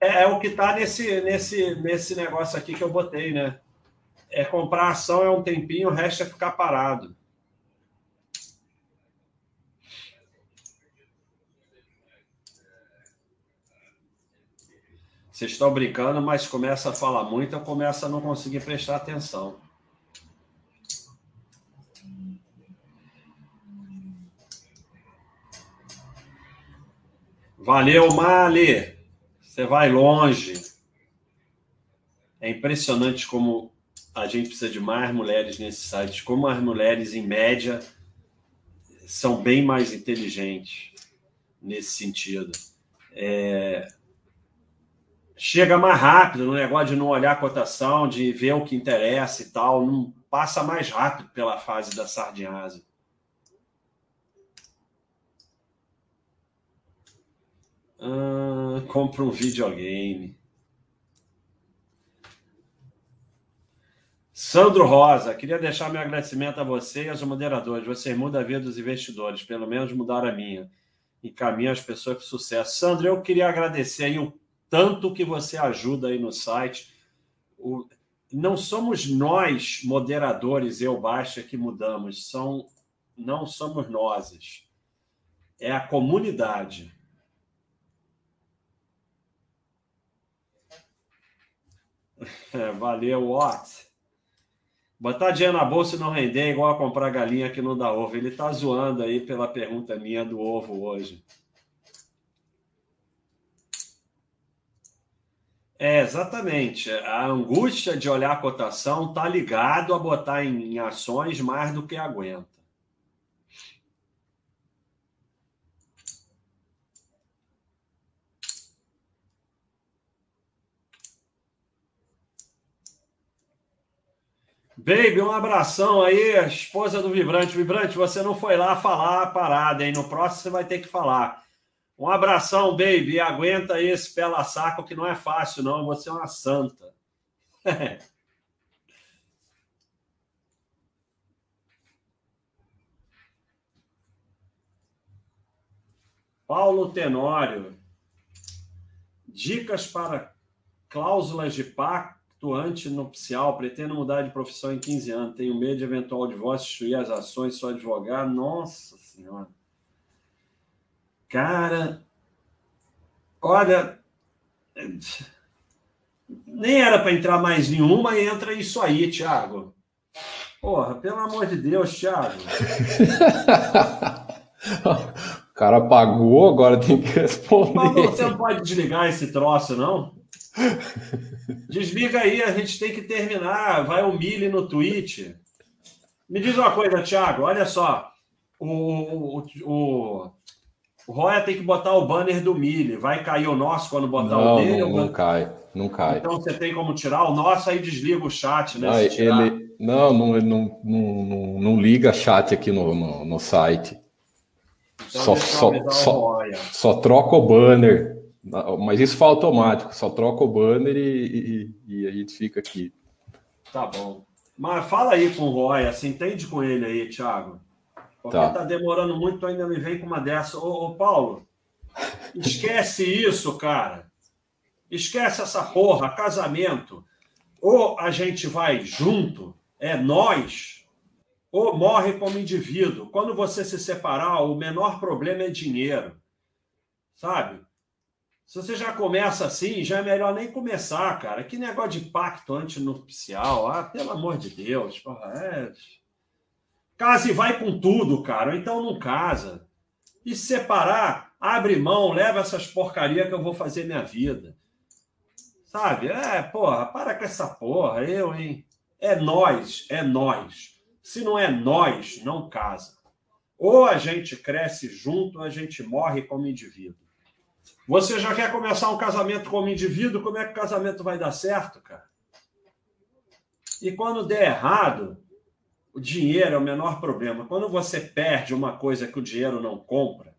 É, é o que está nesse, nesse, nesse negócio aqui que eu botei, né? É comprar ação é um tempinho, o resto é ficar parado. Vocês estão brincando, mas começa a falar muito, eu começo a não conseguir prestar atenção. Valeu, Mali. Você vai longe. É impressionante como a gente precisa de mais mulheres nesse site, como as mulheres, em média, são bem mais inteligentes nesse sentido. É... chega mais rápido no negócio de não olhar a cotação, de ver o que interessa e tal, não passa mais rápido pela fase da sardinhase. Ah, compra um videogame. Sandro Rosa, queria deixar meu agradecimento a você e aos moderadores. Você muda a vida dos investidores, pelo menos mudar a minha. Encaminha as pessoas para sucesso. Sandro, eu queria agradecer aí o tanto que você ajuda aí no site. O, não somos nós, moderadores, eu, Baixa, que mudamos, são, não somos nós. É a comunidade. Valeu, Watts. Botar dinheiro na bolsa e não render é igual a comprar galinha que não dá ovo. Ele tá zoando aí pela pergunta minha do ovo hoje. É, exatamente. A angústia de olhar a cotação está ligado a botar em, em ações mais do que aguenta. Baby, um abração aí, esposa do Vibrante. Vibrante, você não foi lá falar a parada, hein? No próximo você vai ter que falar. Um abração, baby. Aguenta esse pela saco que não é fácil, não. Você é uma santa. Paulo Tenório. Dicas para cláusulas de pacto antinupcial. Pretendo mudar de profissão em 15 anos. Tenho medo de eventual divórcio, destruir as ações, sou advogado. Nossa Senhora. Cara, olha, nem era para entrar mais nenhuma entra isso aí, Thiago. Porra, pelo amor de Deus, Thiago. o cara pagou, agora tem que responder. Mas você não pode desligar esse troço, não? Desliga aí, a gente tem que terminar. Vai o Mili no tweet. Me diz uma coisa, Thiago, olha só. O, o, o, o Roya tem que botar o banner do Mille. Vai cair o nosso quando botar não, o dele? Não, não cai, não cai. Então você tem como tirar o nosso, aí desliga o chat, né? Não, ele, não, não, não, não, não, liga chat aqui no, no, no site. Então, só, só, só, só, troca o banner. Mas isso foi automático, só troca o banner e, e, e a gente fica aqui. Tá bom. Mas fala aí com o Roya, se entende com ele aí, Thiago. Porque tá. tá demorando muito, ainda me vem com uma dessa. Ô, ô, Paulo, esquece isso, cara. Esquece essa porra, casamento. Ou a gente vai junto, é nós, ou morre como indivíduo. Quando você se separar, o menor problema é dinheiro. Sabe? Se você já começa assim, já é melhor nem começar, cara. Que negócio de pacto antinupcial. Ah, pelo amor de Deus. É Casa e vai com tudo, cara. Ou então não casa. E separar, abre mão, leva essas porcarias que eu vou fazer minha vida. Sabe? É, porra, para com essa porra, eu, hein? É nós, é nós. Se não é nós, não casa. Ou a gente cresce junto, ou a gente morre como indivíduo. Você já quer começar um casamento como indivíduo? Como é que o casamento vai dar certo, cara? E quando der errado, o dinheiro é o menor problema. Quando você perde uma coisa que o dinheiro não compra,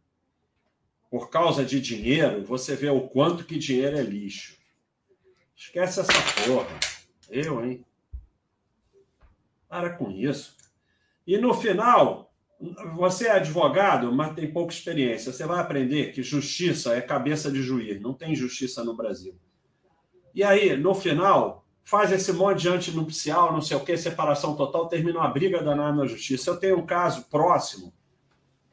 por causa de dinheiro, você vê o quanto que dinheiro é lixo. Esquece essa porra. Eu, hein? Para com isso. E no final, você é advogado, mas tem pouca experiência. Você vai aprender que justiça é cabeça de juiz. Não tem justiça no Brasil. E aí, no final, faz esse monte de antinupcial, não sei o que, separação total, termina uma briga danada na justiça. Eu tenho um caso próximo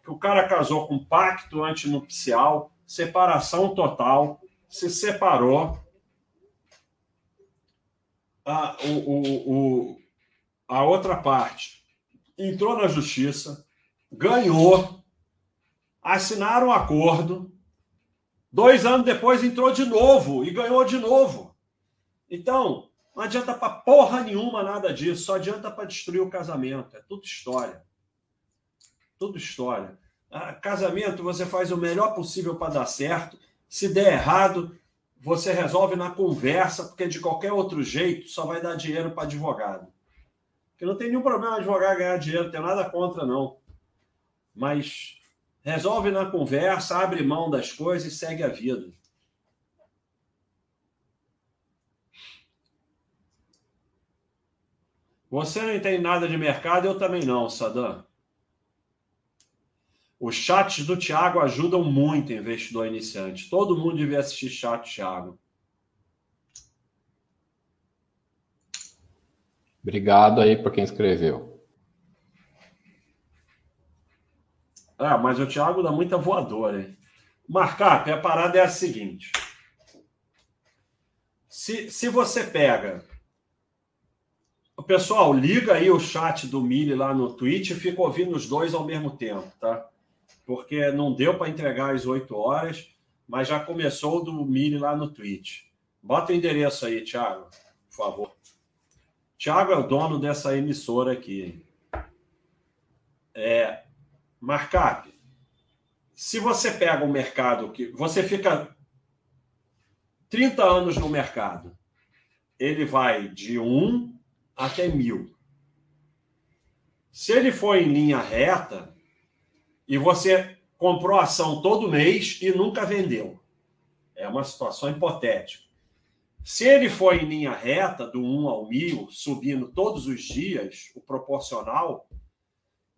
que o cara casou com pacto antinupcial, separação total, se separou. A, o, o, o, a outra parte entrou na justiça, ganhou, assinaram um acordo. Dois anos depois entrou de novo e ganhou de novo. Então, não adianta para porra nenhuma nada disso, só adianta para destruir o casamento. É tudo história. Tudo história. Ah, casamento você faz o melhor possível para dar certo. Se der errado, você resolve na conversa, porque de qualquer outro jeito só vai dar dinheiro para advogado. Porque não tem nenhum problema advogado ganhar dinheiro, não tem nada contra, não. Mas resolve na conversa, abre mão das coisas e segue a vida. Você não entende nada de mercado, eu também não, Sadam. Os chats do Thiago ajudam muito investidor iniciante. Todo mundo devia assistir chat, Thiago. Obrigado aí para quem escreveu. Ah, mas o Thiago dá muita voadora, hein? Marcap, a parada é a seguinte. Se, se você pega o pessoal, liga aí o chat do Mili lá no Twitch e fica ouvindo os dois ao mesmo tempo, tá? Porque não deu para entregar às 8 horas, mas já começou o do Mili lá no Twitch. Bota o endereço aí, Thiago, por favor. Thiago é o dono dessa emissora aqui. É, Markup, se você pega um mercado que você fica 30 anos no mercado, ele vai de 1 até mil. Se ele for em linha reta e você comprou ação todo mês e nunca vendeu, é uma situação hipotética. Se ele for em linha reta, do 1 ao 1000, subindo todos os dias, o proporcional,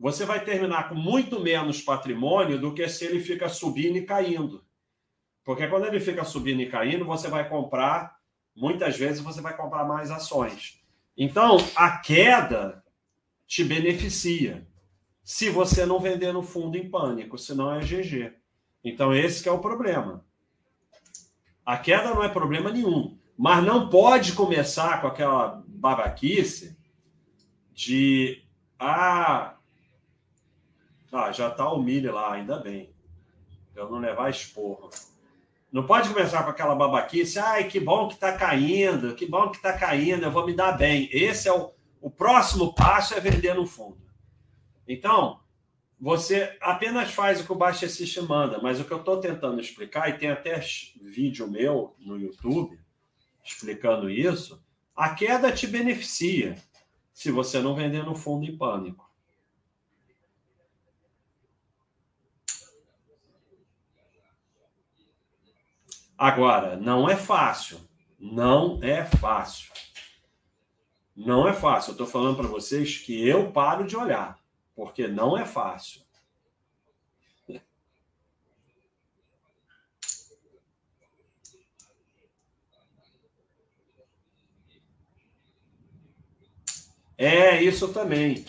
você vai terminar com muito menos patrimônio do que se ele fica subindo e caindo. Porque quando ele fica subindo e caindo, você vai comprar, muitas vezes você vai comprar mais ações. Então, a queda te beneficia. Se você não vender no fundo em pânico, senão é GG. Então, esse é o problema. A queda não é problema nenhum. Mas não pode começar com aquela babaquice de. Ah, ah já está o milho lá, ainda bem. Eu não levar esporro. Não pode começar com aquela babaquice, ai, que bom que está caindo, que bom que está caindo, eu vou me dar bem. Esse é o, o próximo passo é vender no fundo. Então, você apenas faz o que o Baixa System manda, mas o que eu estou tentando explicar, e tem até vídeo meu no YouTube explicando isso, a queda te beneficia se você não vender no fundo em pânico. Agora, não é fácil. Não é fácil. Não é fácil. Eu estou falando para vocês que eu paro de olhar, porque não é fácil. É isso também.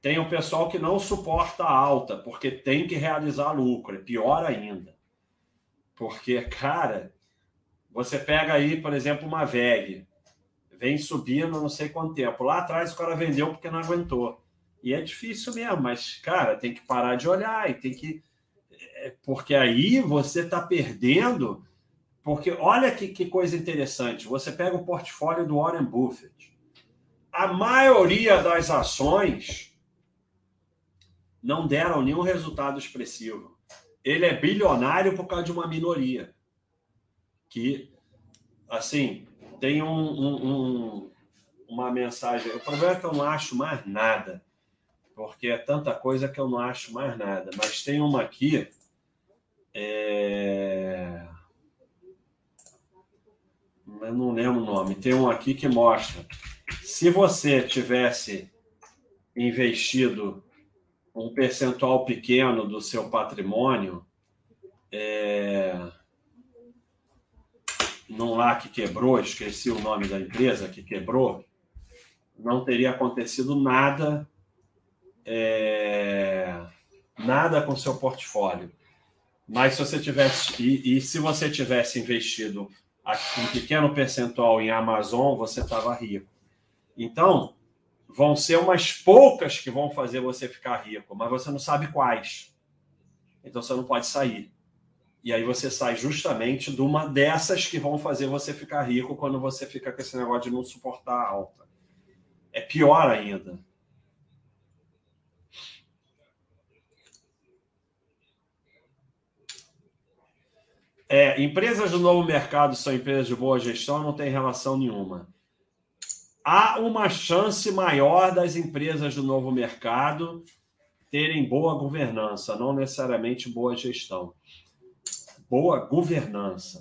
Tem o pessoal que não suporta a alta, porque tem que realizar lucro. É pior ainda. Porque, cara, você pega aí, por exemplo, uma VEG, vem subindo não sei quanto tempo. Lá atrás o cara vendeu porque não aguentou. E é difícil mesmo, mas, cara, tem que parar de olhar e tem que. É, porque aí você está perdendo. Porque olha que, que coisa interessante. Você pega o portfólio do Warren Buffett. A maioria das ações não deram nenhum resultado expressivo ele é bilionário por causa de uma minoria. Que, assim, tem um, um, um, uma mensagem. O problema é que eu não acho mais nada, porque é tanta coisa que eu não acho mais nada. Mas tem uma aqui. É... Eu não lembro o nome. Tem um aqui que mostra. Se você tivesse investido um percentual pequeno do seu patrimônio é, lá que quebrou, esqueci o nome da empresa que quebrou, não teria acontecido nada, é, nada com seu portfólio. Mas se você tivesse e, e se você tivesse investido um pequeno percentual em Amazon, você estava rico. Então, vão ser umas poucas que vão fazer você ficar rico, mas você não sabe quais. Então você não pode sair. E aí você sai justamente de uma dessas que vão fazer você ficar rico quando você fica com esse negócio de não suportar a alta. É pior ainda. É, empresas do novo mercado são empresas de boa gestão, não tem relação nenhuma. Há uma chance maior das empresas do novo mercado terem boa governança, não necessariamente boa gestão. Boa governança,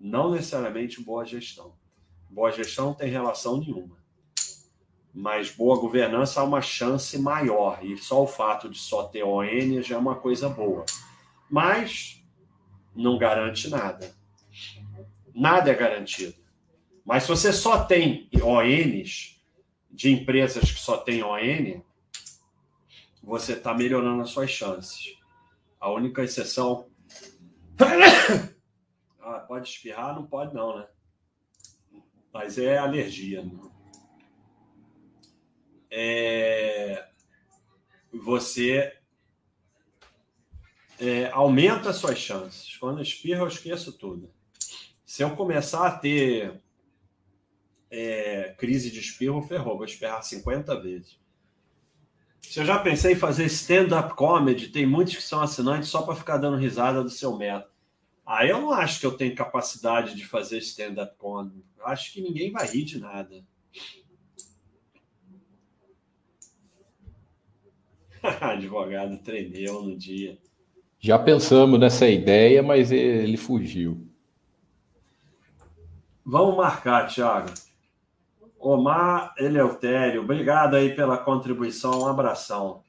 não necessariamente boa gestão. Boa gestão não tem relação nenhuma. Mas boa governança há uma chance maior, e só o fato de só ter ON já é uma coisa boa. Mas não garante nada. Nada é garantido. Mas se você só tem ONs de empresas que só têm ON, você está melhorando as suas chances. A única exceção. Ah, pode espirrar? Não pode, não, né? Mas é alergia. Né? É... Você é, aumenta as suas chances. Quando espirra, eu esqueço tudo. Se eu começar a ter é, crise de espirro, ferrou, vou espirrar 50 vezes. Se eu já pensei em fazer stand-up comedy, tem muitos que são assinantes só para ficar dando risada do seu método. Aí eu não acho que eu tenho capacidade de fazer stand-up comedy. Acho que ninguém vai rir de nada. Advogado tremeu no dia. Já pensamos nessa ideia, mas ele fugiu. Vamos marcar, Thiago. Omar Eleutério, obrigado aí pela contribuição, um abração.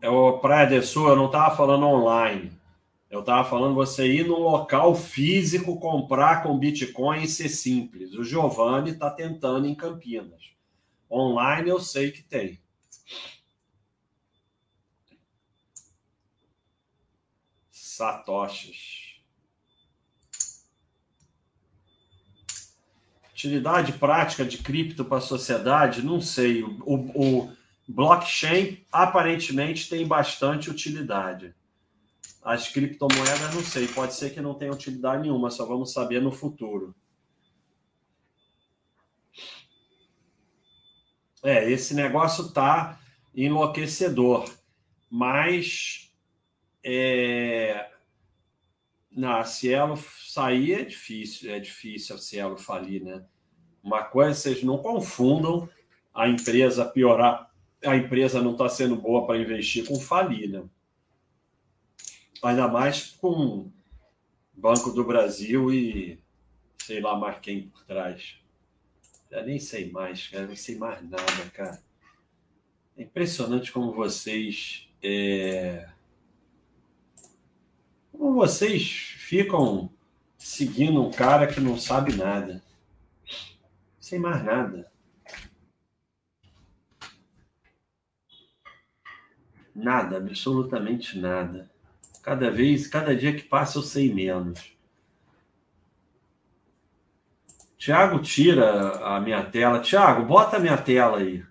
É o Praia de Sul, eu não estava falando online. Eu estava falando você ir num local físico comprar com Bitcoin e ser simples. O Giovanni está tentando em Campinas. Online eu sei que tem. Satoshis. Utilidade prática de cripto para a sociedade? Não sei. O, o, Blockchain aparentemente tem bastante utilidade. As criptomoedas, não sei, pode ser que não tenha utilidade nenhuma, só vamos saber no futuro. É, esse negócio tá enlouquecedor, mas é, na Cielo sair é difícil, é difícil a Cielo falir, né? Uma coisa, vocês não confundam a empresa piorar a empresa não está sendo boa para investir com falir, né? Ainda mais com Banco do Brasil e sei lá mais quem por trás. Já nem sei mais, cara, nem sei mais nada, cara. É impressionante como vocês. É... Como vocês ficam seguindo um cara que não sabe nada. Sem mais nada. Nada, absolutamente nada. Cada vez, cada dia que passa, eu sei menos. Tiago, tira a minha tela. Tiago, bota a minha tela aí.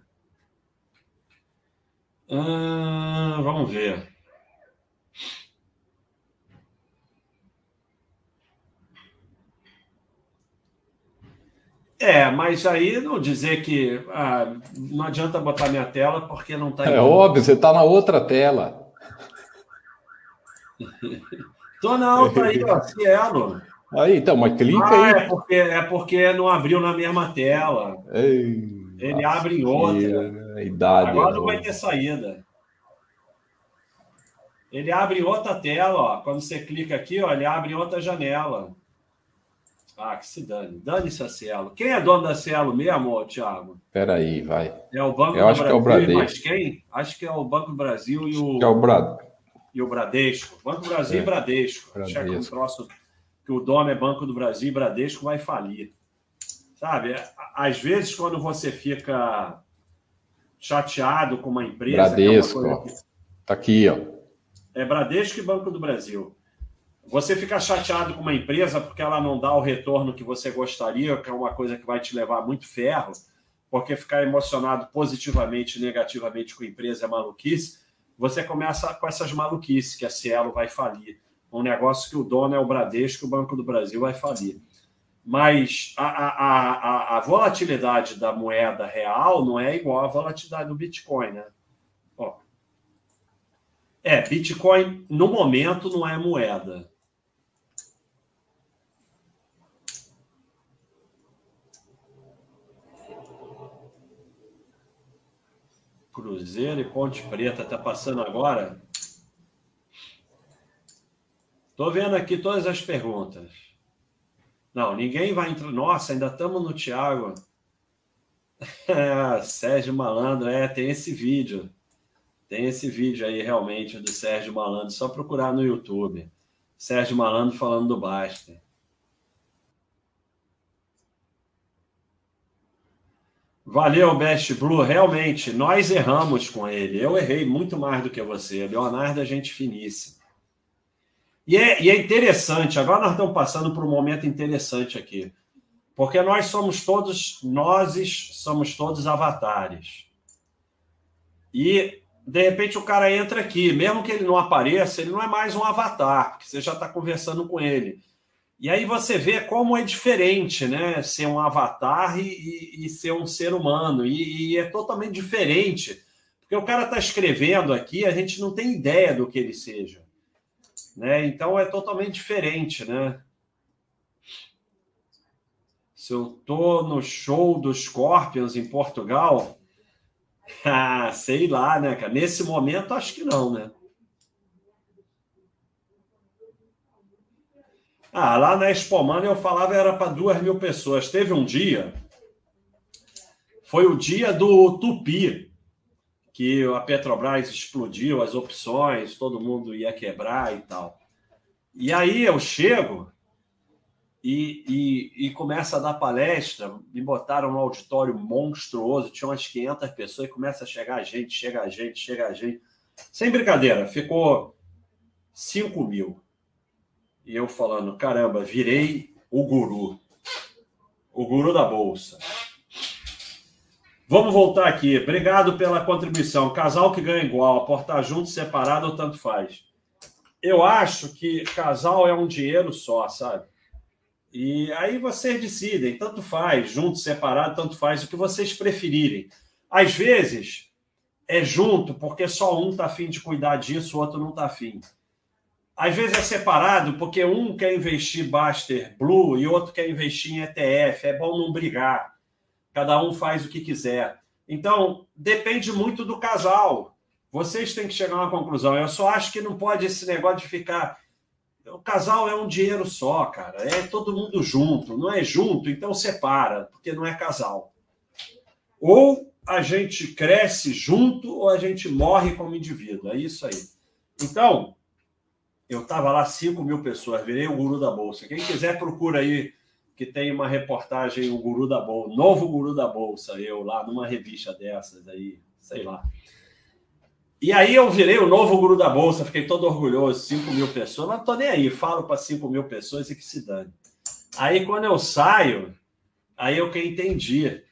Hum, vamos ver. É, mas aí não dizer que ah, não adianta botar minha tela porque não está. É óbvio, você está na outra tela. Tô não, tá aí, ó, Cielo. Aí, então, mas clica ah, aí. É porque, é porque não abriu na mesma tela. Ei, Ele abre em outra. Idade Agora não vai ter saída. Ele abre outra tela, ó. Quando você clica aqui, ó, ele abre outra janela. Ah, que se dane. Dane-se a Cielo. Quem é dono da Cielo mesmo, Thiago? Peraí, vai. É o Banco Eu acho Brasil. que é o Bradesco. Mas quem? Acho que é o Banco Brasil e o, Que é o Brad. E o Bradesco. Banco do Brasil É. e Bradesco. Que é um Bradesco. troço que o dono é Banco do Brasil e Bradesco vai falir. Sabe? É, Às vezes, quando você fica chateado com uma empresa. que é uma Bradesco, que- Tá aqui, ó. É Bradesco e Banco do Brasil. Você fica chateado com uma empresa porque ela não dá o retorno que você gostaria, que é uma coisa que vai te levar muito ferro, porque ficar emocionado positivamente e negativamente com a empresa é maluquice. Você começa com essas maluquices, que a Cielo vai falir. um negócio que o dono é o Bradesco, o Banco do Brasil vai falir. Mas a, a, a, a volatilidade da moeda real não é igual à volatilidade do Bitcoin, né? Ó. É, Bitcoin no momento não é moeda. Cruzeiro e Ponte Preta tá passando agora. Tô vendo aqui todas as perguntas. Não, ninguém vai entrar. Nossa, ainda estamos no Thiago. Sérgio Malandro, é, tem esse vídeo. Tem esse vídeo aí realmente do Sérgio Malandro, só procurar no YouTube. Sérgio Malandro falando do Baster. Valeu, Best Blue. Realmente, nós erramos com ele. Eu errei muito mais do que você. Leonardo é gente finíssima. E é, e é interessante, agora nós estamos passando por um momento interessante aqui. Porque nós somos todos, nós somos todos avatares. E, de repente, o cara entra aqui, mesmo que ele não apareça, ele não é mais um avatar, porque você já está conversando com ele. E aí você vê como é diferente, né? Ser um avatar e, e, ser um ser humano. E, e, é totalmente diferente. Porque o cara está escrevendo aqui, a gente não tem ideia do que ele seja. Né? Então é totalmente diferente, né? Se eu tô no show dos Scorpions em Portugal, ah, sei lá, né, cara? Nesse momento, acho que não, né? Ah, lá na Expomania eu falava era para duas mil pessoas. Teve um dia, foi o dia do Tupi, que a Petrobras explodiu, as opções, todo mundo ia quebrar e tal. E aí eu chego e, e, e começa a dar palestra, me botaram no auditório monstruoso, tinha umas 500 pessoas e começa a chegar gente, chega gente, chega gente. Sem brincadeira, ficou 5 mil. E eu falando, caramba, virei o guru. O guru da bolsa. Vamos voltar aqui. Obrigado pela contribuição. Casal que ganha igual, aportar junto, separado ou tanto faz. Eu acho que casal é um dinheiro só, sabe? E aí vocês decidem, tanto faz, junto, separado, tanto faz, o que vocês preferirem. Às vezes é junto, porque só um está afim de cuidar disso, o outro não está afim. Às vezes é separado porque um quer investir Baster Blue e outro quer investir em ETF. É bom não brigar. Cada um faz o que quiser. Então, depende muito do casal. Vocês têm que chegar a uma conclusão. Eu só acho que não pode esse negócio de ficar. O casal é um dinheiro só, cara. É todo mundo junto. Não é junto, então separa, porque não é casal. Ou a gente cresce junto ou a gente morre como indivíduo. É isso aí. Então, eu estava lá 5 mil pessoas, virei o guru da Bolsa. Quem quiser, procura aí, que tem uma reportagem, o Guru da Bolsa, novo Guru da Bolsa, eu lá numa revista dessas aí, sei lá. E aí eu virei o novo Guru da Bolsa, fiquei todo orgulhoso, 5 mil pessoas, não estou nem aí, falo para 5 mil pessoas e que se dane. Aí quando eu saio, aí eu que entendi.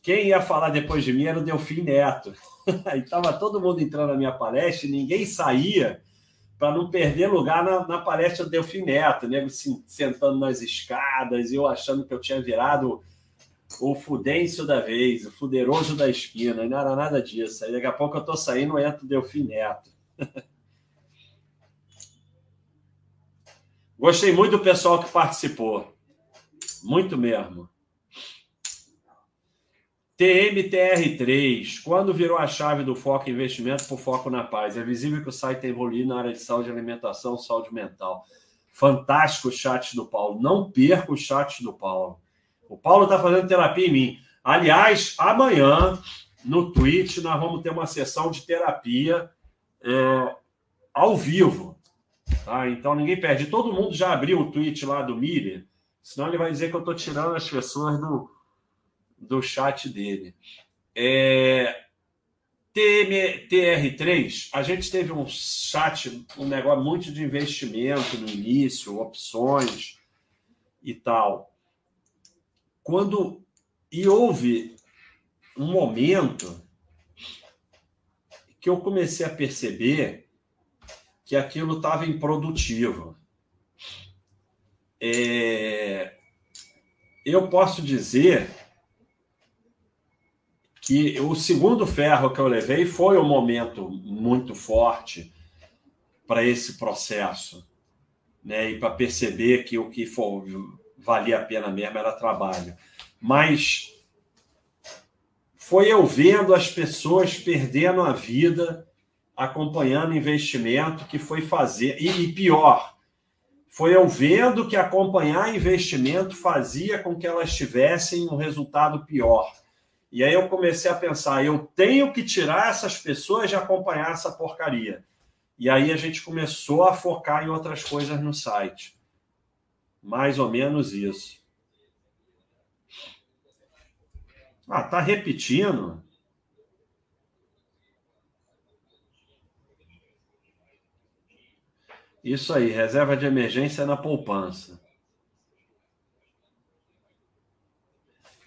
Quem ia falar depois de mim era o Delfim Neto. Aí estava todo mundo entrando na minha palestra ninguém saía para não perder lugar na, na palestra do Delfim Neto, assim, sentando nas escadas, eu achando que eu tinha virado o fudêncio da vez, o fuderoso da esquina, e não era nada disso. Aí daqui a pouco eu estou saindo e entro o Delfim Neto. Gostei muito do pessoal que participou. Muito mesmo. TMTR3, quando virou a chave do foco em investimento para o foco na paz? É visível que o site tem evoluído na área de saúde, alimentação, saúde mental. Fantástico o chat do Paulo. Não perca o chat do Paulo. O Paulo está fazendo terapia em mim. Aliás, amanhã, no Twitch, nós vamos ter uma sessão de terapia é, ao vivo. Tá? Então ninguém perde. Todo mundo já abriu o tweet lá do Miller, senão ele vai dizer que eu estou tirando as pessoas do do chat dele. É, TR3, a gente teve um chat, um negócio muito de investimento no início, opções e tal. Quando e houve um momento que eu comecei a perceber que aquilo estava improdutivo. É... Eu posso dizer que o segundo ferro que eu levei foi um momento muito forte para esse processo, né? E para perceber que o que for, valia a pena mesmo era trabalho. Mas foi eu vendo as pessoas perdendo a vida acompanhando investimento que foi fazer e, e pior, foi eu vendo que acompanhar investimento fazia com que elas tivessem um resultado pior. E aí eu comecei a pensar, eu tenho que tirar essas pessoas de acompanhar essa porcaria. E aí a gente começou a focar em outras coisas no site. Mais ou menos isso. Ah, tá repetindo? Isso aí, reserva de emergência na poupança.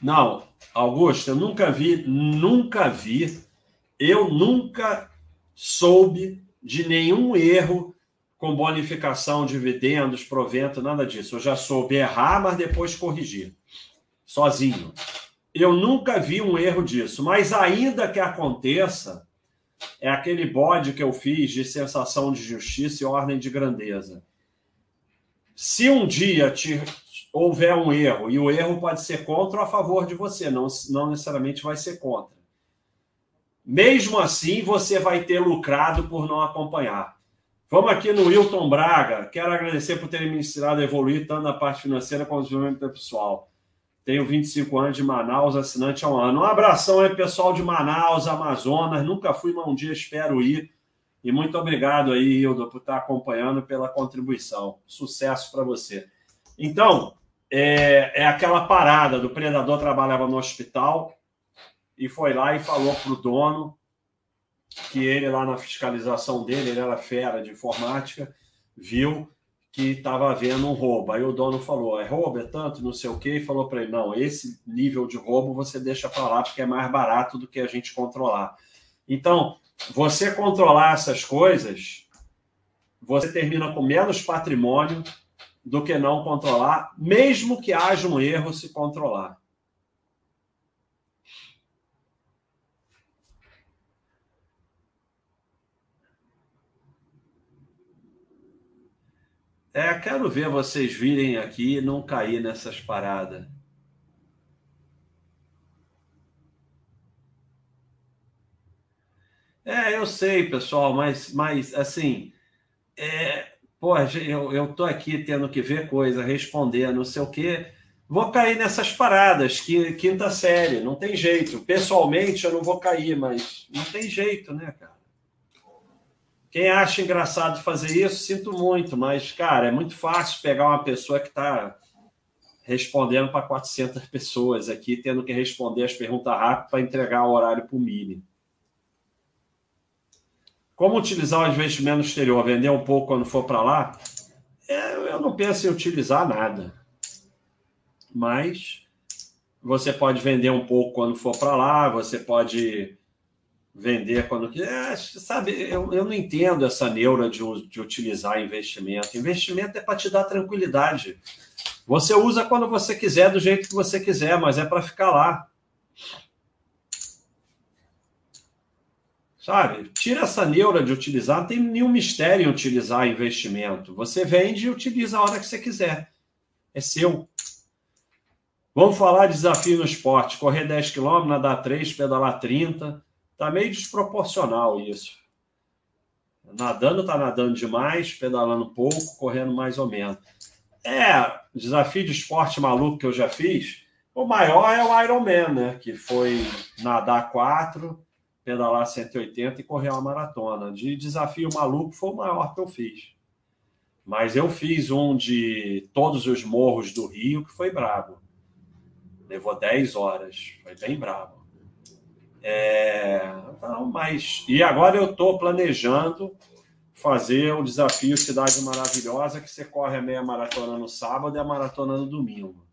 Não, Augusto, eu nunca vi, nunca vi, eu nunca soube de nenhum erro com bonificação, dividendos, provento, nada disso. Eu já soube errar, mas depois corrigir, sozinho. Eu nunca vi um erro disso, mas ainda que aconteça, é aquele bode que eu fiz de sensação de justiça e ordem de grandeza. Se um dia te, houver um erro, e o erro pode ser contra ou a favor de você, não, não necessariamente vai ser contra. Mesmo assim, você vai ter lucrado por não acompanhar. Vamos aqui no Wilton Braga. Quero agradecer por terem me ensinado a evoluir tanto na parte financeira quanto no desenvolvimento pessoal. Tenho 25 anos de Manaus, assinante há um ano. Um abração aí, pessoal de Manaus, Amazonas. Nunca fui, mas um dia espero ir. E muito obrigado aí, Hildo, por estar acompanhando pela contribuição. Sucesso para você. Então, é, é aquela parada do predador trabalhava no hospital e foi lá e falou para o dono que ele lá na fiscalização dele, ele era fera de informática, viu que estava havendo um roubo. Aí o dono falou: é roubo, é tanto, não sei o quê, e falou para ele: não, esse nível de roubo você deixa para lá porque é mais barato do que a gente controlar. Então, você controlar essas coisas, você termina com menos patrimônio, do que não controlar, mesmo que haja um erro se controlar. É, quero ver vocês virem aqui e não cair nessas paradas. É, eu sei, pessoal, mas, mas assim, é, pô, eu, eu tô aqui tendo que ver coisa, responder, não sei o quê. Vou cair nessas paradas, que, quinta série, não tem jeito. Pessoalmente, eu não vou cair, mas não tem jeito, né, cara? Quem acha engraçado fazer isso, sinto muito, mas, cara, é muito fácil pegar uma pessoa que está respondendo para 400 pessoas aqui, tendo que responder as perguntas rápidas para entregar o horário para o Mini. Como utilizar o investimento no exterior? Vender um pouco quando for para lá? É, eu não penso em utilizar nada. Mas você pode vender um pouco quando for para lá, você pode vender quando quiser. É, sabe, eu, eu não entendo essa neura de, de utilizar investimento. Investimento é para te dar tranquilidade. Você usa quando você quiser, do jeito que você quiser, mas é para ficar lá. Sabe? Tira essa neura de utilizar, não tem nenhum mistério em utilizar investimento. Você vende e utiliza a hora que você quiser. É seu. Vamos falar de desafio no esporte. Correr 10 km, nadar 3, pedalar 30. Tá meio desproporcional isso. Nadando tá nadando demais, pedalando pouco, correndo mais ou menos. É, desafio de esporte maluco que eu já fiz. O maior é o Ironman, né? Que foi nadar 4, pedalar 180 e correr uma maratona. De desafio maluco foi o maior que eu fiz. Mas eu fiz um de todos os morros do Rio que foi brabo. Levou 10 horas. Foi bem brabo. É, então, mas e agora eu estou planejando fazer o desafio Cidade Maravilhosa, que você corre a meia maratona no sábado e a maratona no domingo.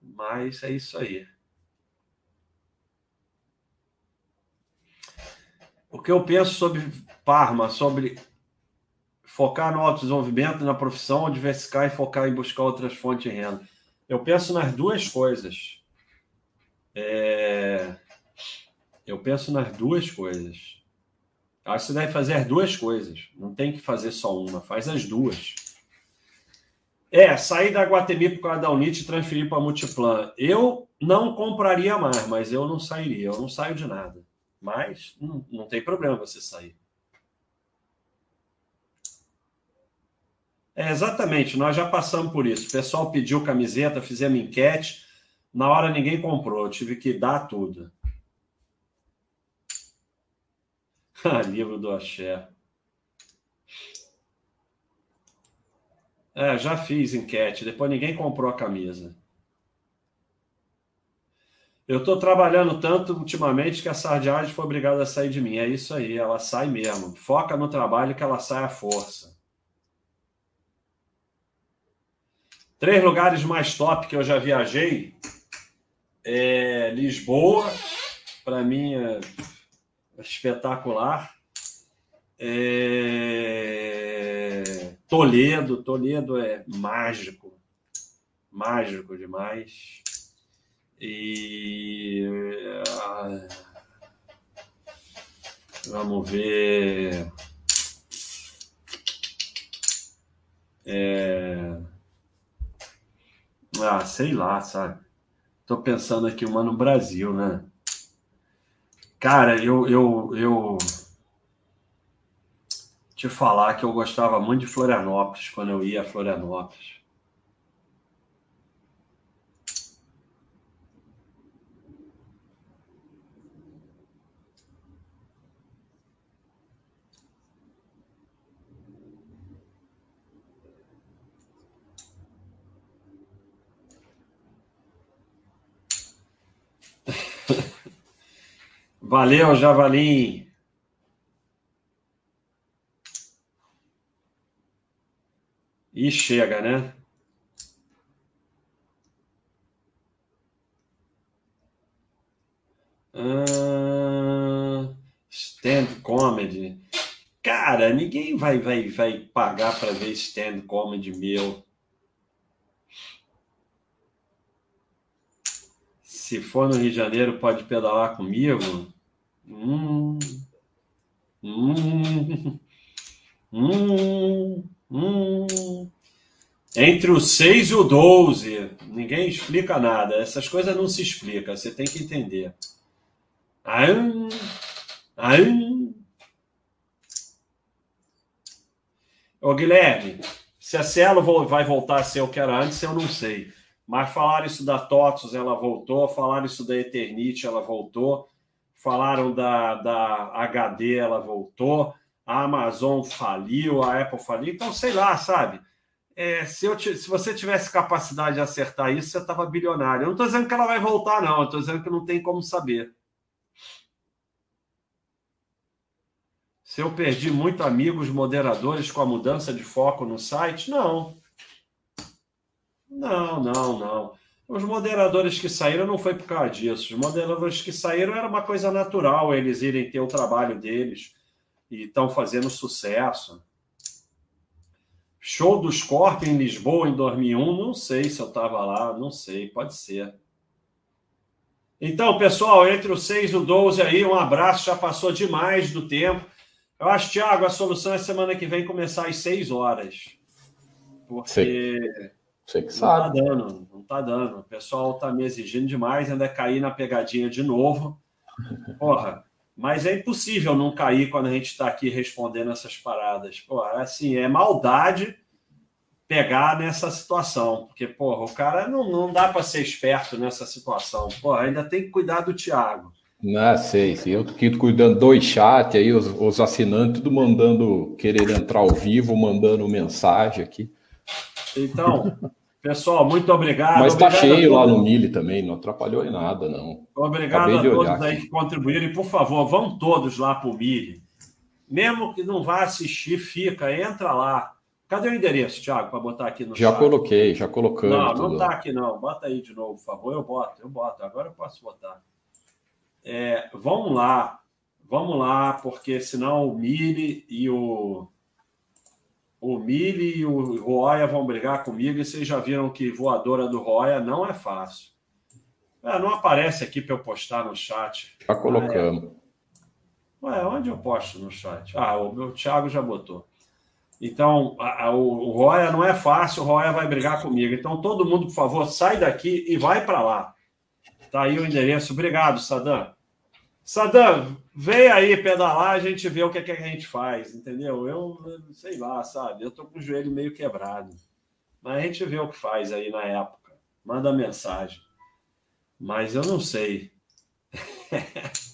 Mas é isso aí. O que eu penso sobre Parma, sobre focar no autodesenvolvimento, na profissão, ou diversificar e focar em buscar outras fontes de renda? Eu penso nas duas coisas. É... Eu penso nas duas coisas. Acho que você deve fazer as duas coisas. Não tem que fazer só uma, faz as duas. É, sair da Guatemi por causa da Unite e transferir para a Multiplan. Eu não compraria mais, mas eu não sairia. Eu não saio de nada. Mas não, não tem problema você sair. É, exatamente, nós já passamos por isso. O pessoal pediu camiseta, fizemos enquete. Na hora ninguém comprou, eu tive que dar tudo. Livro do Axé. É, já fiz enquete, depois ninguém comprou a camisa. Eu estou trabalhando tanto ultimamente que a sardiagem foi obrigada a sair de mim. É isso aí, ela sai mesmo. Foca no trabalho que ela sai à força. Três lugares mais top que eu já viajei. É Lisboa, para mim é espetacular. É... Toledo, Toledo é mágico, mágico demais. E ah, vamos ver. É... Ah, sei lá, sabe? Tô pensando aqui uma no Brasil, né? Cara, eu, eu, eu te falar que eu gostava muito de Florianópolis quando eu ia a Florianópolis. Valeu, Javalim. E chega, né? Ah, stand comedy. Cara, ninguém vai, vai, vai pagar para ver stand comedy meu. Se for no Rio de Janeiro, pode pedalar comigo? Hum, hum, hum, hum. Entre o 6 e o 12, ninguém explica nada. Essas coisas não se explicam, você tem que entender. Aum. Ô, Guilherme, se a Cielo vai voltar a ser o que era antes, eu não sei. Mas falaram isso da TOTUS, ela voltou. Falaram isso da Eternite, ela voltou falaram da, da HD, ela voltou, a Amazon faliu, a Apple faliu, então sei lá, sabe? É, se, eu, se você tivesse capacidade de acertar isso, você estava bilionário. Eu não estou dizendo que ela vai voltar, não, estou dizendo que não tem como saber. Se eu perdi muito amigos moderadores com a mudança de foco no site, não. Não, não, não. Os moderadores que saíram não foi por causa disso. Os moderadores que saíram era uma coisa natural eles irem ter o trabalho deles e estão fazendo sucesso. Show dos Corp em Lisboa em 2001, não sei se eu estava lá, não sei, pode ser. Então, pessoal, entre o 6 e o 12 aí, um abraço, já passou demais do tempo. Eu acho, Thiago, a solução é semana que vem começar às 6 horas. Porque Sim. Você que sabe. Não tá dando, não tá dando. O pessoal tá me exigindo demais, ainda cair na pegadinha de novo. Porra, mas é impossível não cair quando a gente está aqui respondendo essas paradas. Porra, assim, é maldade pegar nessa situação, porque, porra, o cara não, não dá para ser esperto nessa situação. Porra, ainda tem que cuidar do Thiago. Não, sei, sei. Eu tô cuidando dois chat aí, os, os assinantes, tudo mandando querer entrar ao vivo, mandando mensagem aqui. Então, pessoal, muito obrigado. Mas está cheio lá no Mili também, não atrapalhou em nada, não. Obrigado a todos aí que contribuíram. E, por favor, vão todos lá para o Mili. Mesmo que não vá assistir, fica, entra lá. Cadê o endereço, Thiago, para botar aqui no Já chat? coloquei, já colocando. Não, não está aqui não. Bota aí de novo, por favor. Eu boto, eu boto. Agora eu posso botar. É, vamos lá. Vamos lá, porque senão o Mili e o o Mili e o Roya vão brigar comigo e vocês já viram que voadora do Roya não é fácil. É, não aparece aqui para eu postar no chat. Já colocamos. Ué, onde eu posto no chat? Ah, o meu Thiago já botou. Então, a, a, o, o Roya não é fácil, o Roya vai brigar comigo. Então, todo mundo, por favor, sai daqui e vai para lá. Tá aí o endereço. Obrigado, Sadam. Sadam, vem aí pedalar, a gente vê o que, é que a gente faz, entendeu? Eu sei lá, sabe? Eu tô com o joelho meio quebrado. Mas a gente vê o que faz aí na época. Manda mensagem. Mas eu não sei.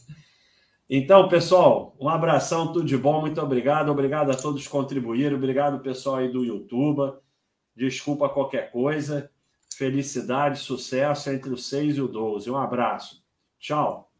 Então, pessoal, um abração, tudo de bom, muito obrigado. Obrigado a todos que contribuíram, obrigado, pessoal aí do YouTube. Desculpa qualquer coisa. Felicidade, sucesso entre o 6 e o 12. Um abraço. Tchau.